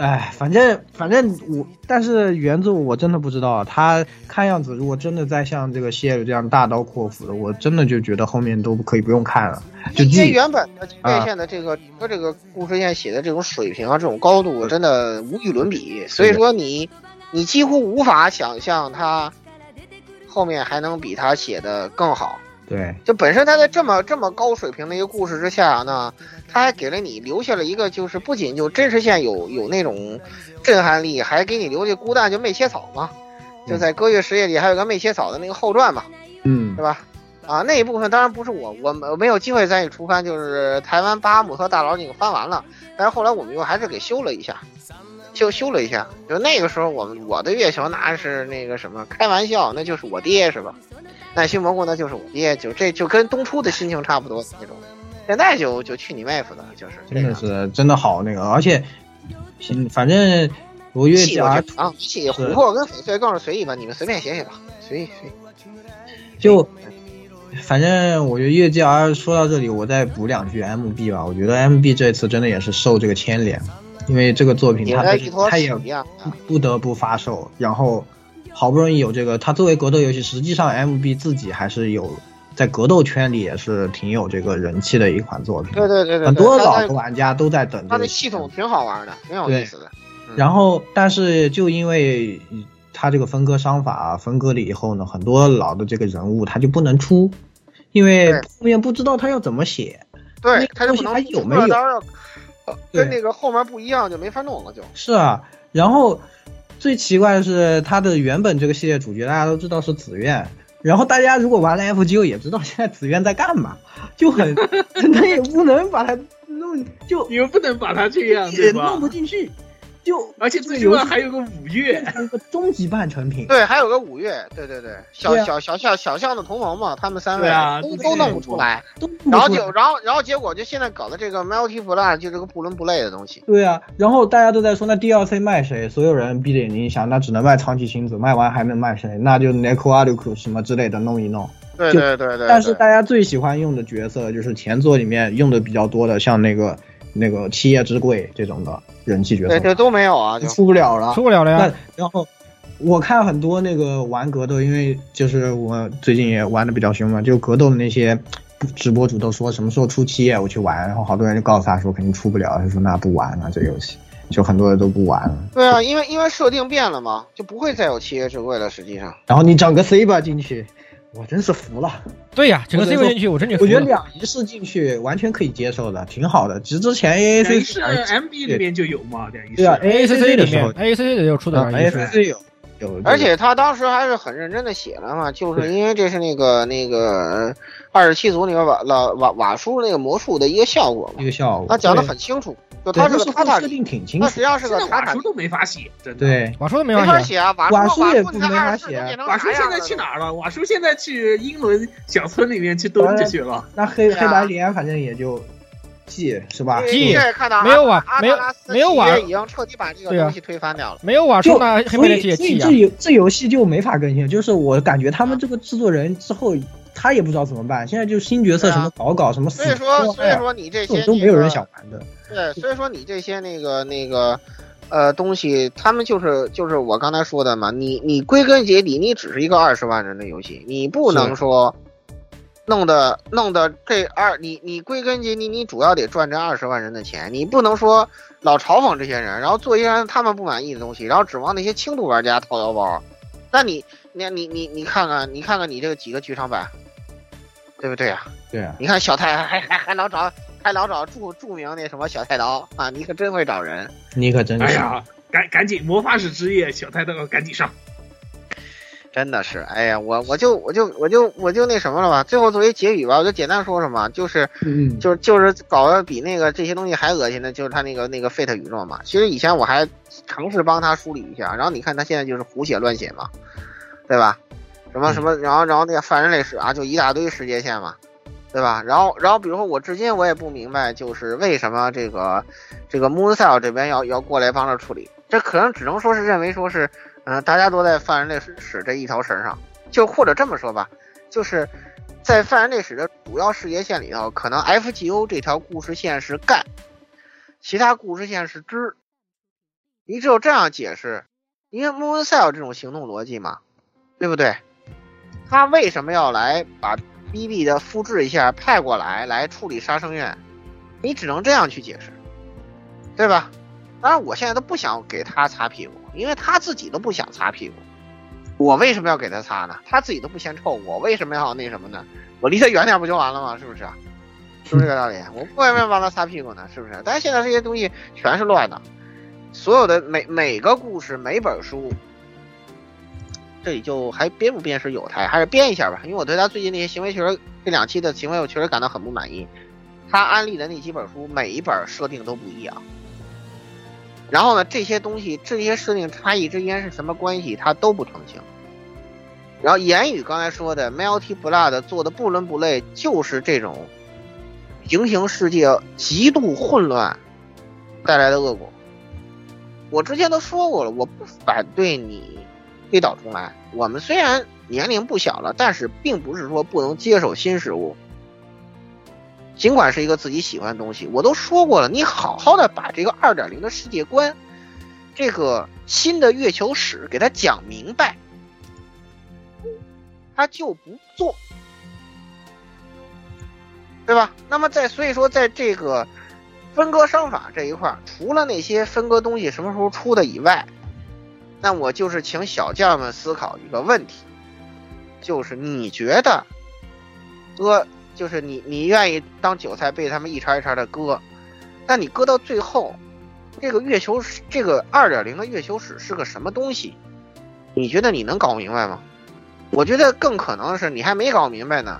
哎，反正反正我，但是原著我真的不知道，他看样子如果真的再像这个谢尔这样大刀阔斧的，我真的就觉得后面都可以不用看了，就因为原本的啊。院线的这个整个这个故事线写的这种水平啊，这种高度真的无与伦比，所以说你你几乎无法想象他后面还能比他写的更好。对，就本身他在这么这么高水平的一个故事之下呢，他还给了你留下了一个，就是不仅就真实线有有那种震撼力，还给你留下孤单就媚切草嘛，就在《歌月实业》里还有个媚切草的那个后传嘛，嗯对吧？啊，那一部分当然不是我，我我没有机会再去出翻，就是台湾巴哈姆特大佬已经翻完了，但是后来我们又还是给修了一下，修修了一下。就那个时候我们我的月球那是那个什么开玩笑，那就是我爹是吧？耐心蘑菇那就是我爹，就这就跟东初的心情差不多那种。现在就就去你妹夫的，就是真的。是真的好那个，而且，行反正我月气我甲就啊，气琥珀跟翡翠更是随意吧，你们随便写写吧，随意随意。就反正我觉得月 G R 说到这里，我再补两句 M B 吧。我觉得 M B 这次真的也是受这个牵连，因为这个作品它它也！不得不发售，然后好不容易有这个，它作为格斗游戏，实际上 M B 自己还是有在格斗圈里也是挺有这个人气的一款作品。对对对对对很多老的玩家都在等它的这个系统挺好玩的，挺有意思的。然后，但是就因为它这个分割商法分割了以后呢，很多老的这个人物他就不能出，因为后面不知道他要怎么写。对，他就不能还有没有跟那个后面不一样，就没法弄了就。是啊，然后最奇怪的是，他的原本这个系列主角大家都知道是紫苑，然后大家如果玩了 FGO 也知道现在紫苑在干嘛，就很那也不能把它弄就你们不能把它这样也对吧？弄不进去，就而且最重要还有个五月，一个终极半成品。对，还有个五月，对对对，小对啊小小小小象的同盟嘛，他们三位都都弄不出来，然后就然后然后结果就现在搞的这个 multi plan 就这个不伦不类的东西。对啊，然后大家都在说那 DLC 卖谁？所有人闭着眼睛想，那只能卖长崎晴子，卖完还能卖谁？那就 Neko a r u k 什么之类的弄一弄。对对对对，对但是大家最喜欢用的角色就是前作里面用的比较多的，像那个那个七夜之贵这种的人气角色，对对都没有啊，就出不了了，出不了了呀那然后我看很多那个玩格斗，因为就是我最近也玩的比较凶嘛，就格斗的那些直播主都说什么时候出七夜我去玩，然后好多人就告诉他说肯定出不了，他说那不玩了这游戏，就很多人都不玩了。对啊，因为因为设定变了嘛，就不会再有七夜之贵了。实际上，然后你整个 Saber 进去，我真是服了。对呀，整个 C 位进去，我真的服我觉得两仪式进去完全可以接受的，挺好的。其实之前 A A C 是 MB 里面就有嘛，两仪式对啊，A A C C 里的时候面，A C C 里有出的 A 是 A C 有，有，而且他当时还是很认真的写了嘛，就是因为这是那个那个二十七组里面瓦老瓦瓦叔那个魔术的一个效果嘛，一个效果，他讲的很清楚，就他这是个塔塔设定挺清楚，他实际上是个塔塔瓦叔都没法写，真的。对，瓦叔都没没法写，法写啊，瓦瓦叔叔也不没法写瓦叔现在去哪儿了？瓦叔现在去英伦小村里面去蹲着去了。那黑啊黑白莲反正也就记是吧？你记现在看到没有瓦没有阿达拉斯没有瓦已经彻底把这个东西推翻掉了。没有瓦就叔那黑所白脸也以所以这。游这游戏就没法更新，就是我感觉他们这个制作人之后他也不知道怎么办，现在就新角色什么搞搞什么死所以说，所以说你这这些种都没有人想玩的。对，所以说你这些那个那个呃东西，他们就是就是我刚才说的嘛，你你归根结底，你只是一个二十万人的游戏，你不能说弄的弄的这二你你归根结底，你主要得赚这二十万人的钱，你不能说老嘲讽这些人，然后做一些让他们不满意的东西，然后指望那些轻度玩家掏腰包。那你那你你你看看你看看你这个几个剧场版，对不对呀、对啊，你看小太还还 还老找还老找著著名那什么小太刀啊，你可真会找人。你可真是。哎呀，赶赶紧魔法使之夜，小太刀赶紧上。真的是，哎呀，我我就我就我就我就那什么了吧。最后作为结语吧，我就简单说什么，就是嗯，就是就是搞得比那个这些东西还恶心的，就是他那个那个 Fate 宇宙嘛。其实以前我还尝试帮他梳理一下，然后你看他现在就是胡写乱写嘛，对吧？什么什么，然后然后那个犯人类史啊，就一大堆世界线嘛，对吧？然后然后比如说我至今我也不明白，就是为什么这个这个 Moonsell 这边要要过来帮着处理，这可能只能说是认为说是。嗯，大家都在犯人类史史这一条绳上，就或者这么说吧，就是在犯人类史的主要世界线里头，可能 FGO 这条故事线是干，其他故事线是知。你只有这样解释，因为 Moonsell 这种行动逻辑嘛，对不对？他为什么要来把 BB 的复制一下派过来来处理杀生院？你只能这样去解释，对吧？当然，我现在都不想给他擦屁股。因为他自己都不想擦屁股，我为什么要给他擦呢？他自己都不嫌臭，我为什么要那什么呢？我离他远点不就完了吗？是不是？是不是这个道理？我为什么要帮他擦屁股呢？是不是？但是现在这些东西全是乱的，所有的每每个故事每本书，这里就还编不编是有台，还是编一下吧？因为我对他最近那些行为确实这两期的行为我确实感到很不满意。他安利的那几本书每一本设定都不一样。然后呢，这些东西这些设定差异之间是什么关系，他都不澄清。然后言语刚才说的 Melty Blood 做的不伦不类，就是这种平行世界极度混乱带来的恶果。我之前都说过了，我不反对你推倒重来。我们虽然年龄不小了，但是并不是说不能接受新事物。尽管是一个自己喜欢的东西，我都说过了，你好好的把这个二点零的世界观，这个新的月球史给他讲明白，他就不做，对吧？那么在所以说，在这个分割商法这一块，除了那些分割东西什么时候出的以外，那我就是请小将们思考一个问题，就是你觉得割。就是你，你愿意当韭菜被他们一茬一茬的割，但你割到最后，这个月球史，这个二点零的月球史是个什么东西？你觉得你能搞明白吗？我觉得更可能的是你还没搞明白呢，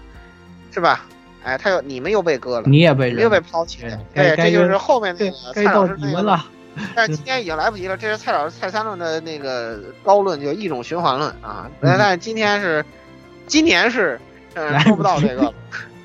是吧？哎，他又你们又被割了，你也被你又被抛弃了，对，这就是后面那个蔡老师那个了。但是今天已经来不及了，这是蔡老师蔡三论的那个高论，就一种循环论啊。但但是今天是，今年是，嗯，做不到这个了。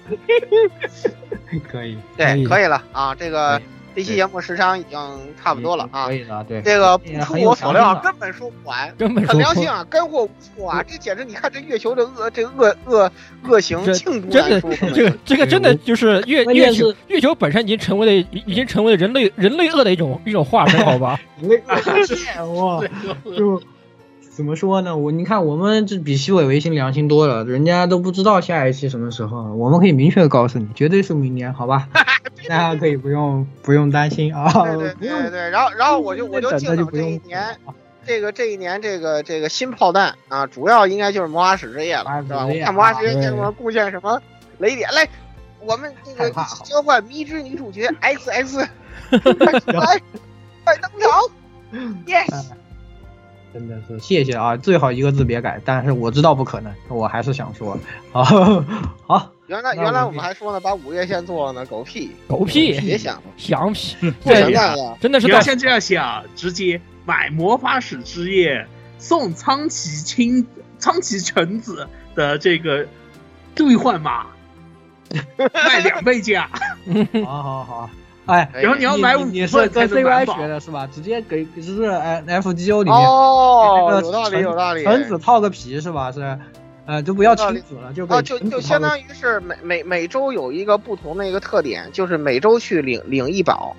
可以，对，可以了啊！这个这期节目时长已经差不多了啊。可以了，对。这个不出我所料，根本说不完，根本很良心啊，干货无数啊！这简直，你看这月球的恶，这恶恶恶行罄竹难书。这个这个真的就是月月球月球本身已经成为了已经成为了人类人类恶的一种一种化身，好吧？人类恶，哇，就。怎么说呢？我你看，我们这比西尾维新良心多了，人家都不知道下一期什么时候，我们可以明确告诉你，绝对是明年，好吧？大家可以不用不用担心啊。对对对对，然后然后我就我就静等这一年，这个这一年这个这个新炮弹啊，主要应该就是魔法使之夜了，是吧？我看魔法使之夜给我贡献什么雷点来，我们这个交换迷之女主角 X X，来，快登场，Yes。真的是谢谢啊！最好一个字别改，但是我知道不可能，我还是想说，好，好。原来原来我们还说呢，把五月线做了呢，狗屁，狗屁，别想，想屁，不存在了，真的是你要像这样想，直接买魔法使之夜送苍崎青苍崎橙子的这个兑换码，卖两倍价。好 好好。哎，然后你要买五你是跟 CY 学的是吧？直接给就是呃 FGO 里面哦，有道理有道理，橙子套个皮是吧？是，呃，就不要橙子了，就啊就就相当于是每每每周有一个不同的一个特点，就是每周去领领一宝。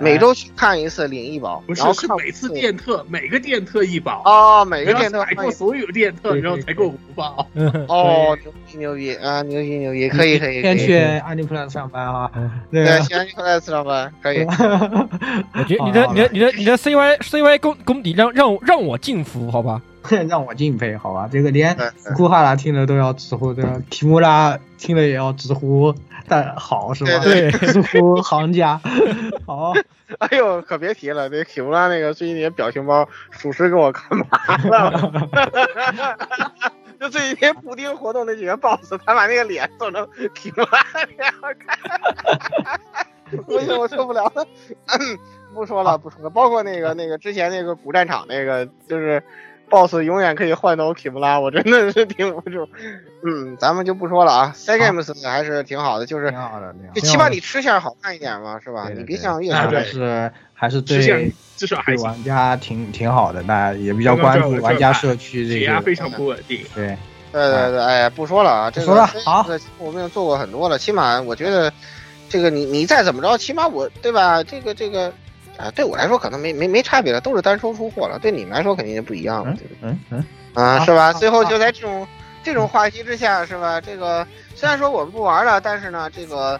每周去看一次领一包，不是是每次电特，每个电特一包哦，每个电特买够所有电特，然后才够五宝。哦，牛逼牛逼啊，牛逼牛逼，可以可以。先去 Aniplex 上班啊，对，去 Aniplex 上班可以。我觉得你的你的你的你的 CY CY 功功底让让让我敬服，好吧？让我敬佩，好吧？这个连库哈拉听了都要直呼，对吧？提莫拉听了也要直呼。但好是吧？对，似乎行家。好，哎呦，可别提了，那提布拉那个最近那表情包，属实给我看麻了。就最近天补丁活动那几个 BOSS，他把那个脸做成提布拉脸，我看，不行，我受不了了。不说了，不说了。包括那个那个之前那个古战场那个，就是。Boss 永远可以换到提姆拉，我真的是顶不住。嗯，咱们就不说了啊。C games 还是挺好的，就是挺好的，就起码你吃相好看一点嘛，是吧？你别像越还是还是对至少还玩家挺挺好的，大家也比较关注玩家社区这些。非常不稳定。对对对对，哎呀，不说了啊，这个说了好，我们也做过很多了，起码我觉得这个你你再怎么着，起码我对吧？这个这个。啊，对我来说可能没没没差别了，都是单抽出货了。对你们来说肯定就不一样了，嗯嗯啊，是吧？最后就在这种这种话题之下，是吧？这个虽然说我们不玩了，但是呢，这个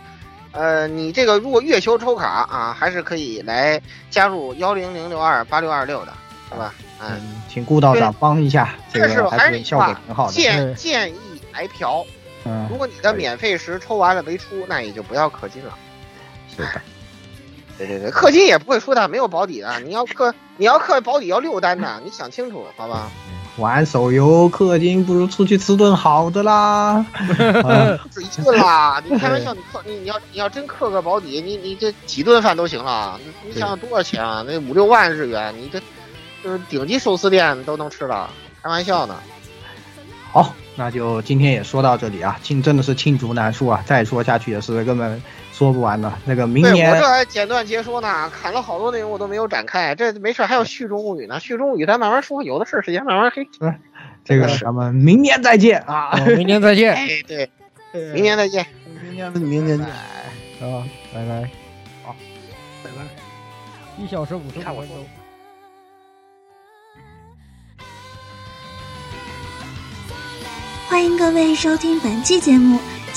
呃，你这个如果月球抽卡啊，还是可以来加入幺零零六二八六二六的，是吧？嗯，请顾道长帮一下，这个还是效果挺好的。建建议白嫖，嗯，如果你的免费时抽完了没出，那也就不要氪金了。是的。对对对，氪金也不会输的，没有保底的。你要氪，你要氪保底要六单的，你想清楚，好吧？玩手游氪金不如出去吃顿好的啦，不止一顿啦！你开玩笑，你氪你你要你要真氪个保底，你你这几顿饭都行了。你想想多少钱啊？那五六万日元，你这就是顶级寿司店都能吃了，开玩笑呢。好，那就今天也说到这里啊，庆真的是罄竹难书啊，再说下去也是根本。说不完的那个明年，我这还简短截说呢，砍了好多内容我都没有展开，这没事还有续中物语呢，续中物语咱慢慢说，有的是时间慢慢黑。嗯，这个咱们明年再见啊，明年再见，哎 对，明年再见，明年明年见，啊，拜。拜，好，拜拜，一小时五十五分钟。欢迎各位收听本期节目。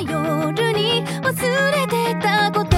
夜に忘れてたこと。